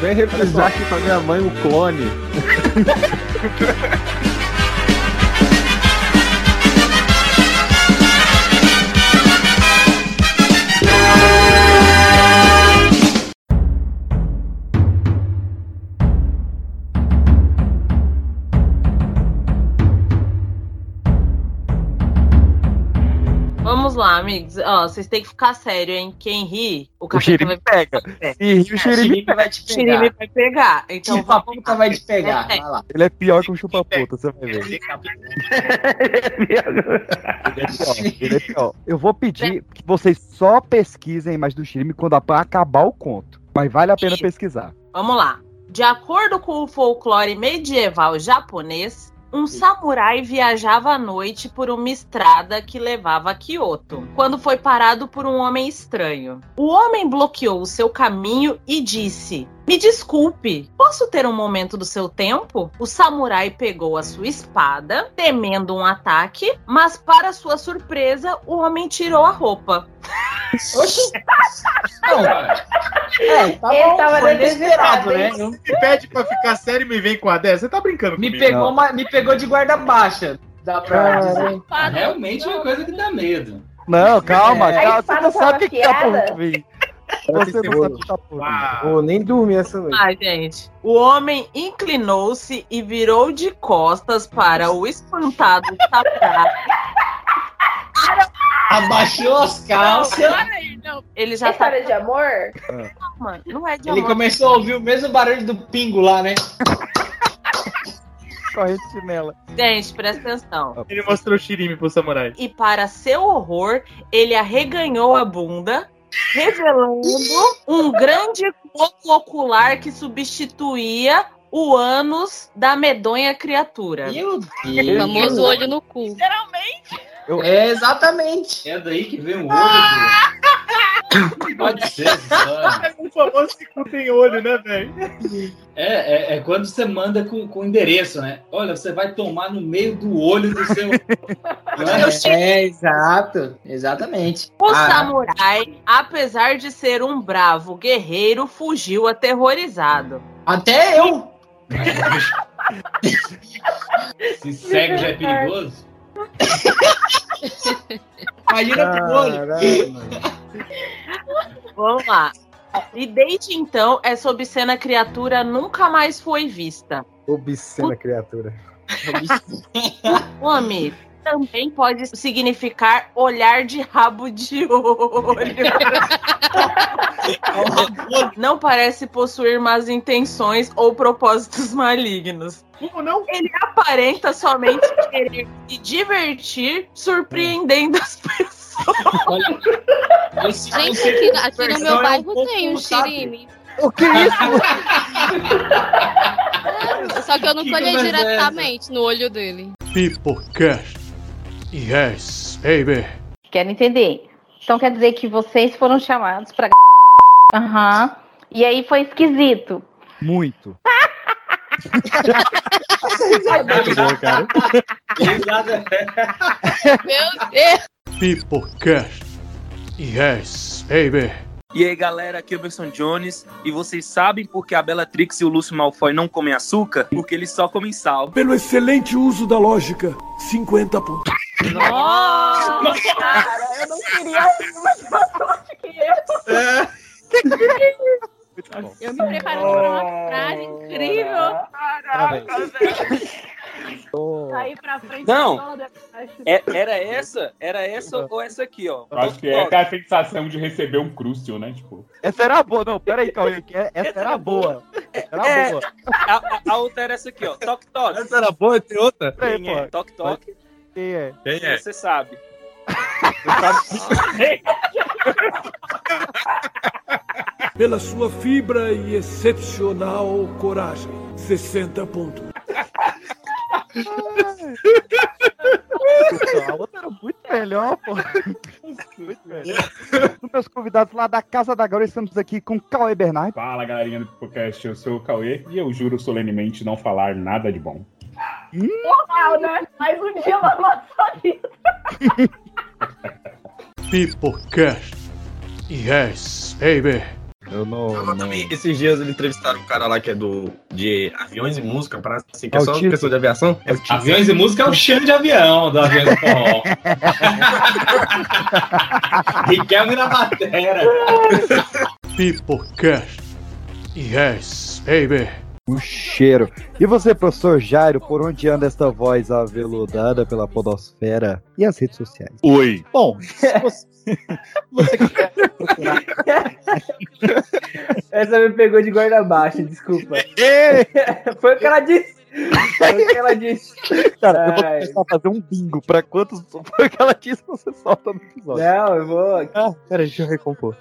Vem reprisar aqui com a minha mãe o clone. [laughs] amigos. Ó, vocês têm que ficar sério, hein? Quem ri, o O xerife vai pega. É. Se rir, o xerife vai te O xerife vai pegar. Então, Então, a puta vai te pegar. É. Vai lá. Ele é pior que um chupa-puta, você vai ver. Ele é pior, ele é pior. Eu vou pedir que vocês só pesquisem imagem do xerife quando acabar o conto. Mas vale a pena Isso. pesquisar. Vamos lá. De acordo com o folclore medieval japonês, um samurai viajava à noite por uma estrada que levava a Kyoto, quando foi parado por um homem estranho. O homem bloqueou o seu caminho e disse: Me desculpe, posso ter um momento do seu tempo? O samurai pegou a sua espada, temendo um ataque, mas para sua surpresa, o homem tirou a roupa. Oxi. Não, é, tá Ele bom, tava foi desesperado, né? Me pede pra ficar sério e me vem com a dessa. Você tá brincando Me comigo? pegou, uma- me pegou de guarda baixa. Dá pra dizer. Ah, realmente é uma coisa que dá medo. Não, calma, É. calma. Você não sabe o que, que tá vir. Você não sabe tá. Vou nem dormir essa noite. Ai, gente. O homem inclinou-se e virou de costas para o espantado samurai. [laughs] Abaixou as calças. Ele já É tá. história de amor? Mano, não é de Ele amor. começou a ouvir o mesmo barulho do pingo lá, né? Corrente de chinela. Gente, presta atenção. Ele mostrou o xirime pro samurai. E para seu horror, ele arreganhou a bunda, revelando um grande coco ocular que substituía o ânus da medonha criatura. Meu O Deus. famoso olho no cu. Literalmente. É, exatamente. É daí que vem o olho. [laughs] Pode ser essa história. O famoso que cu tem olho, né, velho? É, é, é quando você manda com, com endereço, né? Olha, você vai tomar no meio do olho do seu. Não [laughs] é? É, exato. Exatamente. O Ah, samurai, apesar de ser um bravo guerreiro, fugiu aterrorizado. Até eu. Se cego já é perigoso. [laughs] Imagina pro olho. Vamos lá. E desde então, essa obscena criatura nunca mais foi vista. Obscena criatura. Nome também pode significar olhar de rabo de [laughs] olho. Não parece possuir más intenções ou propósitos malignos. Como não? Ele aparenta somente querer se divertir, surpreendendo as pessoas. Esse Gente, aqui, aqui no meu é um bairro tem um xirime. O que é isso? [laughs] Só que eu não colhei é diretamente no olho dele. Peoplecast. Yes, baby. Quero entender. Então quer dizer que vocês foram chamados pra. [laughs] Aham. E aí foi esquisito. Muito. Risada. [laughs] Meu Deus! Peoplecast. Yes, baby. E aí, galera, aqui é o Berson Jones. E vocês sabem por que a Bellatrix e o Lúcio Malfoy não comem açúcar? Porque eles só comem sal. Pelo excelente uso da lógica, 50 pontos. Nossa, cara, eu não queria ir mais sorte que eu. Eu me preparando para uma frase incrível. Caraca, velho. Sair pra frente Não. toda. acho. É- era essa? Era essa ou essa aqui, ó? Eu acho que é aquela sensação de receber um crúcio, né? Tipo, Essa era boa, não, pera aí, Cauê, que é- essa era boa. Era É, boa. a, a- a outra era essa aqui, ó. Toque, toque. Essa era boa, tem outra? Quem é? Toque, toque. Quem é? Quem é? Você sabe. [laughs] Pela sua fibra e excepcional coragem, 60 pontos. A outra era muito melhor, pô. Muito melhor. Os meus convidados lá da Casa da Glória, estamos aqui com Cauê Bernardo. fala galerinha do podcast, eu sou o Cauê e eu juro solenemente não falar nada de bom. Normal, né? Mais um dia na nossa vida. Pipocast. Yes, baby. Eu não. Também, esses dias eles entrevistaram um cara lá que é do de aviões e música, parece assim, que é só Autista. pessoa de aviação. É Aviões e música é o cheiro de avião do avião do forró. [laughs] Riquelme na batera. Pipocast. Yes, baby. O cheiro. E você, professor Jairo, por onde anda esta voz aveludada pela podosfera e as redes sociais? Oi. Bom, se você, [laughs] você quer procurar. Essa me pegou de guarda baixa, desculpa. [laughs] Foi o que ela disse. Foi o que ela disse. Cara, eu vou Ai. começar a fazer um bingo pra quantos [laughs] foi o que ela disse você solta no episódio. Não, eu vou. Ah, pera, deixa eu recompor.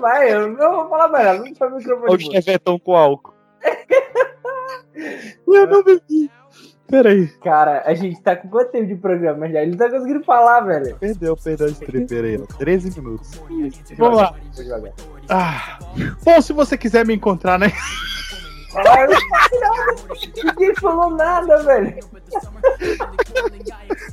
Vai, eu não vou falar mais nada. Não foi o microfone. Olha o chevetão com álcool. [laughs] eu não bebi. Peraí. Cara, a gente tá com quanto tempo de programa já? Ele não tá conseguindo falar, velho. Perdeu, perdeu a stripper aí. ó. 13 minutos. Vamos lá. Ah, bom, se você quiser me encontrar, né? Ninguém falou nada, velho.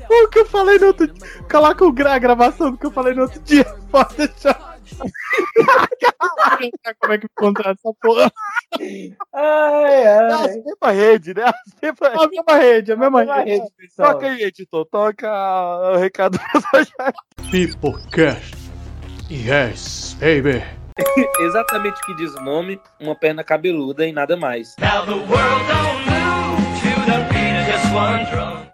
O que eu falei no outro dia. Coloca o gra- a gravação do que eu falei no outro dia. Pode deixar. [laughs] Como é que encontrar essa porra? Ai, É a ai. mesma rede, né? A mesma A mesma rede, a mesma Mesma rede. rede. Toca aí, editor. Toca o recado do. Pipocast. Yes, baby. [laughs] Exatamente o que diz o nome, uma perna cabeluda e nada mais.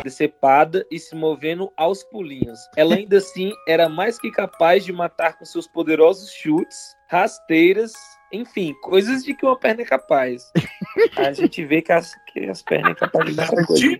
Decepada e se movendo aos pulinhos. Ela ainda assim era mais que capaz de matar com seus poderosos chutes, rasteiras, enfim, coisas de que uma perna é capaz. A gente vê que as, que as pernas é capaz de muita coisa.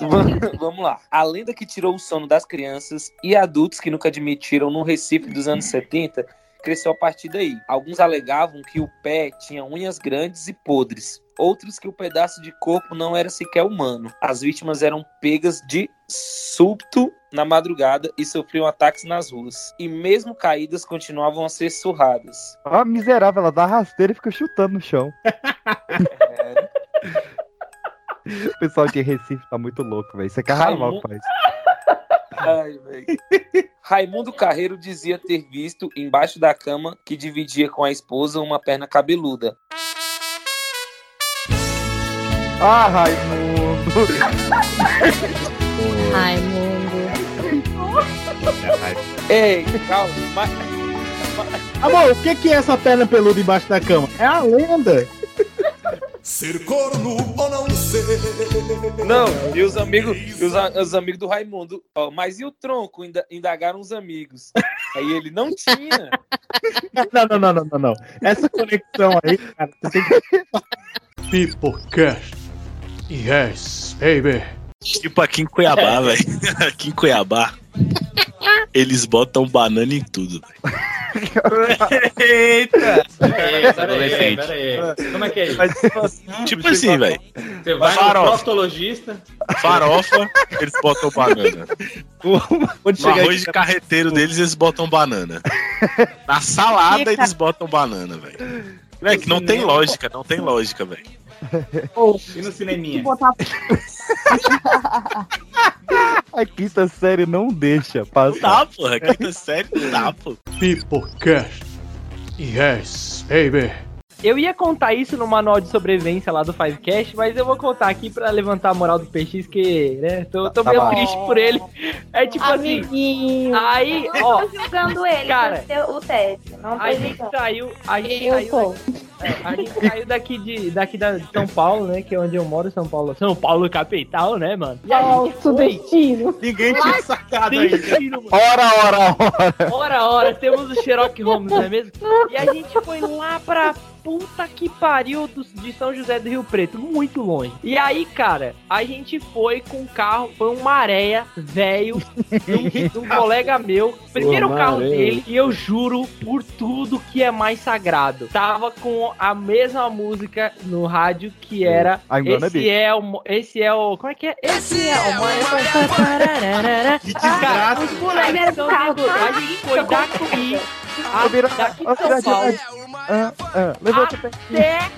Va- Vamos lá. A lenda que tirou o sono das crianças e adultos que nunca admitiram no Recife dos anos 70 cresceu a partir daí. Alguns alegavam que o pé tinha unhas grandes e podres. Outros que o pedaço de corpo não era sequer humano. As vítimas eram pegas de súbito na madrugada e sofriam ataques nas ruas. E mesmo caídas continuavam a ser surradas. A miserável, ela dá rasteira e fica chutando no chão. [laughs] O pessoal de Recife tá muito louco, velho. Isso é carnaval que faz. Ai, velho. Raimundo Carreiro dizia ter visto embaixo da cama que dividia com a esposa uma perna cabeluda. Ah, Raimundo! [laughs] Raimundo. Ei, calma. Amor, o que, que é essa perna peluda embaixo da cama? É a lenda. Ser corno ou não ser? Não, e os amigos, e os, os amigos do Raimundo. ó, mas e o tronco? Inda- Indagaram os amigos. Aí ele não tinha. [laughs] Não, não, não, não, não, não. Essa conexão aí, cara, você tem que. Pipocast. Yes, baby. Tipo aqui em Cuiabá, [laughs] velho. Aqui em Cuiabá. Eles botam banana em tudo, velho. Eita! Peraí, peraí, Adolescente. peraí. Como é que é isso? Tipo assim, velho. Você vai no Farofa. proctologista. Farofa, eles botam banana. No chegar arroz de carreteiro deles, eles botam banana. Na salada, eles botam banana, velho. É que não tem lógica, não tem lógica, velho. E no cineminha? Botar... [laughs] A quinta série não deixa Não passar. dá, porra. Quinta série não dá, pô. Pipocast. Yes, baby. Eu ia contar isso no manual de sobrevivência lá do Fivecast, mas eu vou contar aqui pra levantar a moral do PX, que, né, tô, tô Tá meio bom. triste por ele. É tipo Amiguinho. assim, aí, Eu ó, tô julgando ele cara, o teste. A gente julgando. saiu, a gente Eu saiu, é, a gente saiu daqui de, daqui da, de São Paulo, né, que é onde eu moro, São Paulo, São Paulo capital, né, mano? E a gente Falso destino. Ninguém tinha sacado mano. Ora, ora, ora. Ora, ora, temos o Sherlock Holmes, não é mesmo? E a gente foi lá pra puta que pariu do- de São José do Rio Preto, muito longe. E aí, cara, a gente foi com o carro, foi um maréia velho de um, [laughs] colega meu. Primeiro carro dele, e eu juro por tudo que é mais sagrado. Tava com a mesma música no rádio que era. I'm gonna Esse é o. Esse é o. Como é que é? Esse é o maior. [laughs] Que desgraça. Os moleques são A gente foi daqui. a- daqui de São Paulo Miranda, Ah, ah, levanta o pé. até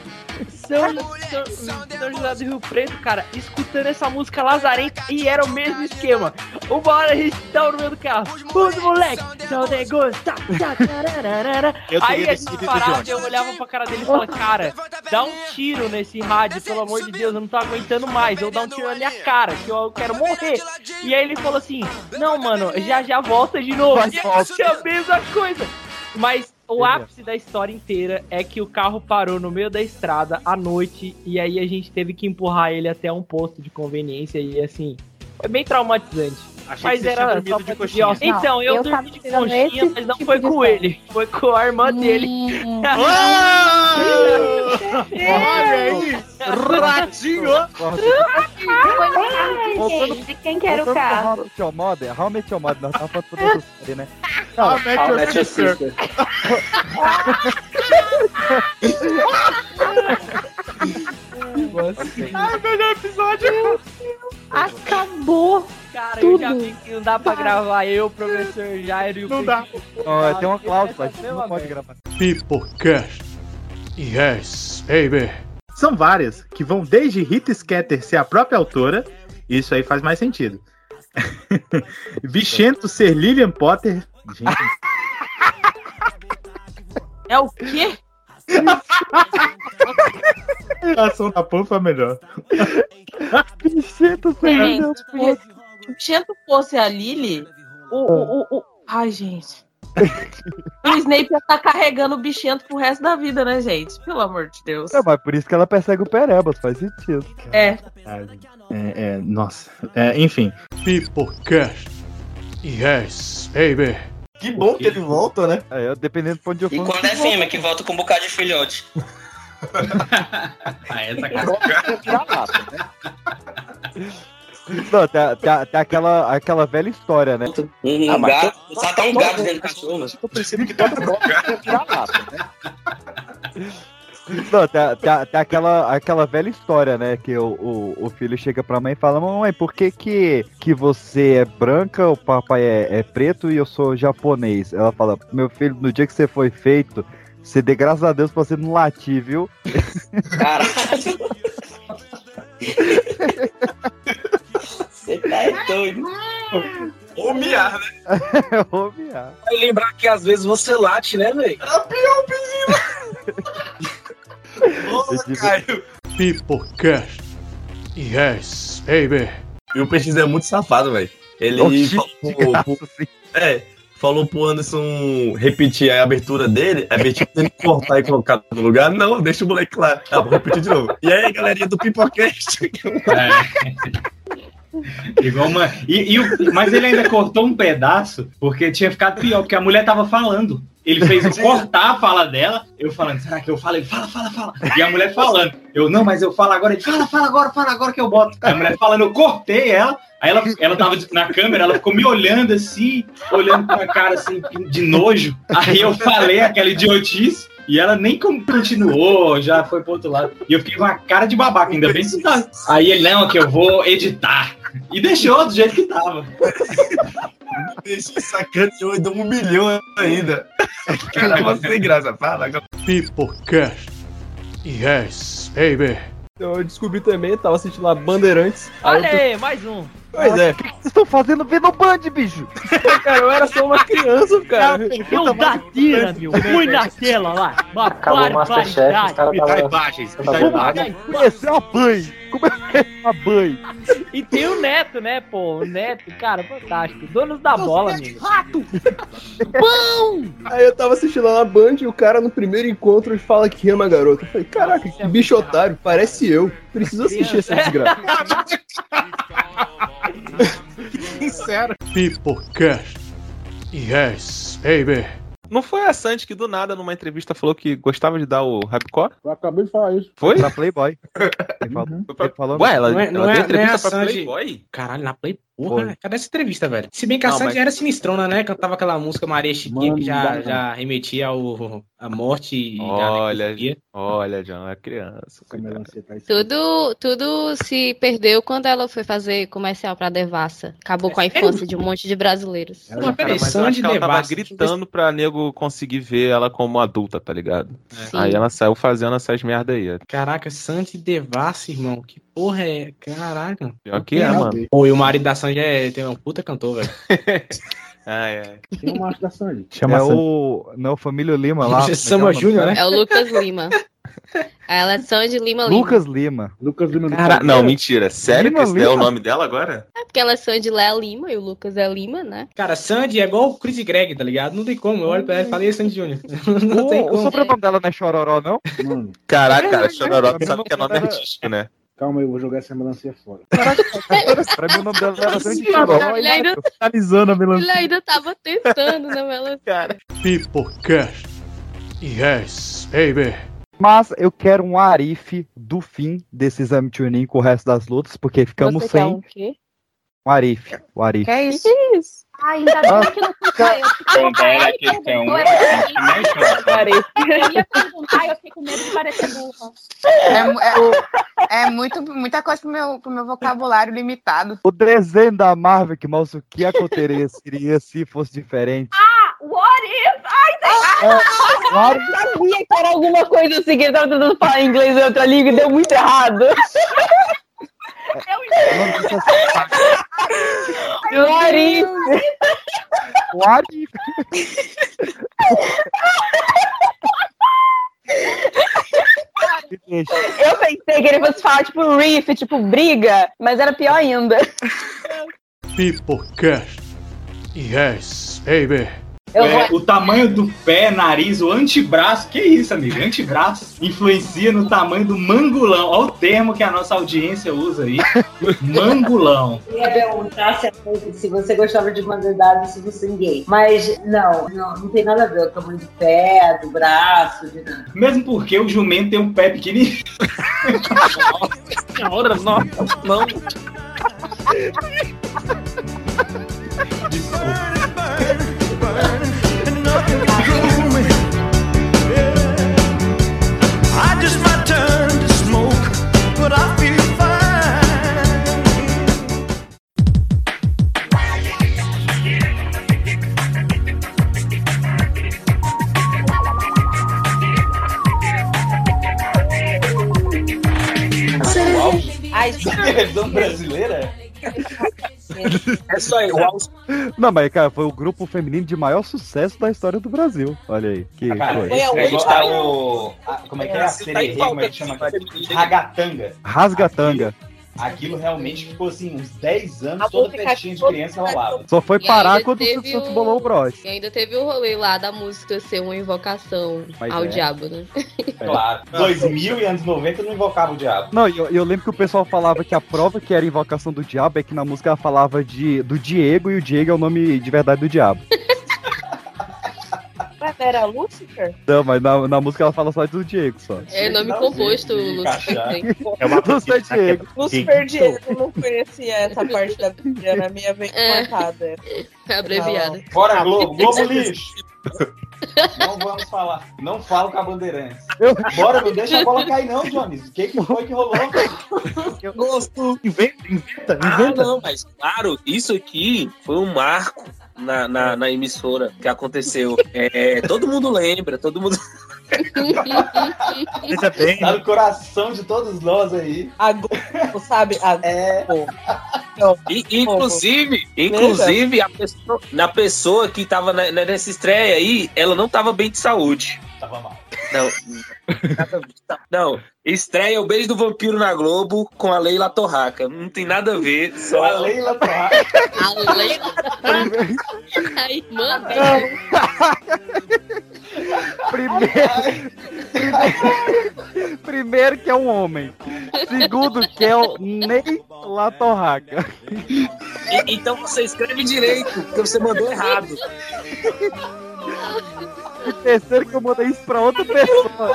São, São, São José do Rio Preto, cara, escutando essa música lazarenta e era o mesmo esquema. Uma hora a gente tava no meio do carro. Os moleque, só negócio. Tá, tá, tararara. Eu teria Aí a gente parava, Johnny. eu olhava pra cara dele e falava, cara, dá um tiro nesse rádio, pelo amor de Deus, eu não tô aguentando mais. Eu dar um tiro na minha cara, que eu quero morrer. E aí ele falou assim: Não, mano, já já volta de novo. E [laughs] é a mesma coisa. Mas o ápice da história inteira é que o carro parou no meio da estrada à noite e aí a gente teve que empurrar ele até um posto de conveniência e assim, foi bem traumatizante. Achei mas que você era de coxinha. ó, Então, eu, eu dormi de esse mas não tipo foi de com história. ele, foi com a irmã dele. Hum. [laughs] Olha aí! Ratinho! Quem que era o carro? How Met Your Mother, How Met Your Mother, nós tava falando toda né? How Met Your Sister. Sister. [laughs] Ai, melhor episódio! Acabou. Cara, Tudo. eu já vi que não dá pra gravar eu, o professor Jairo e o Não dá. Não, tem uma cláusula, a gente não mesma pode gravar. Pipocast. Yes, baby. São várias, que vão desde Rita Sketter ser a própria autora, isso aí faz mais sentido. [laughs] Vichento ser Lilian Potter. Gente, É o quê? a ação da Pan foi a melhor. Bichento, Gente, se o Xento fosse a Lily, o, o, o, o- Ai, gente. [laughs] o Snape ia estar carregando o bichento pro resto da vida, né, gente? Pelo amor de Deus. É, mas por isso que ela persegue o Perebas, faz sentido. É. É, é, nossa. É, enfim. Pipocast. Yes, baby. Que bom que ele volta, né? É, dependendo de onde eu E quando é fêmea, que volta com um bocado de filhote. [laughs] Ah, essa cara. Não, tem, tem- tem aquela, aquela velha história, né? Um Ah, gato, só tá um gato dentro do cachorro. mas- Eu percebo que toda bola é vira-lata, né? Não, tem, tem- tem aquela, aquela velha história, né? Que o, o, o filho chega pra mãe e fala: Mamãe, por que, que, que você é branca, o papai é, é preto e eu sou japonês? Ela fala: Meu filho, no dia que você foi feito, você dê graças a Deus pra você não latir, viu? [laughs] [laughs] Você tá doido. Ou miar, né? [laughs] Vai lembrar que às vezes você late, né, velho? [laughs] Ô, Caio. Pipocast. Yes, baby. E o PX é muito safado, velho. Ele Oxi, falou, graça, pro- [laughs] assim. é, falou pro Anderson repetir a abertura dele, a Betinho tem que cortar e colocar no lugar. Não, deixa o moleque lá. Ah, vou repetir de novo. E aí, galerinha do Pipocast? Igual uma... e, e Mas ele ainda cortou um pedaço porque tinha ficado pior, porque a mulher tava falando. Ele fez eu cortar a fala dela, eu falando, será que eu falo? Ele fala, fala, fala. E a mulher falando. Eu, não, mas eu falo agora. Ele fala, fala agora, fala agora que eu boto. A mulher falando, eu cortei ela. Aí ela, ela tava na câmera, ela ficou me olhando assim, olhando com a cara assim, de nojo. Aí eu falei aquela idiotice. E ela nem continuou, já foi pro outro lado. E eu fiquei com a cara de babaca, ainda bem que tá. Aí ele, não, que eu vou editar. E deixou do jeito que tava. Deixa sacaneou e deu um milhão ainda. Cara, você sem graça. Fala agora. Pipocast. Yes, baby. Eu descobri também, tava assistindo lá Bandeirantes. Olha aí, mais um. Pois é. O que vocês estão fazendo vendo Band, bicho? [laughs] cara, eu era só uma criança, cara. Eu da tira, meu. Fui naquela lá. Uma Acabou o Masterchef, os caras Dá tava... imagens, imagens. Conhecer a banho. Como é uma banho? E tem o Neto, né, pô? O Neto, cara, fantástico. Donos da bola, amigo. Rato! Aí eu tava assistindo lá na Band e o cara no primeiro encontro fala que ama a garota. Eu falei, caraca, que bicho otário, parece eu. Preciso assistir essa desgraça. [laughs] Sincero. Pipocast. Yes, baby. Não foi a Sandy que do nada, numa entrevista, falou que gostava de dar o rapcore? Eu acabei de falar isso. Foi? Pra Playboy. [laughs] Ele falou, ele falou Ué, ela, Não é, ela não deu é, não é entrevista a pra Sandy. Playboy? Caralho, na Play. Porra, cadê essa entrevista, velho? Se bem que a Não, Sandy mas- era sinistrona, né? Cantava aquela música Maria Chiquinha Mano, que já, não. já remetia ao, à morte e à Olha, olha, John, é criança. Tudo, tudo se perdeu quando ela foi fazer comercial pra Devassa. Acabou com a infância de um monte de brasileiros. Mas Cara, peraí, mas eu Sandy acho que ela tava Devassa. gritando pra nego conseguir ver ela como adulta, tá ligado? Sim. Aí ela saiu fazendo essas merda aí. Caraca, Sandy Devassa, irmão. Que porra é? Caraca. Pior que é, mano. Pô, e o marido da Sandy é, tem um puta cantor, velho. [laughs] Ai, ai. Tem um macho da Sandy. é o. Não, Família Lima lá. como é é o nome Júnior, né? É o Lucas Lima. Ela é Sandy Lima Lima. Lucas Lima. Lucas Lima Cara, não, mentira. Sério Lima, que esse é o Lima. nome dela agora? É porque ela é Sandy Léa Lima e o Lucas é Lima, né? Cara, Sandy é igual o Chris Greg, tá ligado? Não tem como. Eu olho pra ela e falei, "Ei, Sandy Júnior. [laughs] Não tem O, o como. sobrenome dela não é Chororó, não? Mano, Caraca, cara, É, Chororó, é, tu sabe é, que é nome é, artístico, né? Calma aí, eu vou jogar essa melancia fora. Pra mim o nome dela era Sandy ele ainda- a Ele melancia. ainda tava tentando, né, Mela? Cara. Pipocast. Yes, baby. Mas eu quero um Arif do fim desse exame tuning com o resto das lutas, porque ficamos Você quer sem um quê? um Arif. O Arif. Que é isso? Que isso? Ah, ainda bem que não fui eu. Também aqui tem um. Eu ia perguntar, eu fiquei com medo de parecer burra. É, é- é muito, muita coisa pro meu, pro meu vocabulário limitado. O desenho da Marvel que mostra o que aconteceria se fosse diferente. Ah, what if? Ai, É, claro. Eu sabia que era alguma coisa assim, que ele tava tentando falar inglês em outra língua e deu muito errado. O nome disso é What if? o. Eu pensei que ele fosse falar tipo riff, tipo briga, mas era pior ainda. Pipocast. Yes, baby. Eu É, vou- o tamanho do pé, nariz, o antebraço, que isso, amigo? Antebraço influencia no tamanho do mangulão. Olha o termo que a nossa audiência usa aí. [laughs] Mangulão. Eu ia perguntar se, se você gostava de mandar se você é gay. Mas não, não, não tem nada a ver. O tamanho do pé, do braço, de nada. Mesmo porque o jumento tem um pé pequenininho. [laughs] Senhora, nossa, não. I É só igual. Não, mas, cara, foi o grupo feminino de maior sucesso da história do Brasil. Olha aí. Que Cara, foi. esse negócio tá o. a- como é que é? A Você tá sererê, como é que chama? Ragatanga. Rasgatanga. Aquilo realmente ficou assim, uns 10 anos, A toda festinha de criança rolava. Só foi E parar quando o Silvio Santos o- bolou o Bros. E ainda teve o rolê lá da música ser uma invocação Mas ao é. diabo, né? [laughs] Claro. 2000 e anos 90 não invocava o diabo. Não, eu, eu lembro que o pessoal falava que a prova que era invocação do diabo é que na música ela falava de, do Diego e o Diego é o nome de verdade do diabo. [laughs] Mas era Lucifer? Não, mas na, na música ela fala só do Diego só. É nome composto, Lucifer. [laughs] É uma [laughs] Lucifer Diego. Lucifer Diego, eu não conhecia essa parte da Bíblia, na minha vez É. cortada. É abreviada. Bora, Globo, Globo [laughs] lixo. Não vamos falar. Não falo com a Bandeirantes. Bora, não deixa a bola cair, não, Jones. O que, que foi que rolou? Gosto. Inventa, inventa, Ah, inventa. não, mas claro, isso aqui foi um marco na, na, na emissora que aconteceu. É, todo mundo lembra, todo mundo. [laughs] Veja bem. Tá no coração de todos nós aí. A Globo, sabe? A É. Globo. E, inclusive, inclusive a pessoa, na pessoa que tava na- nessa estreia aí, ela não tava bem de saúde. Tava mal. Não. Não, estreia o Beijo do Vampiro na Globo com a Leila Torraca. Não tem nada a ver. Só A Leila Torraca. A Leila A irmã dele. Primeiro, primeiro, primeiro que é um homem. Segundo que é o Ney Latorraca. E- então você escreve direito, porque você mandou errado. Terceiro que eu mandei isso pra outra pessoa.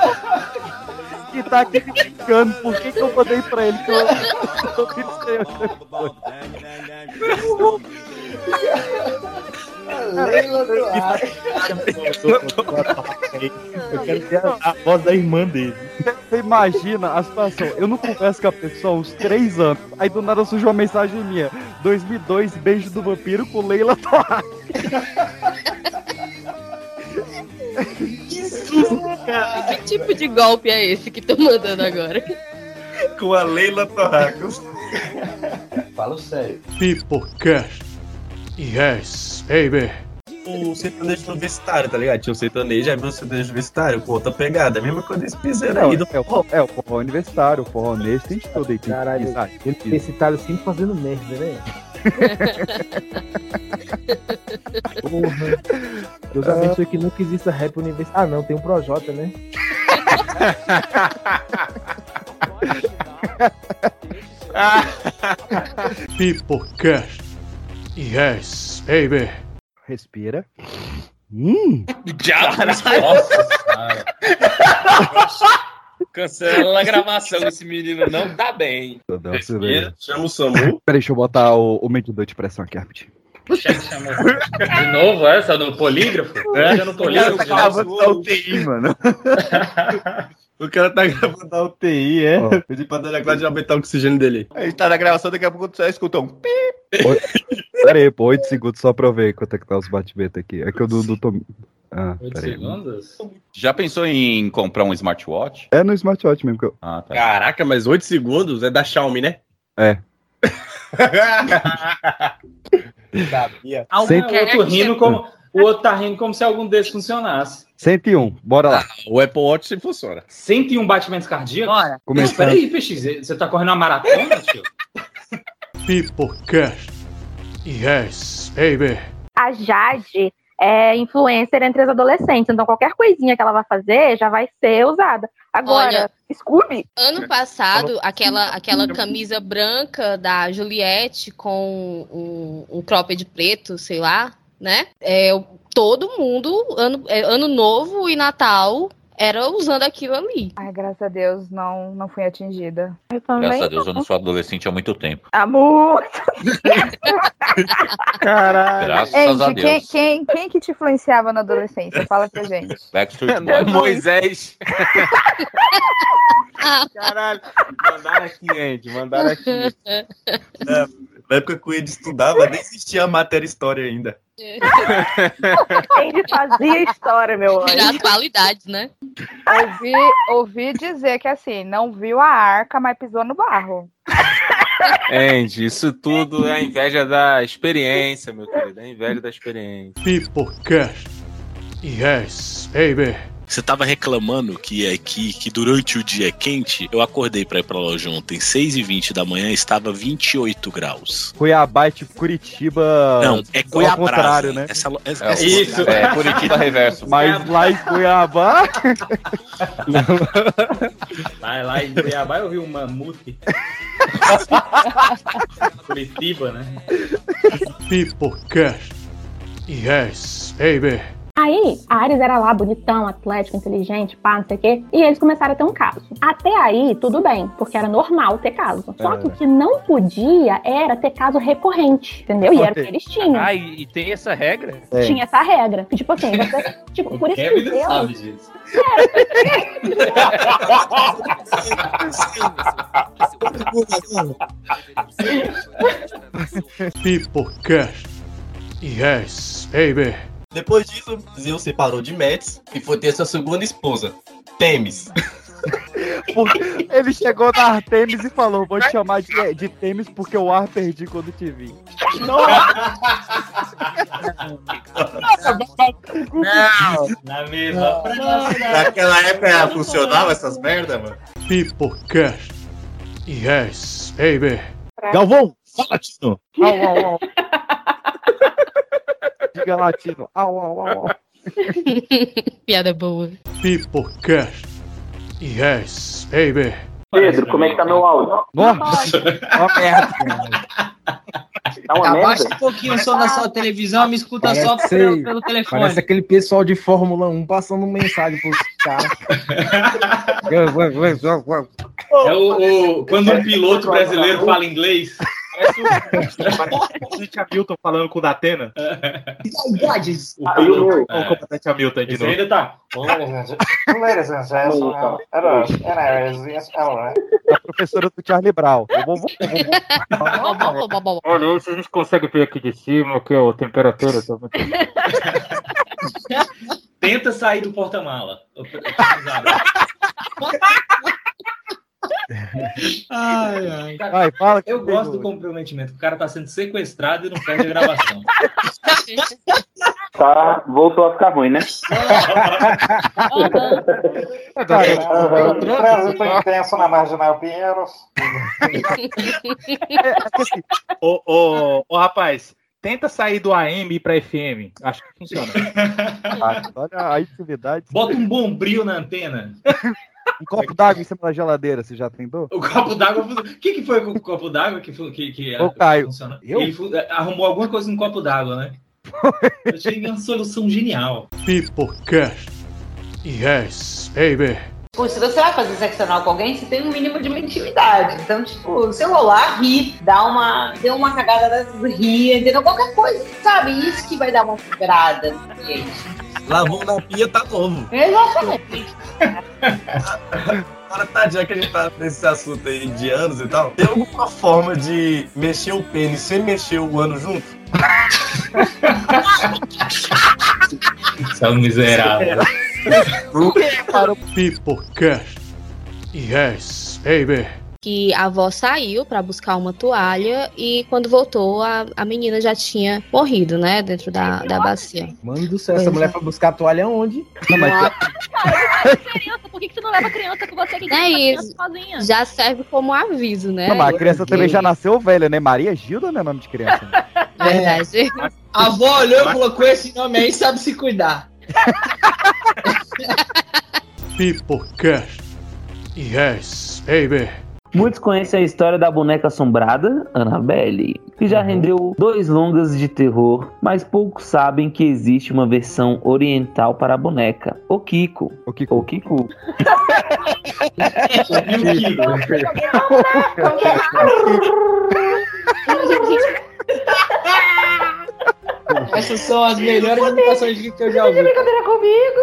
Que tá aqui criticando por que, que eu mandei pra ele que eu, eu outra pessoa. Eu quero ter a, a voz da irmã dele. Você imagina a situação. Eu não converso com a pessoa há uns três anos. Aí do nada surge uma mensagem minha. 2002, beijo do vampiro com Leila Torraca. Que susto, cara. Que tipo de golpe é esse que tô mandando agora? Com a Leila Torracos. Fala sério. Pipocast. Yes, baby. O sertanejo universitário, tá ligado? Tinha um sertanejo, aí veio o sertanejo universitário com outra pegada. A mesma coisa desse piseiro aí do é, o, forró- é o forró universitário, o forró nesse tem de todo aí. Tem Caralho, sabe? universitário sempre fazendo merda, né? [laughs] Porra. Deus abençoe que nunca exista rap universitário. Ah, não, tem um Projota, né? [laughs] Pipocast. Yes, baby. Respira. Hum. Já, [laughs] Cancela a gravação, esse menino não tá bem. Respira, chama o SAMU. Peraí, deixa eu botar o, o medidor de pressão aqui rapidinho. De novo essa no polígrafo? É? Já no polígrafo. de novo. da UTI, mano. [laughs] O cara tá gravando a UTI, é? Pedi pra Dona Cláudia aumentar o oxigênio dele. A gente tá na gravação, daqui a pouco tu só escuta um pi. Pera aí, pô, 8 segundos só pra eu ver quanto é que tá os batimentos aqui. É que eu do, do Tom... Ah, Oito peraí. segundos? Já pensou em comprar um smartwatch? É no smartwatch mesmo que eu. Ah, tá. Caraca, mas 8 segundos é da Xiaomi, né? É. [laughs] Sabia. Algum outro rindo como. O outro tá rindo como se algum desses funcionasse. 101, bora lá. O Apple Watch funciona. 101 batimentos cardíacos? Bora. Começando. Peraí, PX, você tá correndo uma maratona, tio? [laughs] Pipocast. Yes, baby. A Jade é influencer entre as adolescentes, então qualquer coisinha que ela vai fazer já vai ser usada. Agora, Olha, Scooby, Ano passado, aquela, aquela camisa branca da Juliette com um, um cropped preto, sei lá, né? É, o- todo mundo, ano, é, ano novo e Natal, era usando aquilo ali. Ai, graças a Deus, não, não fui atingida. Eu Graças a Deus, eu não sou adolescente há muito tempo. Amor! [laughs] [laughs] Caralho. Graças a Gente, Deus. quem, quem, quem que te influenciava na adolescência? Fala pra gente. [laughs] Backstreet Boys. Moisés. Caralho. Mandaram aqui, gente. Mandaram aqui. Na época que o Ed estudava, nem existia a matéria história ainda. [laughs] Ele fazia história, meu anjo. Era atualidade, né? Ouvi, ouvi dizer que assim, não viu a arca, mas pisou no barro. Andy, isso tudo é a inveja da experiência, meu querido. É a inveja da experiência. Pipocast. Yes, baby. Você tava reclamando que, é, que, que durante o dia é quente. Eu acordei pra ir pra loja ontem, 6h20 da manhã, estava 28 graus. Cuiabá é tipo Curitiba. Não, é Ao Cuiabá. contrário, né? Essa, essa, É, essa- Isso. É, Curitiba reverso. Mas lá em Cuiabá. [laughs] Vai lá em Cuiabá eu vi um mamute. Curitiba, né? Pipocast. Yes, baby. Aí, a Ares era lá, bonitão, atlético, inteligente, pá, não sei o quê. E eles começaram a ter um caso. Até aí, tudo bem, porque era normal ter caso. Só É. que o que não podia era ter caso recorrente, entendeu? E era o que eles tinham. Ah, e, tem essa regra? Tinha essa regra. Que, tipo assim, [laughs] você, tipo, por isso que Deus... sabe disso. Pipocast. Yes, baby. Depois disso, Zeus separou de Mets e foi ter sua segunda esposa, Temis. [laughs] Ele chegou na Artemis e falou: Vou te chamar de, de Temis porque o ar perdi quando te vi. Não, na mesma Naquela época funcionava essas merda, mano? Pipocast. Yes, baby. Galvão, fala, Tino. Au, au, au. Au, au, au, au. Piada boa. Pipocast. Yes, baby. Pedro, como é que tá meu áudio? Nossa, ó merda. Tá uma Abaixa merda? um pouquinho o som da sua televisão, me escuta só Parece, pelo, pelo telefone. parece aquele pessoal de Fórmula 1 passando mensagem pros caras. [laughs] É o, o- quando um piloto brasileiro fala inglês. Comandante Hamilton falando com o Datena. Idades. O Ah, o comandante Hamilton de novo. ainda tá. Ladies and gentlemen, A professora do Charlie Brown. Olha, se a gente consegue ver aqui de cima que a temperatura tá muito... Tenta sair do porta-mala. [laughs] Ai, ai. Vai, fala que Eu tem gosto do comprometimento. O cara tá sendo sequestrado e não perde a gravação. [laughs] Tá, voltou a ficar ruim, né? [laughs] Trânsito intenso na Marginal Pinheiros. Ô, ô, ô, rapaz, tenta sair do AM e ir pra FM. Acho que funciona. Olha a intimidade. Bota um bombril na antena. Um copo d'água em cima da geladeira, você já tentou? O copo d'água. O que, que foi com o copo d'água que, que, que Ô, Caio, funciona? eu? Ele fu- arrumou alguma coisa no copo d'água, né? Eu achei uma solução genial. Pipocast. Yes, baby. Pô, se você vai fazer sexo anal com alguém, você tem um mínimo de uma intimidade. Então, tipo, se rolar, ri, dá uma, deu uma cagada dessas, ri, entendeu? Qualquer coisa, sabe? Isso que vai dar uma quebrada no ambiente. Lavou na pia, tá novo. Exatamente. Agora, tá, já que a gente tá nesse assunto aí de anos e tal, tem alguma forma de mexer o pênis sem mexer o ano junto? São miserável. Pipocast. Yes, baby. Que a avó saiu pra buscar uma toalha e quando voltou, a, a menina já tinha morrido, né? Dentro da, da bacia. Mano do céu, essa mulher foi buscar a toalha onde? Não, mas criança, por que, que você não leva a criança com você que É criança isso. sozinha? Já serve como aviso, né? Não, mas a criança também já nasceu velha, né? Maria Gilda não é nome de criança. né? [laughs] Verdade. A avó olhou e falou: com esse nome aí sabe se cuidar. [laughs] Pipocast. Yes, baby. Muitos conhecem a história da boneca assombrada, Annabelle, que já rendeu dois longas de terror, mas poucos sabem que existe uma versão oriental para a boneca, o Kiko. O Kiko. O Kiko. [laughs] [laughs] [laughs] [laughs] Essas são as melhores imitações de que eu já ouvi. Brincadeira comigo.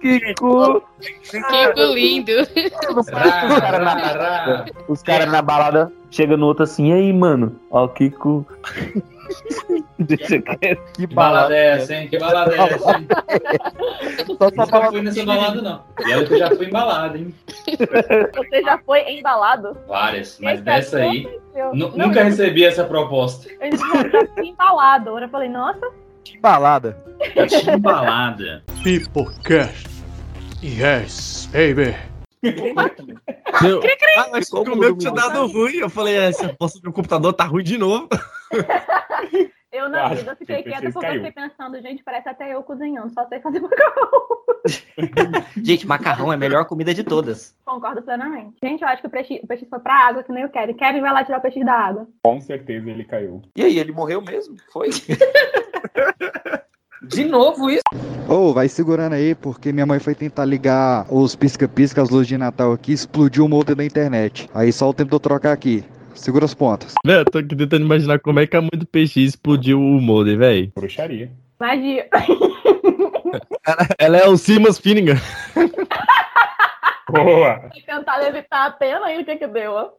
Kiko. Kiko lindo. Os caras na, balada chegam no outro assim, e aí, mano? Ó, o Kiko. [laughs] Deixa quieto. Que Que balada é essa, hein? Que balada é essa, hein? [laughs] Só Nunca fui nessa balada, não. E olha que eu já fui embalado, hein? [laughs] Você já foi embalado? Várias, mas Esse dessa é aí. Eu, não, Nunca eu- recebi essa proposta. Eu já fui embalado. Agora eu falei, nossa, Que balada. Embalada. Pipocast. Yes, baby. Meu, ah, mas o meu tinha dado ruim. Eu falei, "Ah, essa posta do meu computador tá ruim de novo. [laughs] eu na Ah, vida eu fiquei quieta pensei porque que eu fiquei pensando, gente, parece até eu cozinhando, só sei fazer [laughs] macarrão. Gente, macarrão é a melhor comida de todas. Concordo plenamente. Gente, eu acho que o peixe, o peixe foi pra água, que nem o Kevin. Kevin vai lá tirar o peixe da água. Com certeza ele caiu. E aí, ele morreu mesmo? Foi? [laughs] De novo isso? Ô, vai segurando aí, porque minha mãe foi tentar ligar os pisca-pisca, as luzes de Natal aqui, explodiu o modem da internet. Aí só o tempo de eu trocar aqui. Segura as pontas. Velho, eu tô aqui tentando imaginar como é que a mãe do PX explodiu o modem, velho. Bruxaria. Magia. [laughs] Ela, ela é o Simas Finnegan. Boa! Tentar levitar a pena aí, o que que deu, ó.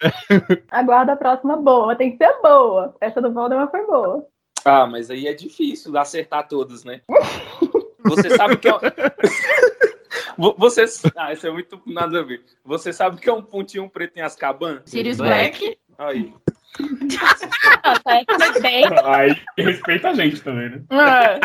[laughs] Aguarda a próxima boa. Tem que ser boa. Essa do Voldemort foi boa. Ah, mas aí é difícil acertar todos, né? Você sabe que é. [laughs] Vo- Você. Ah, isso é muito nada a ver. Você sabe que é um pontinho preto em Azkaban? Sirius Black. Aí. É. [laughs] Aí respeita a gente também, né? [laughs]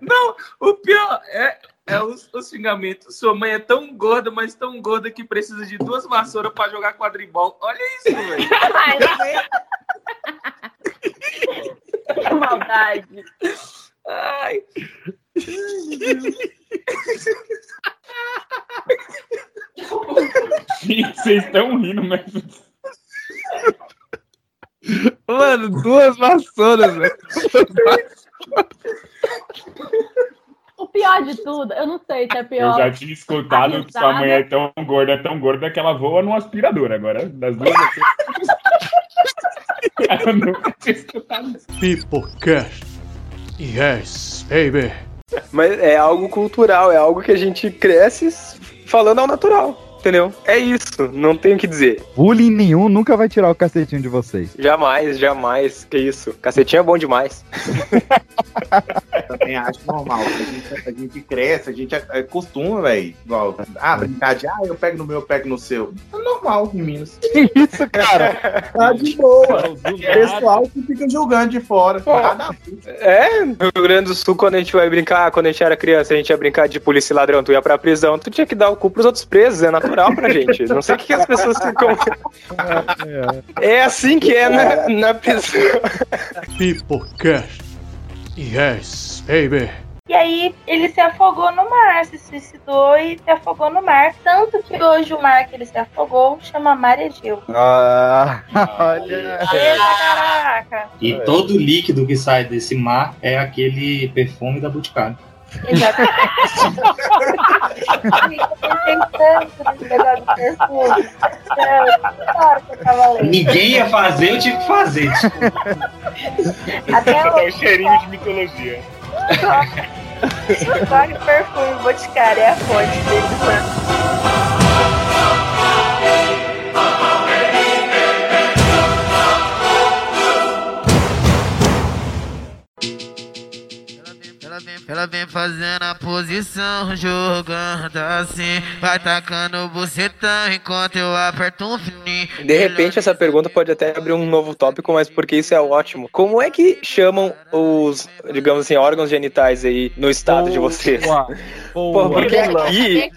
Não, o pior é, é os, os xingamentos. Sua mãe é tão gorda, mas tão gorda que precisa de duas vassouras pra jogar quadribol. Olha isso, velho. [laughs] Que maldade. Ai. Gente, vocês estão rindo, mas. Mano, duas vassouras, velho. O pior de tudo, eu não sei se é Eu pior. já tinha escutado que sua mãe é tão gorda, tão gorda que ela voa num aspirador. Agora, das duas. Eu nunca tinha escutado isso. Pipocast. Yes, baby. Mas é algo cultural, é algo que a gente cresce falando ao natural, entendeu? É isso, não tenho o que dizer. Bullying nenhum nunca vai tirar o cacetinho de vocês. Jamais, jamais. Que isso. Cacetinho é bom demais. Também acho normal. A gente, a gente cresce, a gente acostuma, velho. Igual, ah, brincar de, ah, eu pego no meu, eu pego no seu. É normal em Minas. Isso, cara. [laughs] Tá de boa. Pessoal que fica julgando de fora. Ver. É, no Rio Grande do Sul, quando a gente vai brincar, quando a gente era criança, a gente ia brincar de polícia e ladrão, tu ia pra prisão, tu tinha que dar o cu pros outros presos, é natural pra gente. Não sei o que, que as pessoas ficam. É assim que é na, na prisão. Pipocast. Yes, baby. E aí ele se afogou no mar, se suicidou e se afogou no mar. Tanto que hoje o mar que ele se afogou chama Mar Egeu. Ah, olha. Eita, caraca! E todo líquido que sai desse mar é aquele perfume da Boticário. Ninguém ia fazer, eu tive que fazer. Até É o hoje. cheirinho de mitologia. Que perfume Boticário é a fonte dele. Ela vem fazendo a posição, jogando assim. Vai tacando o bucetão enquanto eu aperto um fininho. De repente, essa pergunta pode até abrir um novo tópico, mas porque isso é ótimo. Como é que chamam os, digamos assim, órgãos genitais aí no estado de vocês? [laughs] Pô, porque aqui,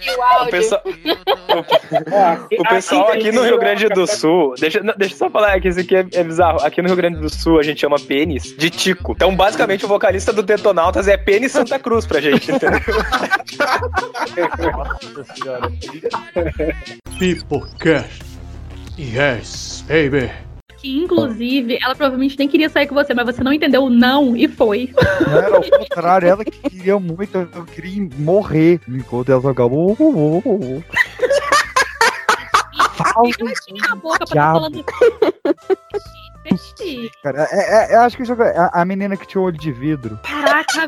o pessoal, [laughs] o pessoal aqui no Rio Grande do Sul, deixa, deixa eu só falar que isso aqui é, é bizarro. Aqui no Rio Grande do Sul a gente chama pênis de tico. Então, basicamente, o vocalista do Detonautas é pênis Santa Cruz pra gente, entendeu? Pipocast. Yes, baby. Que, inclusive, ela provavelmente nem queria sair com você, mas você não entendeu o não e foi. Não era o contrário, ela que queria muito, eu queria morrer enquanto ela tocava. "Oh, oh, oh, oh". Eu enchi a boca pra Diabo. falando. Cara, é, é- eu acho que eu jogo- a, a menina que tinha olho de vidro. Caraca,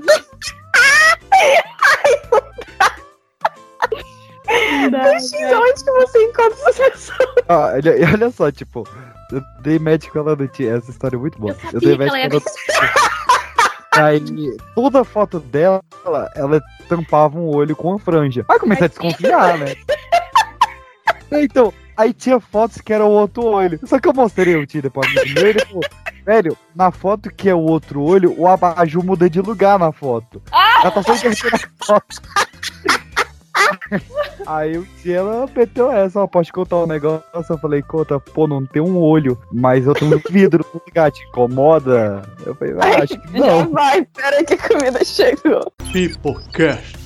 Onde que você encontra essa pessoa? Ah, olha, olha só, tipo, eu dei match com ela no Tinder. Essa história é muito boa. Eu, dei sabia que match ela ia com ela no Aí, toda foto dela, ela tampava um olho com a franja. Aí comecei a desconfiar, né? Então, aí tinha fotos que era o outro olho. Só que eu mostrei o Tinder pra amigo meu e ele falou, velho, na foto que é o outro olho, o abajur muda de lugar na foto. Ela tá só a foto. [laughs] Aí o dia ela meteu essa, ó, pode contar um negócio. Eu falei, conta, pô, não tem um olho, mas eu tenho um vidro no lugar, te incomoda? Eu falei, ah, acho que Já não. vai, pera que a comida chegou. Pipocast.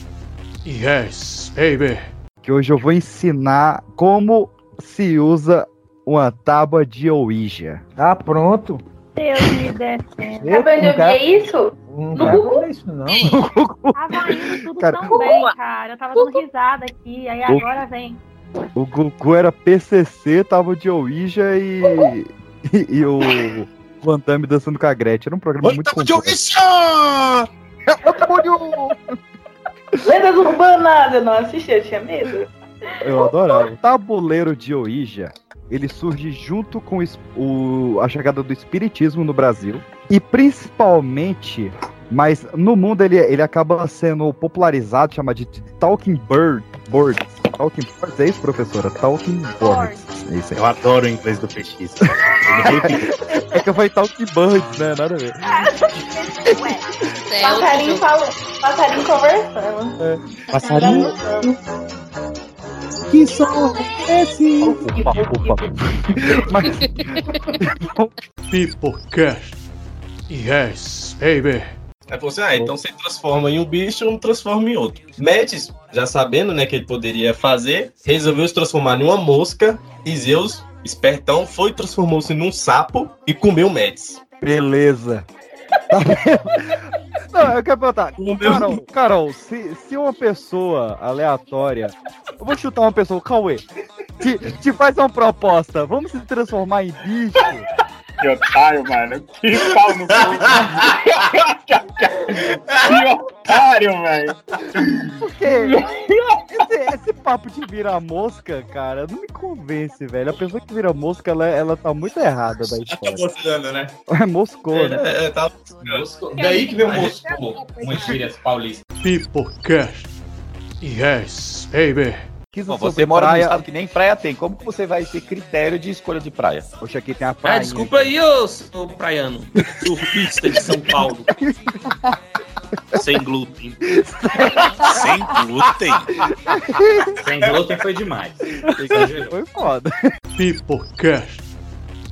Yes, baby. Que hoje eu vou ensinar como se usa uma tábua de Ouija. Ah, pronto. Deus me descendo. Eu, Sabe onde eu vi isso? Não No Google. isso, não. [laughs] Tava indo tudo Cara, tão bem, cara. Eu tava dando risada aqui, aí O- agora vem. O Gugu era PCC, tábua de Ouija e, e, e o Van Damme dançando com a Gretchen. Era um programa muito complexo. [laughs] Lendas urbanas, eu não assisti, eu tinha medo. Eu adorava. O tabuleiro de Ouija, ele surge junto com o a chegada do espiritismo no Brasil e principalmente Mas no mundo ele, ele acaba sendo popularizado, chama de, de Talking Bird. Birds. Talking Birds, é isso, professora? Talking Birds. É isso aí. Eu adoro o inglês do PX. [laughs] É que eu falei Talking Birds, né? Nada a ver. Passarinho fala. Passarinho conversando. É. Passarinho. Que som é esse? Opa, opa. Mas, Pipocast. Yes, baby. Aí falou assim: ah, então você transforma em um bicho, eu me transformo em outro. Metis, já sabendo, né, que ele poderia fazer, resolveu se transformar em uma mosca e Zeus, espertão, foi transformou-se num sapo e comeu Metis. Beleza. Tá? Não, eu quero perguntar. Carol, Carol se, se uma pessoa aleatória. Eu vou chutar uma pessoa, Cauê. Te, te faz uma proposta. Vamos se transformar em bicho. Que otário, mano. Que pau no cu. que otário, velho. Porque esse, esse papo de virar mosca, cara, não me convence, velho. A pessoa que vira mosca, ela, ela tá muito errada da Tá história. mostrando, né? É moscou, né? É, é, tá... Moscou. Daí que veio o Moscou, uma gíria paulista. Pipocast. Yes, baby. Bom, você mora num estado que nem praia tem. Como que você vai ter critério de escolha de praia? Poxa, aqui tem a Ah, desculpa aí, ô, ô praiano. Surfista de São Paulo. [laughs] Sem glúten. Sem glúten? Sem glúten foi demais. Foi foda. Pipocast.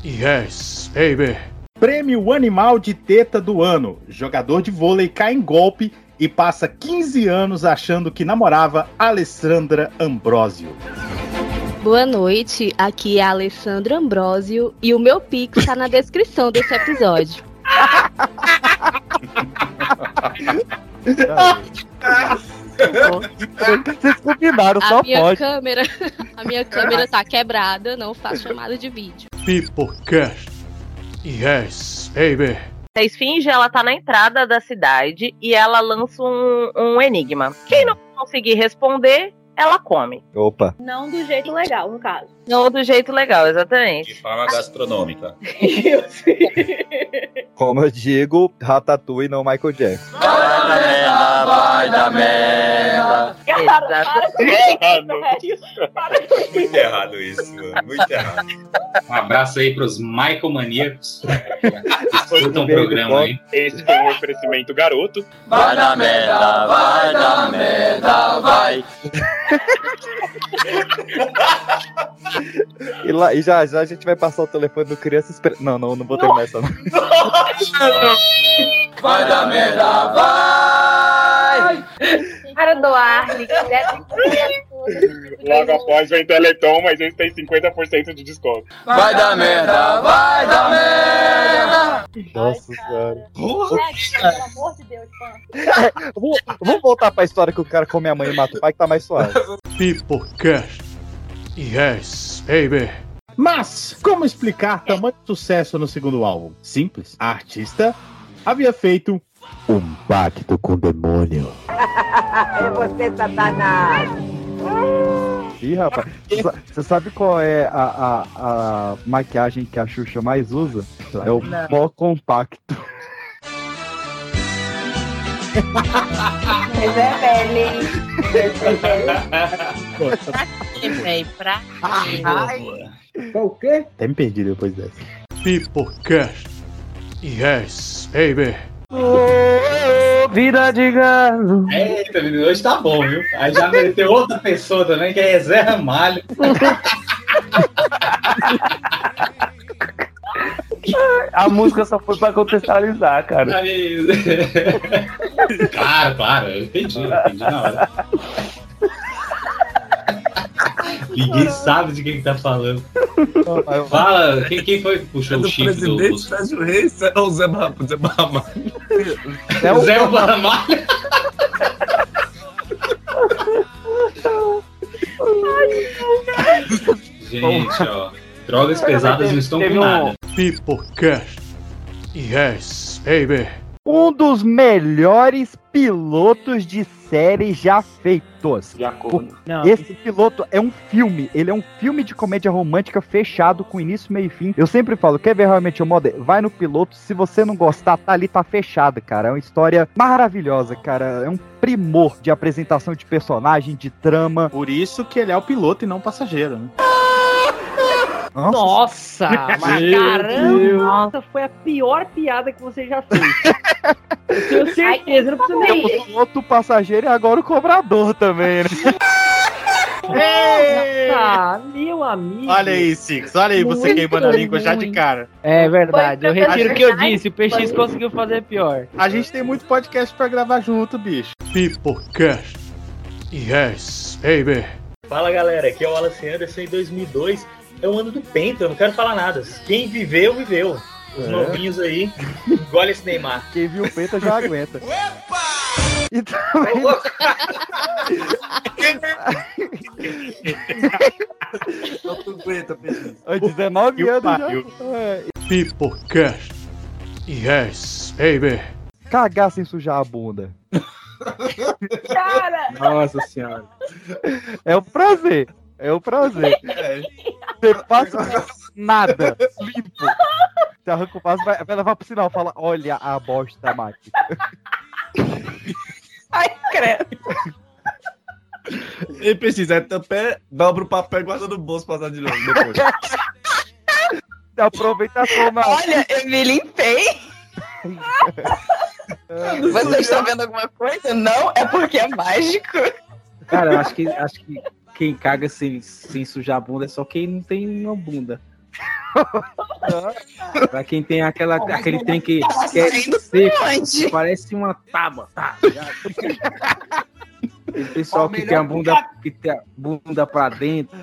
Yes, baby. Prêmio Animal de Teta do Ano. Jogador de vôlei cai em golpe e passa 15 anos achando que namorava Alessandra Ambrosio. Boa noite, aqui é a Alessandra Ambrosio e o meu pix tá na descrição desse episódio. Vocês combinaram, só A minha pode. câmera, a minha câmera tá quebrada, não faço chamada de vídeo. Pipocast. Yes, baby. A esfinge, ela tá na entrada da cidade e ela lança um, um enigma. Quem não conseguir responder, ela come. Opa. Não do jeito legal, no caso. Não do jeito legal, exatamente. De forma gastronômica. [laughs] Como eu digo, Ratatouille não Michael Jackson. [laughs] Vai da merda. Muito errado isso, mano. Muito errado. Um abraço aí pros Michael Maníacos. Escutam o programa aí. Esse foi um oferecimento garoto. Vai da merda, vai da merda, vai. E, lá, e já, já a gente vai passar o telefone do criança. Espera... Não, não, não vou terminar essa não. Vai da merda, vai. Para doar. Logo após vem Teleton, mas esse tem 50% de desconto. Vai da merda, vai da merda. Nossa senhora. Pelo amor de Deus, fã. Vamos, vamos voltar pra história que o cara come a mãe e mata o pai, que tá mais suave. Pipocast. Yes, baby. Mas, como explicar tamanho sucesso no segundo álbum? Simples. A artista havia feito um pacto com o demônio. [laughs] É você, Satanás. Ih, rapaz, você sabe qual é a, a, a maquiagem que a Xuxa mais usa? É o Não. pó compacto. Mas é velho, hein? Vem pra O quê? Até me perdi depois dessa. Pipocast. Yes, baby. Vida de galo. Eita, menino, hoje tá bom, viu? Aí já meteu outra pessoa também, que é Zé Ramalho. A música só foi pra contextualizar, cara. Aí- Claro, claro, eu entendi, entendi na hora. Ninguém sabe de quem que tá falando. Fala, quem, quem foi que puxou o chifre do. presidente Sérgio Reis é o Zé, Barramalho. É o- Zé Barramalho? Gente, ó. Drogas pesadas não estão com nada. Pipocast. Yes, baby. Um dos melhores pilotos de série já feitos. De acordo. Não. Esse piloto é um filme, ele é um filme de comédia romântica fechado com início, meio e fim. Eu sempre falo, quer ver realmente o modo? Vai no piloto, se você não gostar, tá ali, tá fechado, cara. É uma história maravilhosa, cara. É um primor de apresentação de personagem, de trama. Por isso que ele é o piloto e não o passageiro, né? Nossa, mas caramba, foi a pior piada que você já fez. Eu tenho certeza, não precisa nem. O piloto, o passageiro e agora o cobrador também, né? [laughs] Nossa, meu amigo. Olha aí, Six. Olha aí você queimando a língua já de cara. É verdade, eu retiro o que eu disse. O PX conseguiu fazer pior. A gente tem muito podcast pra gravar junto, bicho. Pipocast. Yes, baby. Fala galera, aqui é o Wallace Anderson em 2002. Eu ando do Penta, eu não quero falar nada. Quem viveu, viveu. Os É. novinhos aí, engole esse Neymar. Quem viu o Penta já aguenta. [laughs] E também... Oi, 19 anos já. É. Pipocast. Yes, baby. Cagar sem sujar a bunda. [laughs] Cara! Nossa senhora. É o prazer. É o prazer. Você passa nada, limpo. Você arranca o vaso, vai, vai levar pro sinal, fala, olha a bosta máquina. Ai, credo. Nem precisa, é tampé, dobra o papel e guarda no bolso pra usar de novo depois. Aproveita a toma. Olha, eu me limpei. [laughs] Vocês estão vendo alguma coisa? Não, é porque é mágico. Cara, eu acho que, acho que quem caga sem, sem sujar a bunda é só quem não tem uma bunda. [laughs] pra quem tem aquela, aquele trem que, que é seco, parece uma tábua. Tá? Aquele pessoal que tem a bunda, que tem a bunda pra dentro.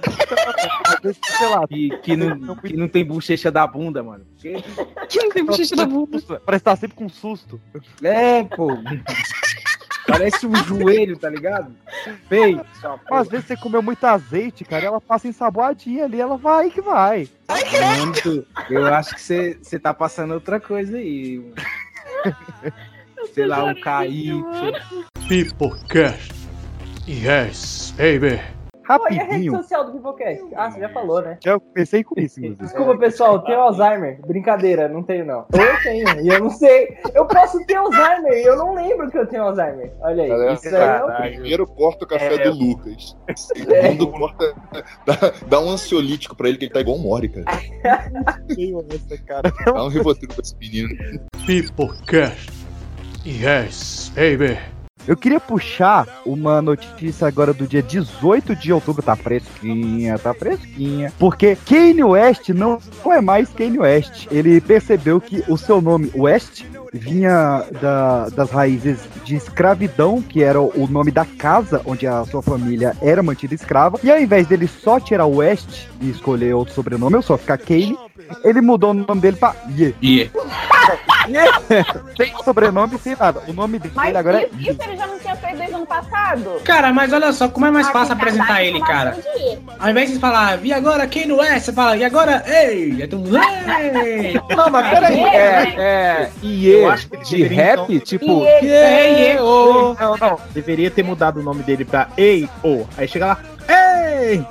Sei lá, que, que, não, que não tem bochecha da bunda, mano. Que, que não tem bochecha da bunda? Parece estar sempre com susto. É, pô. Parece um joelho, tá ligado? Feio. Mas às vezes você comeu muito azeite, cara, ela passa ensaboadinha ali, ela vai que vai. Tu- eu acho que você você tá passando outra coisa aí. Sei lá, um KY. Pipocast. Yes, baby. Pô, e a rede Rapidinho. social do Pipocast? Ah, você já falou, né? Eu pensei com isso, inclusive. Desculpa, pessoal, eu tenho Alzheimer. Brincadeira, não tenho não. Eu tenho, e eu não sei. Eu posso ter Alzheimer e eu não lembro que eu tenho Alzheimer. Olha aí, isso aí é o- Primeiro corta o café É. do Lucas. Segundo corta. Dá, dá um ansiolítico pra ele, que ele tá igual um Mori, cara. Dá um rivotril pra esse menino. Pipocast. Yes, baby. Eu queria puxar uma notícia agora do dia 18 de outubro, tá fresquinha, tá fresquinha. Porque Kanye West não é mais Kanye West. Ele percebeu que o seu nome West vinha da- das raízes de escravidão, que era o nome da casa onde a sua família era mantida escrava. E ao invés dele só tirar o West e escolher outro sobrenome, ou só ficar Kanye, ele mudou o nome dele pra Ye. Ye. [laughs] sem sobrenome, sem nada. O nome dele Mas agora é isso, isso ele já não tinha feito desde o ano passado? Cara, mas olha só, como é mais fácil apresentar ele, cara? E. Ao invés de falar, e agora quem não é? Você fala, e agora, ei! É todo mundo, ei! [laughs] Não, mas peraí, é, é acho que ele de rap, então- tipo. Iê, iê, ô. Não, não. Deveria ter mudado o nome dele pra Ei, ô. Aí chega lá, Ei!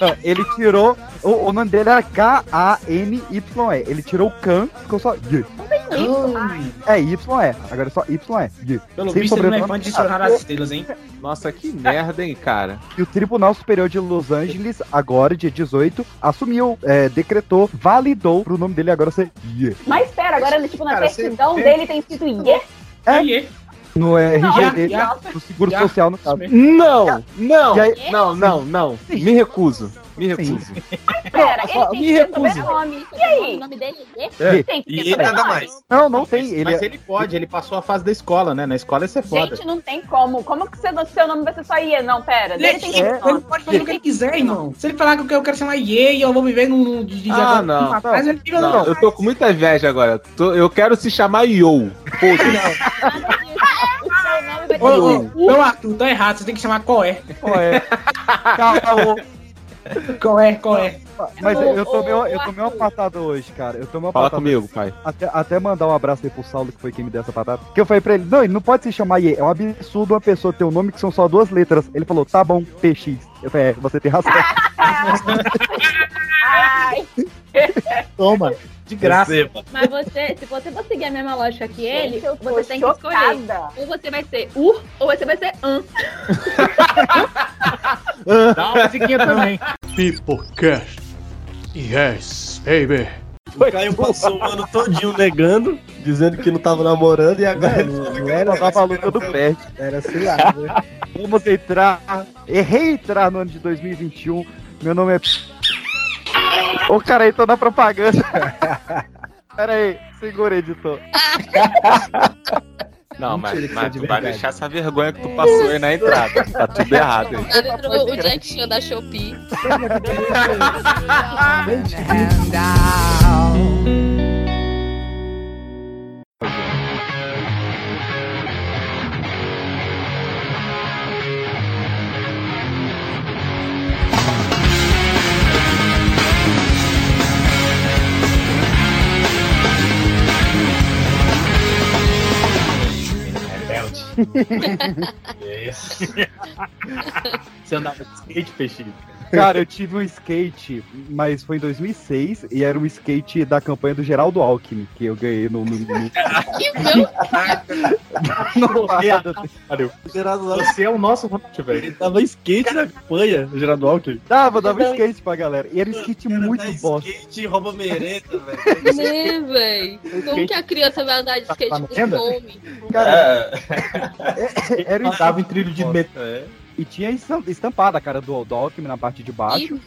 Não, ele tirou. O, o nome dele era K-A-N-Y-E. Ele tirou o Kan, ficou só Y. É Y-E. Agora é só Y-E. Y. Pelo Sem visto, ele não é fã de dicionário das estrelas, hein? Nossa, que merda, hein, cara. E o Tribunal Superior de Los Angeles, agora, dia 18, assumiu, é, decretou, validou pro nome dele agora ser Ye. Mas espera, agora tipo, na Cara, certidão você- dele tem escrito Ye. É. No RG Não, dele, já- no Seguro já- Social, no caso. Não, não, E aí- não, não, não. Me recuso. Me recuso. [laughs] Espera, ele Ó, tem me que ter recuso. sobrenome. E aí? O nome dele é É. Tem que E ter ele nada mais. Não, não tem. Ele Mas é- ele pode, ele passou a fase da escola, né? Na escola isso é foda. Gente, não tem como. Como que você, seu nome vai ser só Ye? Não, pera. Dele tem que Ele, ele nome. pode fazer o que ele quiser, irmão. Se ele falar que eu quero- ser uma IE e eu vou viver num. Ah, não. Rapaz, ele fica Não, eu tô com muita inveja agora. Tô- eu quero se chamar Yo. Ô, ô, ô, Arthur, tá errado, você tem que chamar Coé. Coé. Caô. Qual é? Qual é? Mas Ô, eu, tomei, ô, uma- eu tomei uma patada hoje, cara. Eu tomei uma Fala patada. comigo, pai. Até, até mandar um abraço aí pro Saulo, que foi quem me deu essa patada. Que eu falei pra ele, não, ele não pode se chamar IE. É um absurdo uma pessoa ter um nome que são só duas letras. Ele falou, tá bom, PX. Eu falei, é, você tem razão. [laughs] Toma. De graça. Mas você, se você for seguir a mesma lógica que ele, Gente, você tem que escolher. chocada. Ou você vai ser ur, ou você vai ser an. [laughs] Dá uma musiquinha também. Pipocast. Yes, baby. O Caio passou o ano todinho negando, dizendo que não tava namorando e agora. Não era tava luta do pé. Era sei lá. né? Vamos entrar. Errei entrar no ano de 2021. Meu nome é. Ô, cara, aí tô na propaganda. [laughs] Pera aí, segura, editor. Não, mas, mas é tu vai deixar essa vergonha que tu passou aí na entrada. Tá tudo errado aí. Entrou o Jack Chan da Shopee. [laughs] [laughs] [laughs] Você andava de skate, peixe? Cara, eu tive um skate, mas foi em 2006 e era um skate da campanha do Geraldo Alckmin, que eu ganhei no. no, no... [laughs] Que meu no passado. Você é o nosso Ronald, velho. Ele tava skate na campanha, o Geraldo Alckmin. Dava, dava skate pra galera. E era um skate muito bosta. Skate rouba mereta, velho. Né, véi? Como que a criança vai andar de skate Tá com fome? Cara, era um Andava em trilho de metrô. E tinha estam- estampada a cara do, do Alckmin na parte de baixo.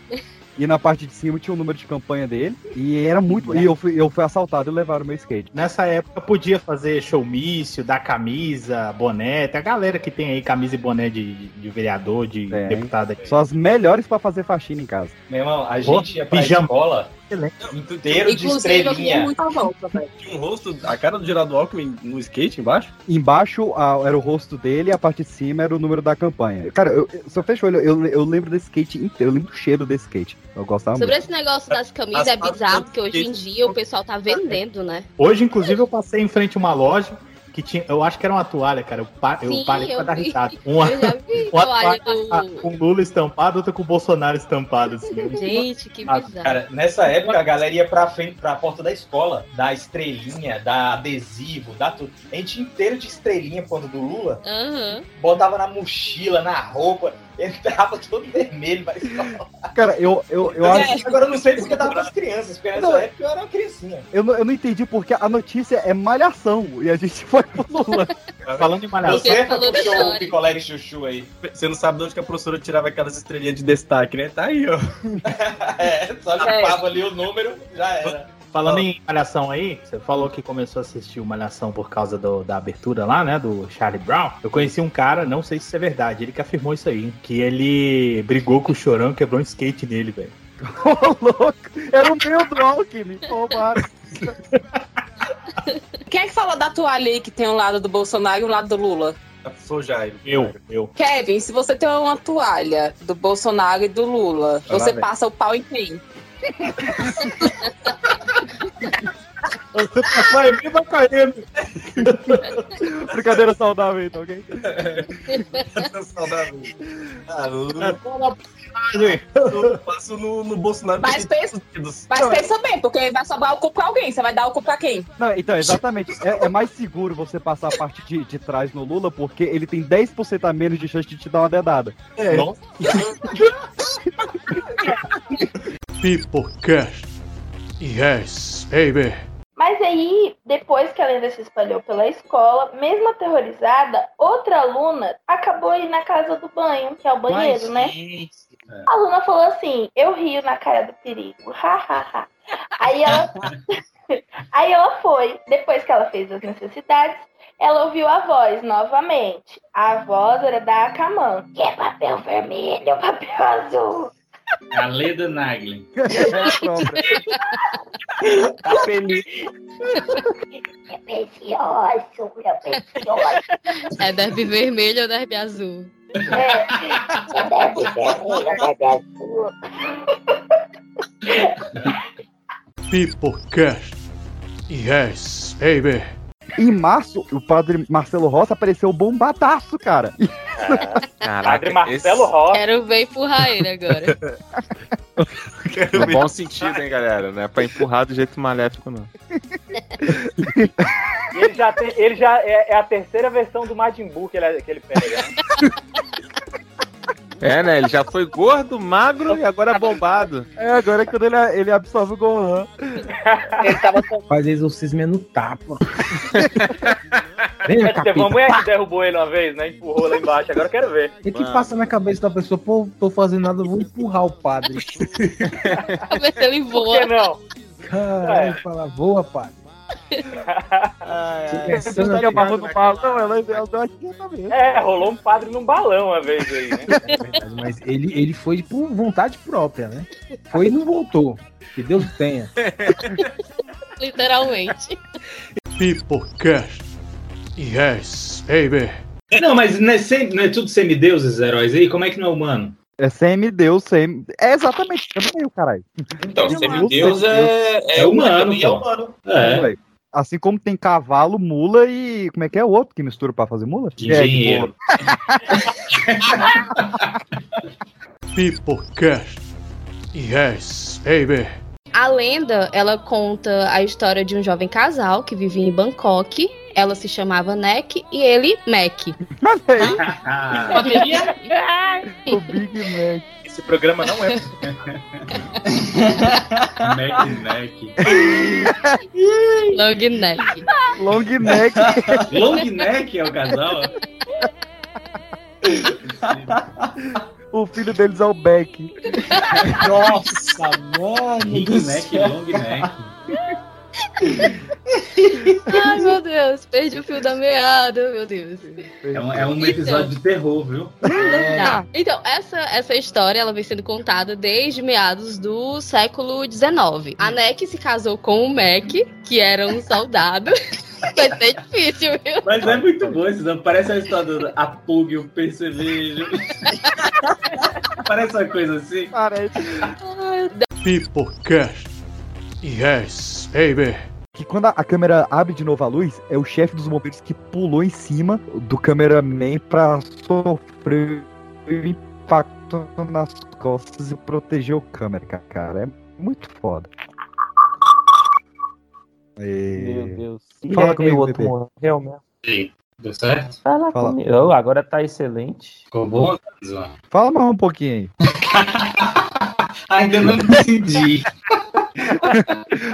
E na parte de cima tinha o número de campanha dele. E era muito. E eu fui, eu fui assaltado e levaram meu skate. Nessa época podia fazer showmício, dar camisa, boné. Tem a galera que tem aí camisa e boné de, de- vereador, de Tem. deputado aqui. São as melhores pra fazer faxina em casa. Meu irmão, a Pô, gente ia pra pijama. escola inteiro de Inclusive, estrelinha. volta. Tinha [laughs] um rosto, a cara do Geraldo Alckmin no skate embaixo. Embaixo a- era o rosto dele e a parte de cima era o número da campanha. Cara, eu, eu- se eu fecho o olho, eu, eu lembro desse skate inteiro, eu lembro do cheiro desse skate. Eu gostava Sobre muito. esse negócio das camisas As é bizarro, porque hoje em dia o pessoal tá vendendo, né? Hoje, inclusive, eu passei em frente a uma loja que tinha. Eu acho que era uma toalha, cara. Eu, pa- eu Sim, parei pra eu dar risada. Uma, Eu uma [laughs] toalha do- com Lula estampado, outra com o Bolsonaro estampado, assim. Gente, que bizarro. Cara, nessa época a galera ia pra frente, pra porta da escola, dar estrelinha, dar adesivo, dar tudo. A gente inteiro de estrelinha por conta do Lula, Aham. botava na mochila, na roupa, entrava todo vermelho escola. Cara, eu, eu, eu Mas, acho. é, Agora eu não sei porque dava pras crianças, porque nessa Não. época eu era uma criancinha. Eu não, eu não entendi porque a notícia é malhação e a gente [laughs] foi pro Lula. [laughs] Falando em malhação. Você puxou o picolé de chuchu aí. Você não sabe de onde que a professora tirava aquelas estrelinhas de destaque, né? Tá aí, ó. [laughs] É, só limpava ali o número, já era. Falando em Malhação aí, você falou que começou a assistir o Malhação por causa do- da abertura lá, né? Do Charlie Brown. Eu conheci um cara, não sei se isso é verdade, ele que afirmou isso aí, que ele brigou com o Chorão e quebrou um skate nele, velho. Ô, louco! Era o meu do Alckmin. Roubaram. Quem é que falou da toalha aí que tem um lado do Bolsonaro e um lado do Lula? Sou Jairo. Eu, eu. Kevin, se você tem uma toalha do Bolsonaro e do Lula, Vai você velho. passa o pau em quem? [laughs] Você passou aí, me vai caindo. [laughs] Brincadeira saudável, então, ok? Saudável. Ah, eu, eu passo no, no Bolsonaro. Mas pensa, mas pensa bem, porque vai sobrar o cu pra alguém. Você vai dar o cu pra quem? Não, então, exatamente. É, é mais seguro você passar a parte de, de trás no Lula, porque ele tem 10% a menos de chance de te dar uma dedada. É. Pipocast. Yes, baby. Mas aí, depois que a lenda se espalhou pela escola, mesmo aterrorizada, outra aluna acabou aí na casa do banho, que é o banheiro, né? A aluna falou assim: Eu rio na cara do perigo. Ha, ha, ha. Aí ela, [laughs] aí ela foi. Depois que ela fez as necessidades, ela ouviu a voz novamente. A voz era da Akaman. Que é papel vermelho, papel azul. A Leda Nagli. Tá feliz. É precioso, é precioso. É derby vermelho ou derby azul? Pipocast. Yes, baby. Em março, o padre Marcelo Rossi apareceu bombadaço, cara. Padre Marcelo Rossi. Quero ver empurrar ele agora. No bom sentido, hein, galera? Não é pra empurrar do jeito maléfico, não. [laughs] Ele já, tem, ele já é, é a terceira versão do Majin Buu que ele, que ele pega. [laughs] É, né? Ele já foi gordo, magro e agora bombado. É, agora é quando ele, ele absorve o Gohan. Ele tava Faz exorcismo no tapa. Venha, É, teve uma mulher que derrubou ele uma vez, né? Empurrou lá embaixo, agora eu quero ver. E que passa na cabeça da pessoa, pô, tô fazendo nada, eu vou empurrar o padre. Ver se ele voa. Por que não? Caralho, fala, voa, padre. Você estaria amarrando o balão, ela ela deu aqui também. É, rolou um padre num balão uma vez aí, né? Mas ele, ele foi por vontade própria, né? Foi e não voltou. Que Deus tenha. [laughs] Literalmente. Pipocast. Yes, baby. Não, mas não é, sem- não é tudo semideuses, heróis aí? Como é que não é humano? É semideus, sem. É exatamente, eu não caralho. Então, semideus é, é humano, também é pô. humano. É. velho. Assim como tem cavalo, mula e. Como é que é o outro que mistura pra fazer mula? Engenheiro. [laughs] Pipocast. Yes, baby. A lenda, ela conta a história de um jovem casal que vivia em Bangkok. Ela se chamava Nek e ele Mac. o Big Mac. Esse programa não é. [laughs] Mac Neck. Long Neck. Long Neck. Long Neck é o casal? O filho deles é o Beck. Nossa, mano. Big Neck, Long Neck. Ai, meu Deus. Perdi o fio da meada, meu Deus. É um, é um episódio de terror, viu? Tá. Então, essa, essa história ela vem sendo contada desde meados do século XIX. A Neck se casou com o Mac, que era um soldado. [laughs] Vai ser difícil, viu? Mas é muito bom isso, não? Parece a história do Apug, o percevejo. Parece uma coisa assim. Parece. Pipocast. Yes, baby. Que quando a, a câmera abre de novo a luz, é o chefe dos bombeiros que pulou em cima do cameraman pra sofrer o impacto nas costas e proteger o câmera, ca- cara. É muito foda. Meu Deus. Fala E aí, comigo, o outro morreu mesmo. Sim. Deu certo? Fala, Fala. comigo. Oh, agora tá excelente. Ficou bom, Zó? Fala mais um pouquinho aí. [laughs] Ainda não entendi.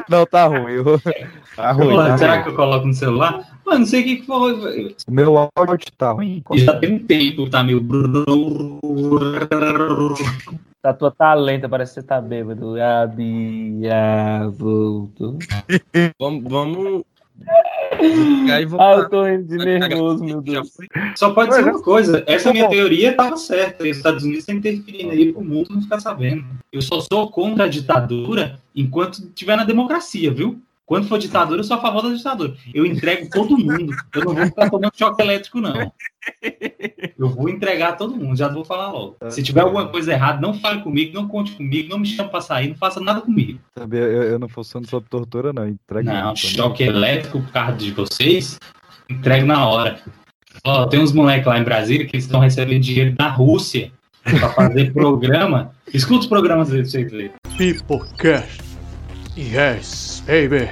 Não, tá ruim. eu- Tá ruim. Pô, tá será ruim. que eu coloco no celular? Mano, não sei o que que foi. meu áudio tá ruim. Já tem um tempo, tá meio. A tua tá lenta, parece que você tá bêbado. Abia, voltou. Vamos. vamos... Ah, eu tô indo de nervoso, meu Deus. Só pode ser uma coisa. Essa minha teoria tava certa. Os Estados Unidos estão interferindo aí pro mundo não ficar sabendo. Eu só sou contra a ditadura enquanto estiver na democracia, viu? Quando for ditadura, eu sou a favor da ditadura. Eu entrego todo mundo. Eu não vou ficar tomando choque elétrico, não. Eu vou entregar todo mundo, já vou falar logo. Se tiver alguma coisa errada, não fale comigo, não conte comigo, não me chame pra sair, não faça nada comigo. Sabe, eu, eu não funciono sob tortura, não. Entrega Não, choque elétrico por causa de vocês, entrego na hora. Ó, tem uns moleques lá em Brasília que estão recebendo dinheiro da Rússia pra fazer [laughs] programa. Escuta os programas deles pra vocês verem. Pipocast. Yes, baby.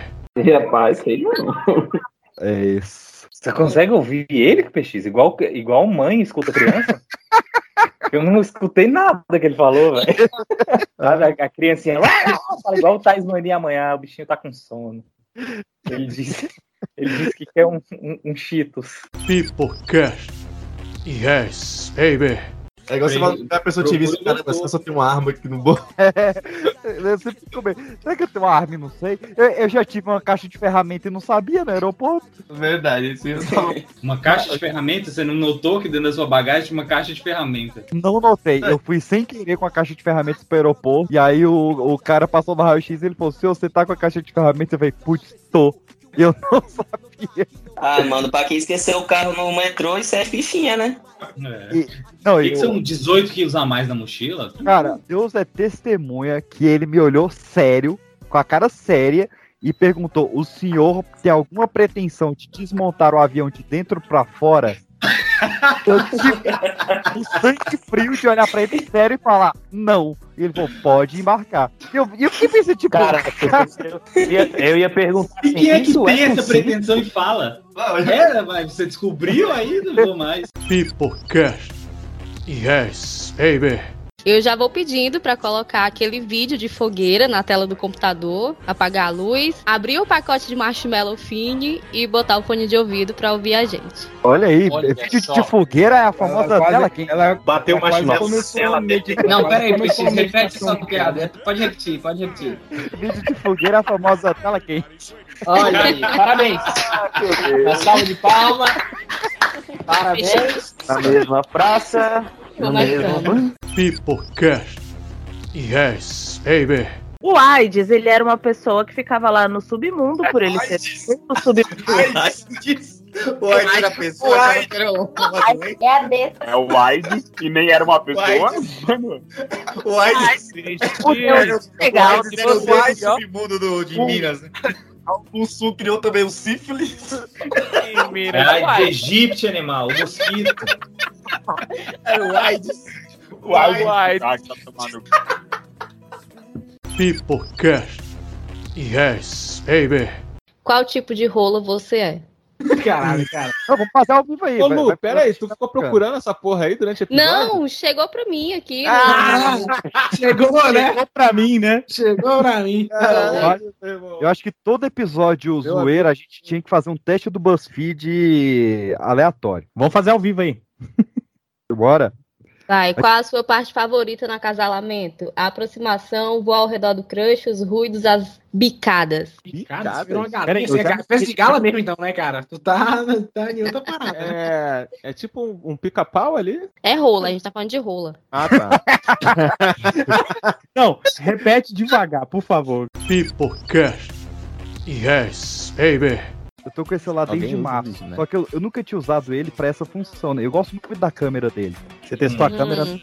Rapaz, sei não. [laughs] É isso. Você consegue ouvir ele, PX? Igual, igual mãe escuta criança? [laughs] Eu não escutei nada que ele falou, velho. A, a criancinha fala igual o Thais Mania amanhã, o bichinho tá com sono. Ele disse, ele disse que quer um, um, um Cheetos. Pipocast. Yes, baby. É igual você vai a pessoa te visse, cara, essa pessoa tem uma arma aqui no bolso. [laughs] Eu sempre fico bem. Será que eu tenho uma arma e não sei? Eu, eu já tive uma caixa de ferramenta e não sabia no aeroporto. Verdade, isso. [laughs] Uma caixa de ferramentas, você não notou que dentro da sua bagagem tinha uma caixa de ferramentas? Não notei. Eu fui sem querer com a caixa de ferramentas pro aeroporto. E aí o, o cara passou no raio-x e ele falou: Se você tá com a caixa de ferramentas, eu falei, putz, tô. Eu não sabia. Ah, mano, pra quem esqueceu o carro no metrô, isso é fifinha, né? É. Não, Por que que eu- são 18 quilos a mais na mochila? Cara, Deus é testemunha que ele me olhou sério, com a cara séria, e perguntou: o senhor tem alguma pretensão de desmontar o avião de dentro pra fora? Eu tive o sangue frio de olhar pra ele sério e falar: não. E ele falou: pode embarcar. E eu, eu fiquei pensando, tipo, [laughs] Cara, eu ia, eu ia perguntar E assim, quem é que isso tem é essa possível? pretensão e fala? É, mas você descobriu aí? Não vou mais. Peoplecast. Yes, baby. Eu já vou pedindo pra colocar aquele vídeo de fogueira na tela do computador, apagar a luz, abrir o pacote de marshmallow fine e botar o fone de ouvido pra ouvir a gente. Olha aí, Olha vídeo só. de fogueira é a famosa quase- tela quente. ela Bateu o marshmallow. começou Ela a meditar. Não, peraí, repete essa piada. Pode repetir, pode repetir. Vídeo de fogueira é a famosa tela quente. Olha aí, parabéns. Uma salva de palma. Parabéns. Na mesma praça, no mesmo... Peoplecast. Yes, baby. O AIDS, ele era uma pessoa que ficava lá no submundo, por ele ser no submundo. O AIDS era pessoa, achava que era uma doença. É a. É o AIDS, que nem era uma pessoa. O AIDS. O Deus, legal, O AIDS era o mais submundo do, de Minas. né? O Sul criou também o sífilis. É a egípcio, animal, o mosquito. Era o AIDS. O AIDS. Ah, tá tomando. Peoplecast. Yes, baby. Qual tipo de rola você é? [laughs] Caralho, cara. Não, vamos fazer ao vivo aí. Ô, Lu, vai- pera aí, tu ficou procurando essa porra aí durante o episódio? Não, chegou pra mim aqui. Ah, [laughs] chegou, né? Chegou pra mim, né? Chegou pra mim. [laughs] Caralho, Eu acho que todo episódio zoeira a gente tinha que fazer um teste do BuzzFeed aleatório. Vamos fazer ao vivo aí. Bora. Vai, qual a sua parte favorita no acasalamento? A aproximação, voar ao redor do crush, os ruídos, as bicadas. Você virou uma galinha. Peraí, é já- festa de gala mesmo, então, né, cara? Tu tá, tá em outra [laughs] parada. É, é tipo um, um pica-pau ali? É rola, a gente tá falando de rola. Ah, tá. [laughs] Não, repete devagar, por favor. Peoplecast. Yes, baby. Eu tô com esse celular desde Alguém usa março. isso, né? Só que eu, eu nunca tinha usado ele pra essa função, né? Eu gosto muito da câmera dele. Você testou a Hum. câmera?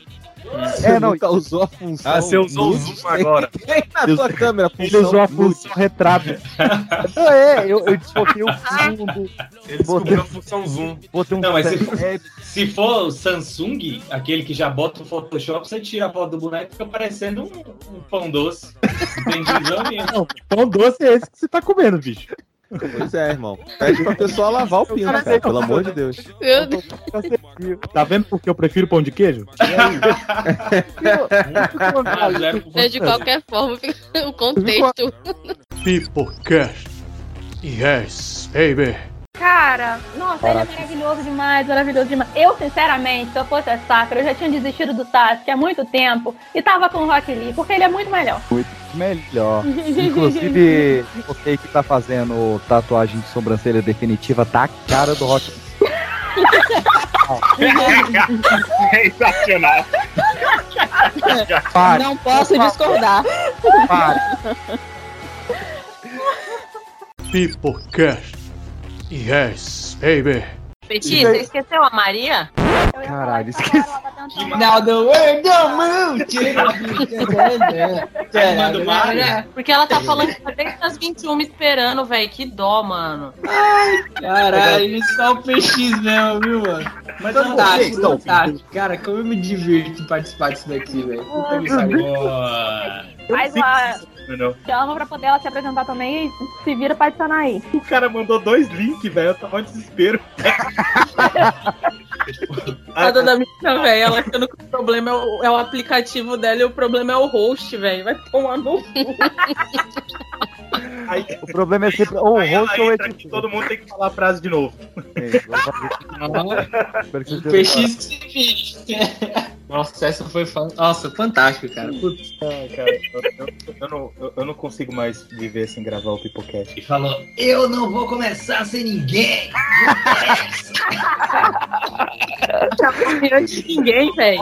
É, não. nunca usou a função. Ah, você usou o zoom agora. [laughs] Tem na tua câmera, Ele função usou a função retrato. Não, [laughs] é, eu, eu desfoquei o fundo. Ele descobriu a função zoom. Botei um Não, mas se, é, se for o Samsung, aquele que já bota o Photoshop, você tira a foto do boneco e fica parecendo um, um pão doce. [laughs] Mesmo. Não, pão doce é esse que você tá comendo, bicho. Pois é, irmão. Pede pra pessoa lavar o pinto, cara, pelo amor de Deus. Meu Deus. Tá vendo porque eu prefiro pão de queijo? [laughs] Por É de qualquer forma, o contexto. Peoplecast. Yes, baby. Cara, nossa, ele é maravilhoso demais, maravilhoso demais. Eu, sinceramente, se eu fosse a Sakura, eu já tinha desistido do Sasuke há muito tempo e tava com o Rock Lee, porque ele é muito melhor. muito melhor. Inclusive, [laughs] você que tá fazendo tatuagem de sobrancelha definitiva, tá a cara do Rock. [laughs] Sensacional. Pare, Não posso discordar. pare. [laughs] Peoplecast. Yes, baby. Petit, você esqueceu a Maria? Caralho, esqueci. Now the world don't move. Porque ela tá falando que tá desde as 21 esperando, velho. Que dó, mano. Caralho, só o PX mesmo, viu, mano? Mas Fantástico, não, fantástico. Cara, como eu me divirto em participar disso daqui, velho. Puta que. Boa. Faz uma. Chama pra poder ela se apresentar também e se vira pra adicionar aí. O cara mandou dois links, velho. Eu tava em desespero. [laughs] A dona Mica, velho, ela achando que o problema é o, é o aplicativo dela e o problema é o host, velho. Vai tomar no cu. O problema é sempre ou o Aí rosto ou o aqui, todo mundo tem que falar a frase de novo. Vocês tenham PX que se. Nossa, essa foi fan... Nossa, fantástico, cara. Putz. Ai, cara, eu, eu- eu não, eu, eu não consigo mais viver sem gravar o Pipocast. E falou, eu não vou começar sem ninguém. de ninguém, velho.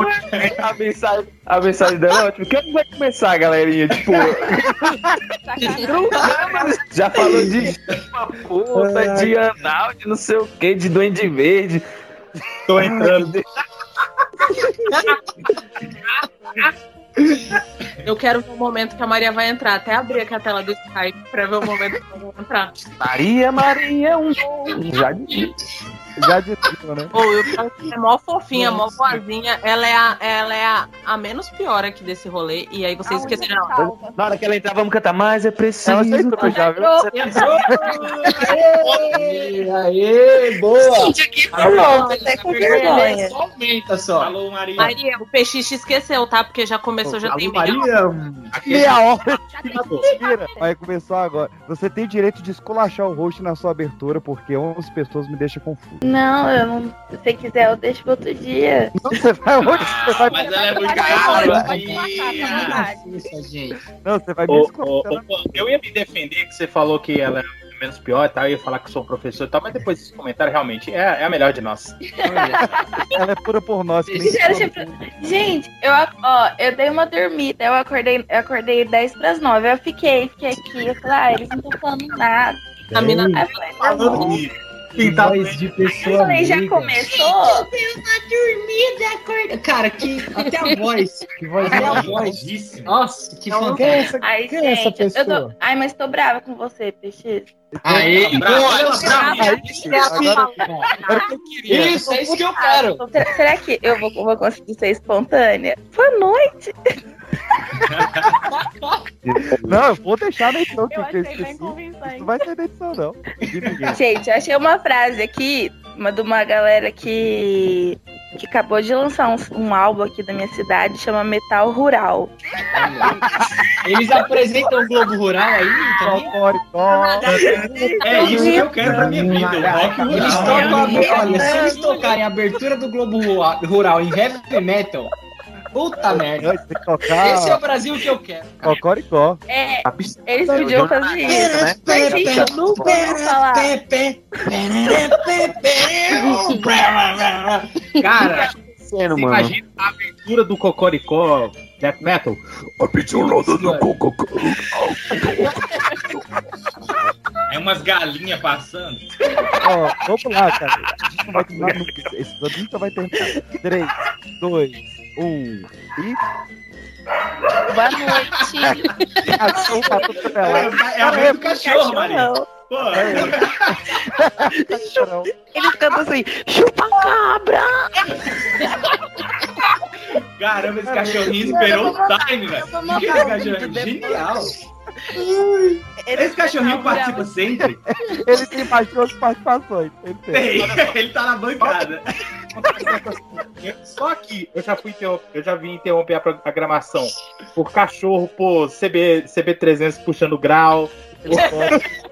A mensagem, a mensagem dela é ótima. Quando vai começar, galerinha? Tipo, [laughs] já falou de uma puta, de anal, de não sei o que, de duende verde. Tô entrando. Eu quero ver o momento que a Maria vai entrar. Até abrir aqui a tela do Skype pra ver o momento que ela vai entrar. Maria, Maria um Já disse. Já disse, né? Ô, eu é mó fofinha, mó boazinha. Ela é, a, ela é a, a menos pior aqui desse rolê. E aí vocês esqueceram. Na hora que ela entrar, vamos cantar mais, é preciso. Ela aceitou já, viu? Aê, aê, boa! Gente, aqui Não, até com vergonha. Só aumenta só. Alô, Maria. Maria, o PX esqueceu, tá? Porque já começou, já tem meia Meia hora. Mentira. Vai começar agora. Você tem direito de esculachar o host na sua abertura, porque 11 pessoas me deixam confuso. Não, eu não. Se você quiser, eu deixo pro outro dia. [laughs] Você vai hoje, você vai. Mas ela é muito cara. Isso, gente. Não, você vai me escutar. eu ia me defender que você falou que ela é menos pior e tal, eu ia falar que sou professor e tal, mas depois desse comentário, realmente, é, é a melhor de nós. Ela é pura por nós. Gente, tipo, Gente, eu, ó, eu dei uma dormida, eu acordei, eu acordei 10 pras 9. Eu fiquei, fiquei aqui, eu falei, ah, eles não estão falando nada. A mina- Aí eu falei, tá bom. Que voz de Eu pessoa falei, já amiga. começou? dormida, acorda. Cara, que até a voz. Que voz até a voz. Nossa, que fantástico. Quem é essa, Ai, quem é essa gente, eu pessoa? tô. Ai, mas tô brava com você, PX. Aê, Brava, ela brava. Agora que eu queria. Isso, é isso que eu quero. Será, será que eu vou, vou conseguir ser espontânea? Boa noite. [laughs] Não, eu vou deixar na edição que Eu eu achei bem convincente. Não vai ser na edição, não. Gente, eu achei uma frase aqui, uma de uma galera que, que acabou de lançar um, um álbum aqui da minha cidade, chama Metal Rural. Eles apresentam o Globo Rural aí também? É isso que eu quero pra minha vida, rock Eles tocam, a- olha, se eles tocarem a abertura do Globo Rural em heavy metal, puta merda. Esse é o Brasil que eu quero. Cocoricó. É, eles podiam fazer isso. né? Mas, gente, eu nunca vou falar. Cara, Sendo, imagina a abertura do Cocoricó Death Metal? A pitulada do Cocoricó. É umas galinhas passando. Ó, vamos lá, cara. A gente não vai terminar nunca. Esse nunca vai terminar. 3, 2, 1 e. Boa noite. [laughs] Cachorro pra tudo é. É a vez do cachorro, Maria. Pô, Eles cantam assim, chupa cabra. caramba, esse cachorrinho esperou o time, velho. Que esse cachorrinho? Genial. Esse cachorrinho participa sempre? [laughs] Ele tem mais duas participações. Ele tem. Tem, [laughs] ele tá na bancada. Só que eu já fui eu já vim interromper a programação por cachorro, por CB, CB300 puxando grau. [laughs]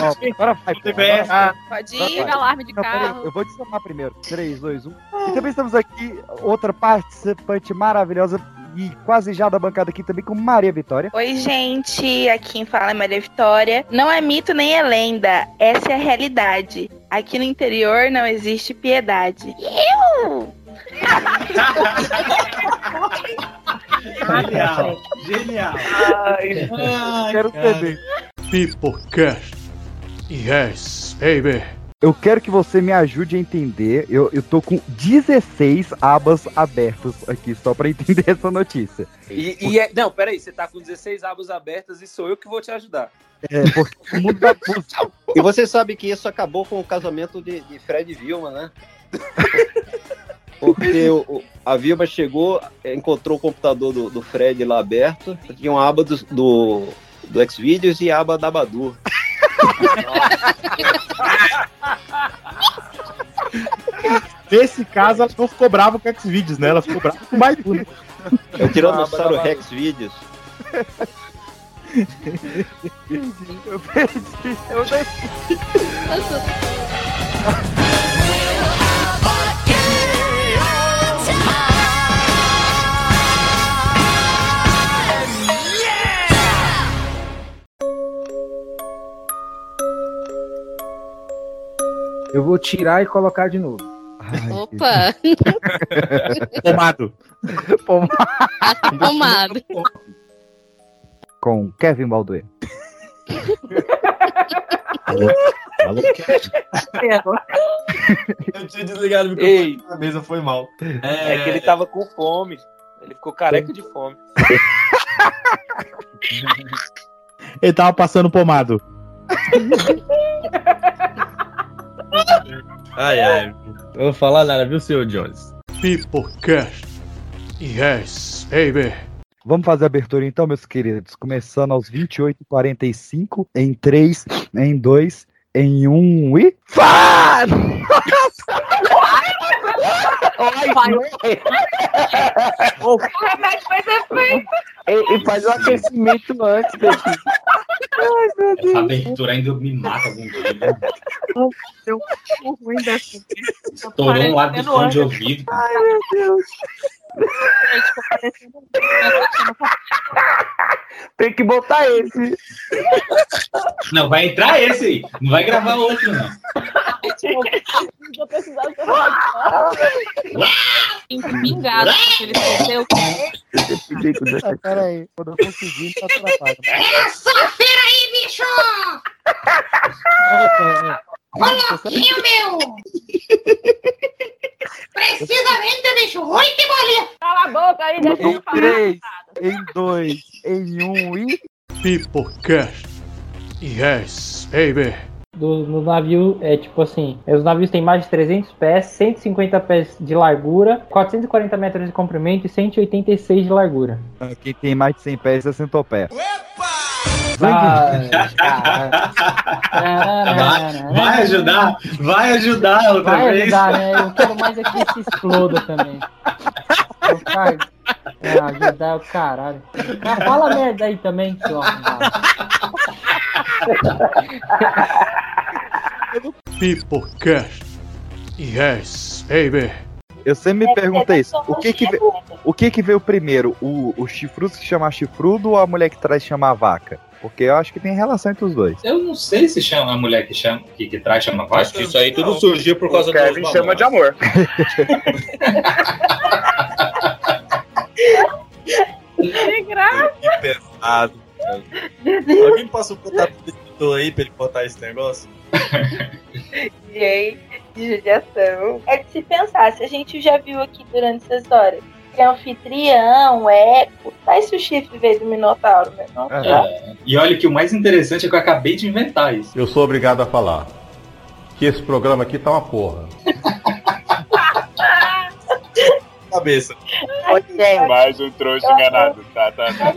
Ó, agora vai. pô, agora vai. Pode ir, vai. alarme de Não, peraí, carro. eu vou te chamar primeiro. 3, 2, 1. E também estamos aqui, outra participante maravilhosa e quase já da bancada aqui também com Maria Vitória. Oi, gente. Aqui quem fala é Maria Vitória. Não é mito nem é lenda. Essa é a realidade. Aqui no interior não existe piedade. Eu! Genial, genial. Ai, Quero saber. Pipocast. Yes, baby. Eu quero que você me ajude a entender. Eu, eu tô com 16 abas abertas aqui só pra [laughs] entender essa notícia. E, e é, não, peraí, você tá com 16 abas abertas e sou eu que vou te ajudar. É, porque o mundo da música. [laughs] E você sabe que isso acabou com o casamento de, de Fred e Vilma, né? [laughs] Porque o- o- a Vilma chegou, eh, encontrou o computador do, do Fred lá aberto, tinha uma aba do, do, do Xvideos e a aba da Badu. Nesse caso, ela não ficou brava com o Xvideos, né? Ela ficou brava com mais tudo. É o Tiranossauro Rex Videos. Eu perdi. Eu nem... Eu vou tirar e colocar de novo. Opa! [laughs] Pomado. Tomado. [laughs] Com Kevin Balduino. Eu tinha desligado o microfone na mesa, foi mal. É... que ele tava com fome. Ele ficou careca de fome. Ele tava passando pomado. [laughs] Ai, ai. Eu vou falar nada, viu, senhor Jones? Pipocast. Yes, baby. Vamos fazer a abertura então, meus queridos. Começando aos 28h45, em 3, em 2, em 1 e. Fá! [laughs] O remédio faz efeito. E, e faz o aquecimento antes daqui. Ai, meu Essa abertura ainda me mata algum dia. né? Deu um ruim dessa. Estourou um lado do fone de ouvido. Ai, meu Deus. Tem que botar esse. Não, vai entrar esse aí. Não vai gravar outro, não. Vou precisar do Pingado, porque ele esqueceu. Ah, peraí, quando eu conseguir, tá atrapalhando. Essa feira aí, bicho! Coloquinho, meu! [laughs] Precisamente, bicho! Oi, que bolinha! Cala a boca aí, deixa eu Em falar. 3, em 2, em 1 e. Pipocast. Yes, baby. Do, no navio é tipo assim: os navios têm mais de 300 pés, 150 pés de largura, 440 metros de comprimento e 186 de largura. Quem tem mais de 100 pés é centopeia. Vai, vai ajudar, vai ajudar outra Vai vez. ajudar, né? Eu quero mais é que se exploda também. Eu, cara, é, ajudar o caralho. Mas fala merda aí também, seu arrombado. Pipocast. Yes, baby. Eu sempre me perguntei isso. O que que, o que que veio primeiro? O, o chifrudo se chamar chifrudo ou a mulher que traz chamar vaca? Porque eu acho que tem relação entre os dois. Eu não sei se chama a mulher que, chama, que, que traz chama vaca. Acho que isso aí tudo surgiu por causa O do Kevin chama de amor. Que graça. Que pesado. Alguém passa o contato do editor aí pra ele botar esse negócio? Gente, de judiação. É que se pensasse, a gente já viu aqui durante essa história que anfitrião, eco, tá esse o chifre veio do Minotauro? Não tá? É, E olha que o mais interessante é que eu acabei de inventar isso. Eu sou obrigado a falar que esse programa aqui tá uma porra. [laughs] Cabeça. Mais um trouxa enganado. Tá, tá, tá.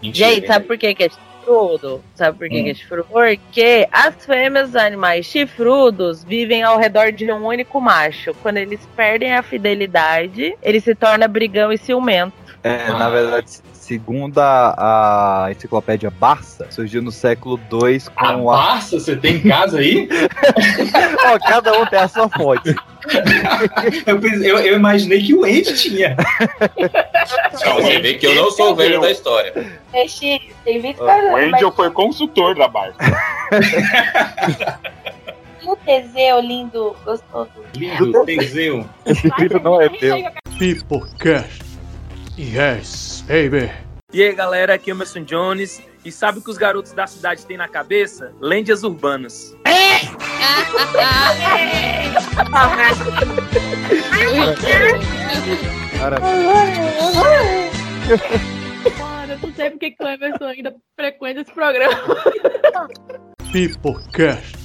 Gente, sabe por que, que é chifrudo? Sabe por que, que é chifrudo? Porque as fêmeas dos animais chifrudos vivem ao redor de um único macho. Quando eles perdem a fidelidade, ele se torna brigão e ciumento. É, na verdade, segundo a, a enciclopédia Barça, surgiu no século II com a. Barça, você tem em casa aí? [laughs] Ó, cada um tem a sua fonte. Eu, pensei- eu- eu imaginei que o Andy tinha. Não, você vê que eu não sou o velho da história. É X, tem 20 O Angel foi consultor da Barça. [laughs] E o Teseu, lindo, gostoso. Lindo, Teseu. [laughs] Esse filho não é teu. Pipocast. Yes, baby. E aí, galera, aqui é o Emerson Jones. E sabe o que os garotos da cidade têm na cabeça? Lendas urbanas. Mano, eu não sei porque que o Emerson ainda frequenta esse programa. Pipocast.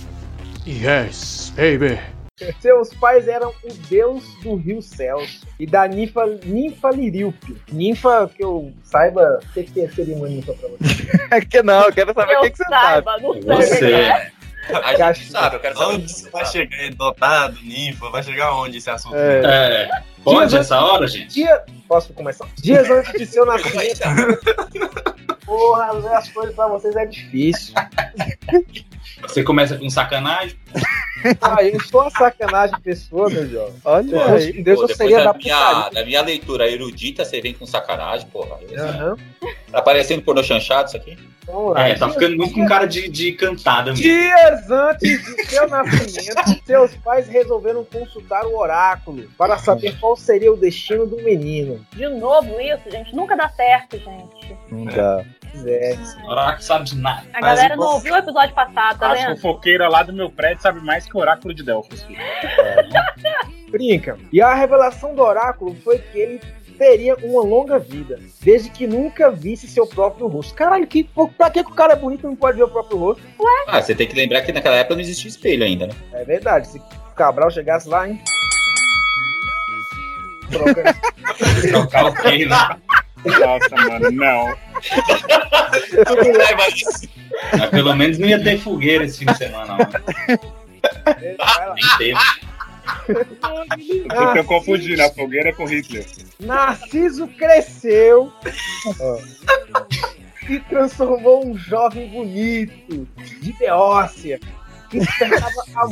Yes, baby. Seus pais eram o deus do rio Céus e da ninfa, ninfa Liríope. Ninfa, que eu saiba, o que, que seria uma ninfa pra você? [laughs] É que não, eu quero saber o que, que você sabe. Você. A gente sabe, eu quero saber onde você vai chegar, dotado, ninfa, vai chegar onde esse assunto? É. Pode Dias essa hora, gente? Dia... Posso começar? Dias antes de seu nascimento. [laughs] Porra, ler as coisas pra vocês é difícil. [laughs] Você começa com sacanagem. [laughs] Ah, eu sou uma sacanagem pessoa, meu jovem. Olha fosse aí. Deus, Pô, eu seria da da minha, putaria. da minha leitura erudita, você vem com sacanagem, porra. Aham. Tá parecendo pornô chanchado isso aqui? Lá. É, tá ficando muito com cara de, de cantada mesmo. Dias antes de seu nascimento, [laughs] seus pais resolveram consultar o oráculo para saber qual seria o destino do menino. De novo isso, gente. Nunca dá certo, gente. Não dá. É, Oráculo sabe de nada. A galera não ouviu o episódio passado, tá A vendo? fofoqueira lá do meu prédio sabe mais que o oráculo de Delfos. filho. Brinca. E a revelação do oráculo foi que ele teria uma longa vida, desde que nunca visse seu próprio rosto. Caralho, que, pra que, que o cara é bonito e não pode ver o próprio rosto? Ah, você tem que lembrar que naquela época não existia espelho ainda, né? É verdade, se o Cabral chegasse lá, hein? [laughs] Troca. Trocar o né? Nossa, mano, não. Tu não leva isso. Mas pelo menos não ia ter fogueira esse fim de semana, teve. Eu tô confundindo a fogueira com Hitler. Narciso cresceu e transformou um jovem bonito, de Beócia.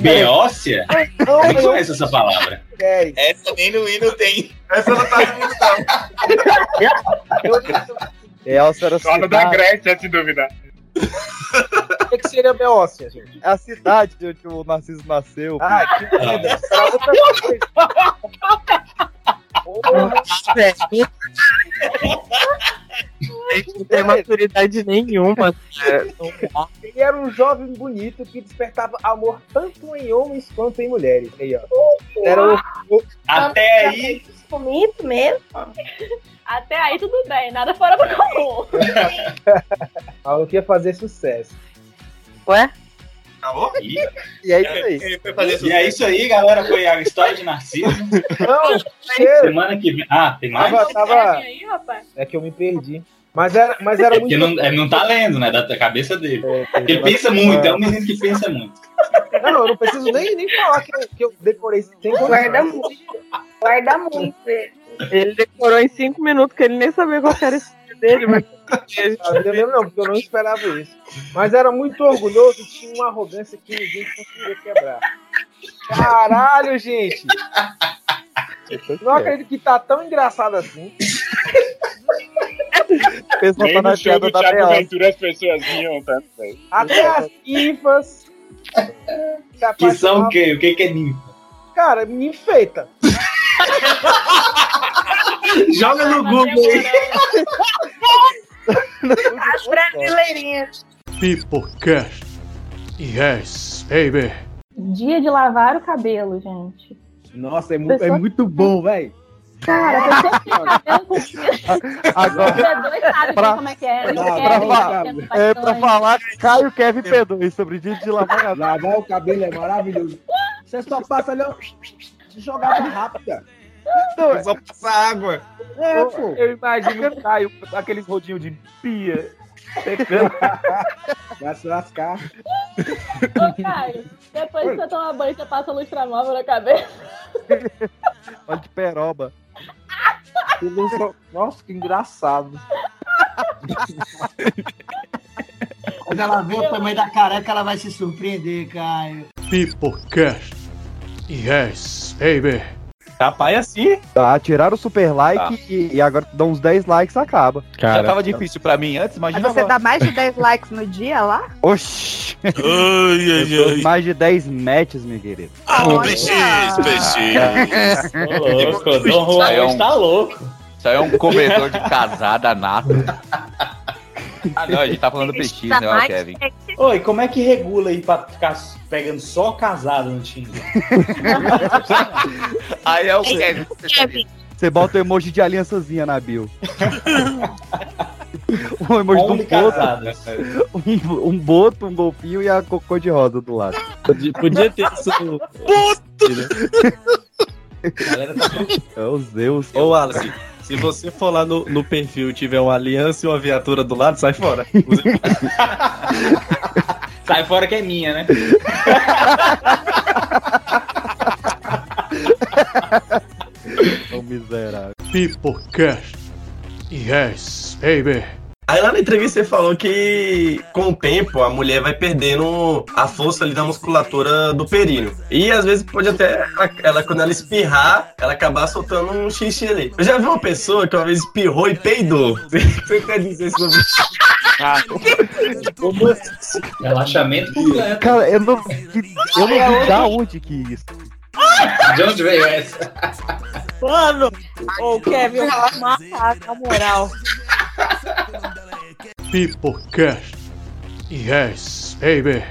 Beócia? Não, eu- conheço essa palavra. Essa nem no hino tem. Essa não tá no Elsa era Só no da cidade, Grécia, se duvidar. O que, que seria Beócia, gente? é a cidade onde o Narciso nasceu. Ah, que merda. Porra, Não tem maturidade nenhuma. dá. Ele era um jovem bonito que despertava amor tanto em homens quanto em mulheres. Aí, ó. Era o, o- Até aí, Bonito mesmo. Até aí tudo bem, nada fora do comum. [laughs] algo que ia fazer sucesso. Ué? Acabou? e, E é isso aí. Ele foi fazer e é isso aí, galera. Foi a história de Narciso. Não. [laughs] Semana que vem. Ah, tem mais? Tava, tava... aí, rapaz. É que eu me perdi. Mas era, mas era É muito. não, é, não tá lendo, né? Da, cabeça dele. É, ele pensa muito, é um menino que pensa muito. Não, eu não preciso nem, nem falar que eu, que eu decorei sem Guarda muito. Guarda muito. Ele decorou em cinco minutos que ele nem sabia qual era esse dele, mas. [laughs] Eu lembro não, porque eu não esperava isso. Mas era muito orgulhoso e tinha uma arrogância que ninguém conseguia quebrar. Caralho, gente! Não acredito que tá tão engraçado assim. Pensa Nem tá na no show piada do da Thiago. Ventura as pessoas riam tanto, velho. Até as infas. se Que são o quê? O que, que é ninfa? Cara, me enfeita. [laughs] Joga no Google aí. [laughs] As brasileirinhas. Pipocast. Yes, baby. Dia de lavar o cabelo, gente. Nossa, é, mu- é muito bom, velho. Cara, eu sempre cabelo com [laughs] Agora, P2 sabe Pra- como é que é. Não, pra falar- é pra falar Caio Kevin P2 sobre dia de lavar cabelo. Lavar o cabelo é maravilhoso. Você só passa ali, ó, jogada rápida. Não, Só passar água. É, pô. Eu imagino o Caio, aqueles rodinhos de pia, secando. [laughs] Vai se lascar. Ô, Caio, depois que você toma banho, você passa lustramóvel na cabeça. Olha de peroba. Nossa, que engraçado. Quando ela vê o tamanho da careca, ela vai se surpreender, Caio. Pipocast. Yes, baby. Rapaz, assim. Tá, tiraram o super like Tá. e, e agora dá uns 10 likes acaba. Já tava difícil pra mim antes, Mas imagina você agora. dá mais de 10 likes no dia lá? Oxi! [laughs] Ai, ai, ai. mais de 10 matches, meu querido. Ah, peixes, peixes. Ô, louco, Dom Juan é um- hoje tá louco. Isso aí é um comedor de casada nato. Ah, não, a gente tá falando do PX, né, Kevin? Oi, como é que regula aí pra ficar pegando só casado no Tinder? [laughs] Aí é o Kevin. Você bota o emoji de aliançazinha na bio. o [laughs] emoji Only do boto, um, um boto, um golfinho e a cocô de rosa do lado. Podia, podia ter [laughs] isso. Galera tá É o Zeus. Ô, Wallace, se você for lá no, no perfil e tiver uma aliança e uma viatura do lado, sai fora. [laughs] Sai fora que é minha, né? [laughs] Ô miserável. Pipocast. Yes, baby. Aí lá na entrevista você falou que com o tempo a mulher vai perdendo a força ali da musculatura do períneo. E às vezes pode até, ela, quando ela espirrar, ela acabar soltando um xixi ali. Eu já vi uma pessoa que uma vez espirrou e peidou. [laughs] Você quer dizer sobre isso? [laughs] Relaxamento completo. Cara, eu não vi, eu não vi da onde que isso. De onde veio essa? Mano, ô Kevin, eu vou matar, na moral. [laughs] Pipocast. Yes, baby.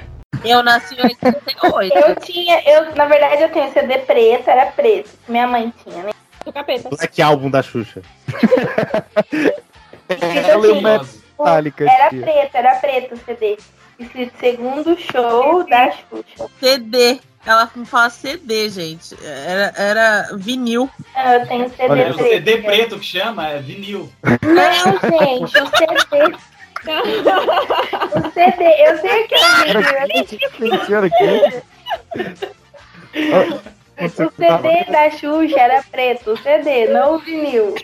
Eu nasci em 88. Eu tinha, eu, na verdade, eu tenho CD preto, era preto. Minha mãe tinha, né? Do capeta. Black Album da Xuxa. [laughs] Ela é uma metálica. Era tia. preto, era preto o CD. Escrito segundo show da Xuxa. CD. Ela não fala CD, gente. Era, era vinil. Ah, Eu tenho CD É o preto. CD preto que chama, é vinil. Não, gente, o CD. O CD, eu sei que é Era vinil. que era aqui. O CD da Xuxa era preto, o CD, não o vinil.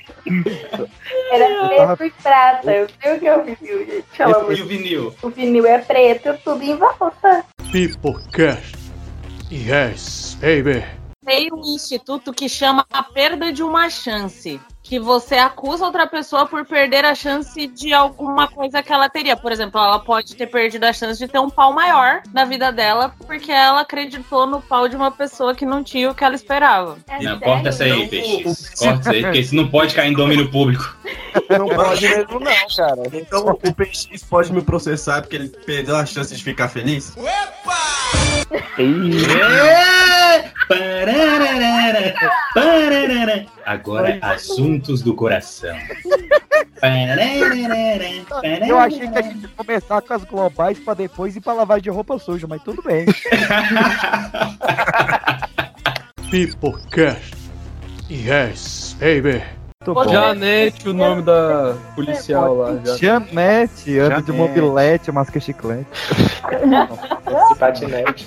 Era preto e prata. Eu sei o que é o vinil, gente. Amor E o vinil? O vinil é preto, tudo em volta. Pipocast. Yes, baby. Tem um instituto que chama a perda de uma chance. Que você acusa outra pessoa por perder a chance de alguma coisa que ela teria. Por exemplo, ela pode ter perdido a chance de ter um pau maior na vida dela porque ela acreditou no pau de uma pessoa que não tinha o que ela esperava. Não, corta essa aí, peixe. Corta isso aí, porque isso não pode cair em domínio público. [laughs] Não pode mesmo, não, cara. Então o PX pode me processar porque ele perdeu a chance de ficar feliz? É, pararara, pararara. Agora, assuntos do coração. Eu achei que a gente ia começar com as globais pra depois ir pra lavar de roupa suja, mas tudo bem. [laughs] Pipocast. Yes, baby. Janete, o nome da policial lá. já. Janete, anda de mobilete, masca chiclete. [laughs] Patinete.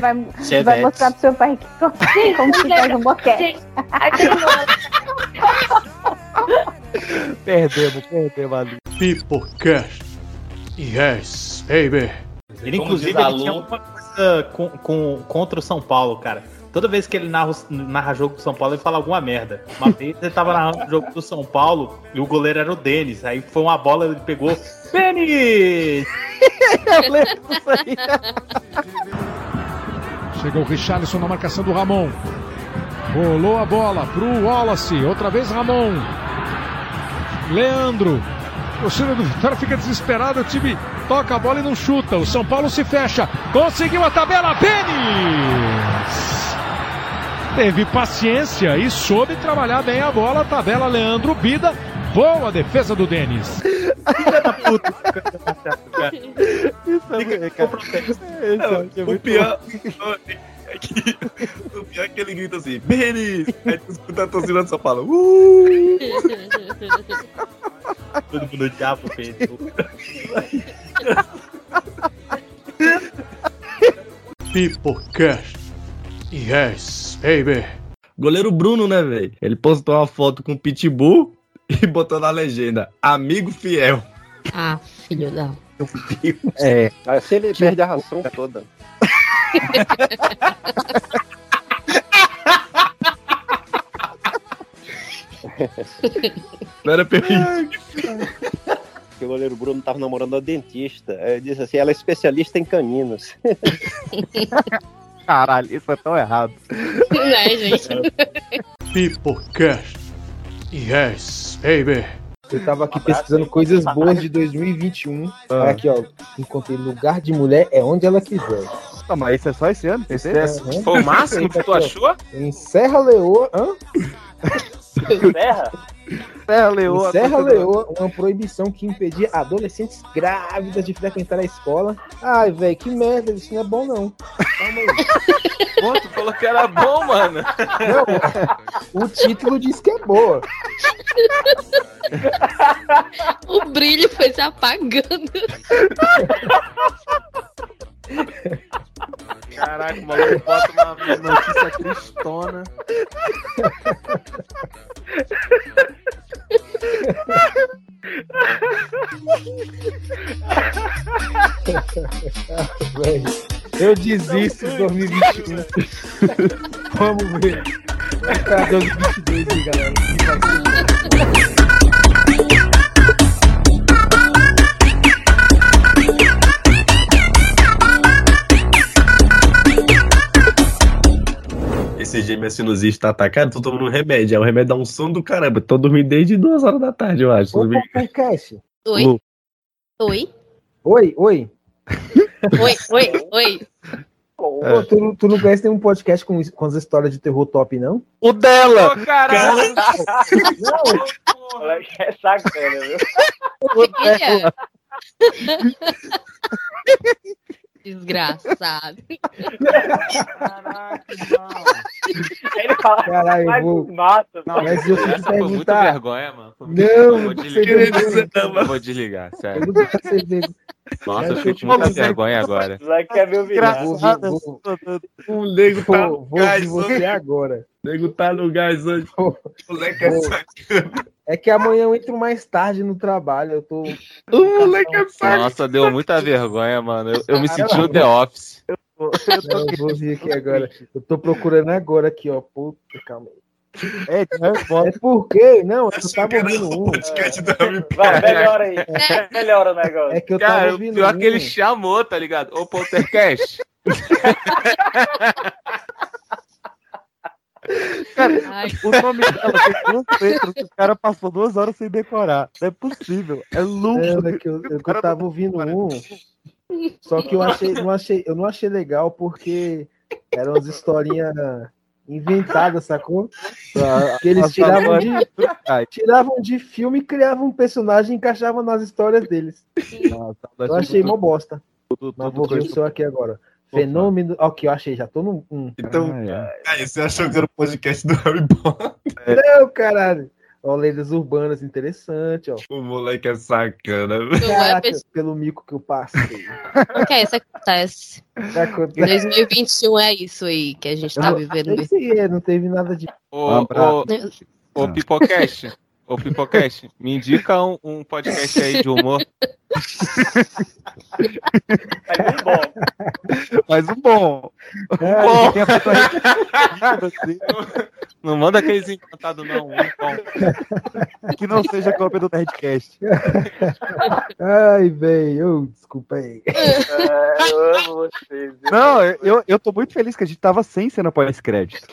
Vai, vai mostrar pro seu pai que, [laughs] como, como que faz um boquete. [laughs] Perdemos, perdemos ali. Pipocast. Yes, baby. Ele, inclusive, ele tinha uma coisa com, com- contra o São Paulo, cara. Toda vez que ele narra, narra jogo do São Paulo, ele fala alguma merda. Uma vez ele tava narrando o jogo do São Paulo e o goleiro era o Denis. Aí foi uma bola, ele pegou. Denis! [laughs] Eu lembro disso aí. Chega o Richarlison na marcação do Ramon. Rolou a bola pro Wallace. Outra vez Ramon. Leandro. O torcida do Vitória fica desesperado. O time toca a bola e não chuta. O São Paulo se fecha. Conseguiu a tabela. Denis! Teve paciência e soube trabalhar bem a bola. Tabela Leandro Bida. Boa defesa do Denis. Isso é, cara. Isso é O pior. é que- [laughs] O pior é que ele grita assim, Benis! Aí tu escuta a torcida do São Paulo. Uh! [laughs] Todo mundo odiava o Pedro. Pipocast. Yes, baby. Goleiro Bruno, né, velho? Ele postou uma foto com o Pitbull [laughs] e botou na legenda, amigo fiel. Ah, filho da. É. Se ele perde a ração toda. Não era permitido. Que o goleiro Bruno tava namorando a dentista. Ele disse assim: ela é especialista em caninos. Caralho, isso é tão errado. Né, gente? Pipocast. Yes, baby. Eu tava aqui pesquisando coisas boas de 2021. Ah. Aqui, ó. Encontrei lugar de mulher é onde ela quiser. Não, mas isso é só esse ano, tem certeza? Aham. Foi o máximo que tu achou? Em Serra Leoa. Hã? Terra? Serra Leoa. Em Serra Leoa, uma proibição que impedia adolescentes grávidas de frequentar a escola. Ai, velho, que merda, isso não é bom não. Calma aí. [laughs] Pô, tu falou que era bom, mano. Não, o título diz que é boa. [laughs] O brilho foi se apagando. [laughs] Caraca, o maluco bota uma notícia cristona. [laughs] Eu desisto em 2021. [laughs] Vamos ver. Vai pra 2022 aí, galera. Esse dia minha sinusite tá atacada, tô tomando um remédio. Aí o remédio dá um sono do caramba. Tô dormindo desde duas horas da tarde, eu acho. não. Podcast. Oi? Oi? Oi, oi. Oi, oi, oi. Ô, tu, não- tu não conhece nenhum podcast com, com as histórias de terror top, não? O dela! Ô, caralho! Moleque é sacana, viu? Desgraçado. Ele fala, Caralho, eu vai vou- pro mato. Mas eu Essa foi muita vergonha, mano. Foi Não, eu vou não desligar. não. Eu vou desligar, Eu sério. não quero ser dele. Nossa, eu fiquei com muita eu- vergonha agora. Virar. Vou, O nego tá vou, no vou gás hoje. agora. O nego tá no gás hoje. O moleque é Vou. sacana. É que amanhã eu entro mais tarde no trabalho. Eu tô. [laughs] O moleque é sacana. Nossa, deu muita vergonha, mano. Eu, eu me senti no The Office. Não, eu vou vir aqui agora. Eu tô procurando agora aqui, ó. Puta, calma aí. É, É [laughs] porque, não, eu tava ouvindo um. Podcast Harry Vai, melhora aí. [laughs] Melhora o negócio. É que eu tava Cara, o ouvindo pior um. que ele chamou, tá ligado? Ô, Poltercast. Cara, o nome dela tem duas letras que o cara passou duas horas sem decorar. Não é possível. É louco. É, que eu, eu, eu tava ouvindo um. Só que eu achei, não achei, eu não achei legal porque eram umas historinhas inventadas, sacou? Que eles tiravam de, tiravam de filme, criavam um personagem e encaixavam nas histórias deles. Eu achei mó bosta. Mas vou ver o seu aqui agora. Fenômeno. Ó, que eu achei, já tô no. Um. Então, aí, você achou que era o podcast do Harry Potter? [laughs] Não, caralho. Ó, lendas urbanas, interessante, ó. O moleque é sacana. Caraca, pelo mico que eu passei. O que é isso que acontece? Acontece. 2021 é isso aí que a gente tá não- vivendo. nem sei, não teve nada de. Ô, ô, ô, Pipocast. Ô, Pipocast, me indica um, um podcast aí de humor. Mas um bom. É, bom. Tem a pessoa repetida, assim, Não manda aqueles encantados, não. Um bom. que não seja cópia do Nerdcast. Ai, velho, desculpa aí. É, eu amo vocês. Não, eu, eu tô muito feliz que a gente tava sem cena pós-crédito.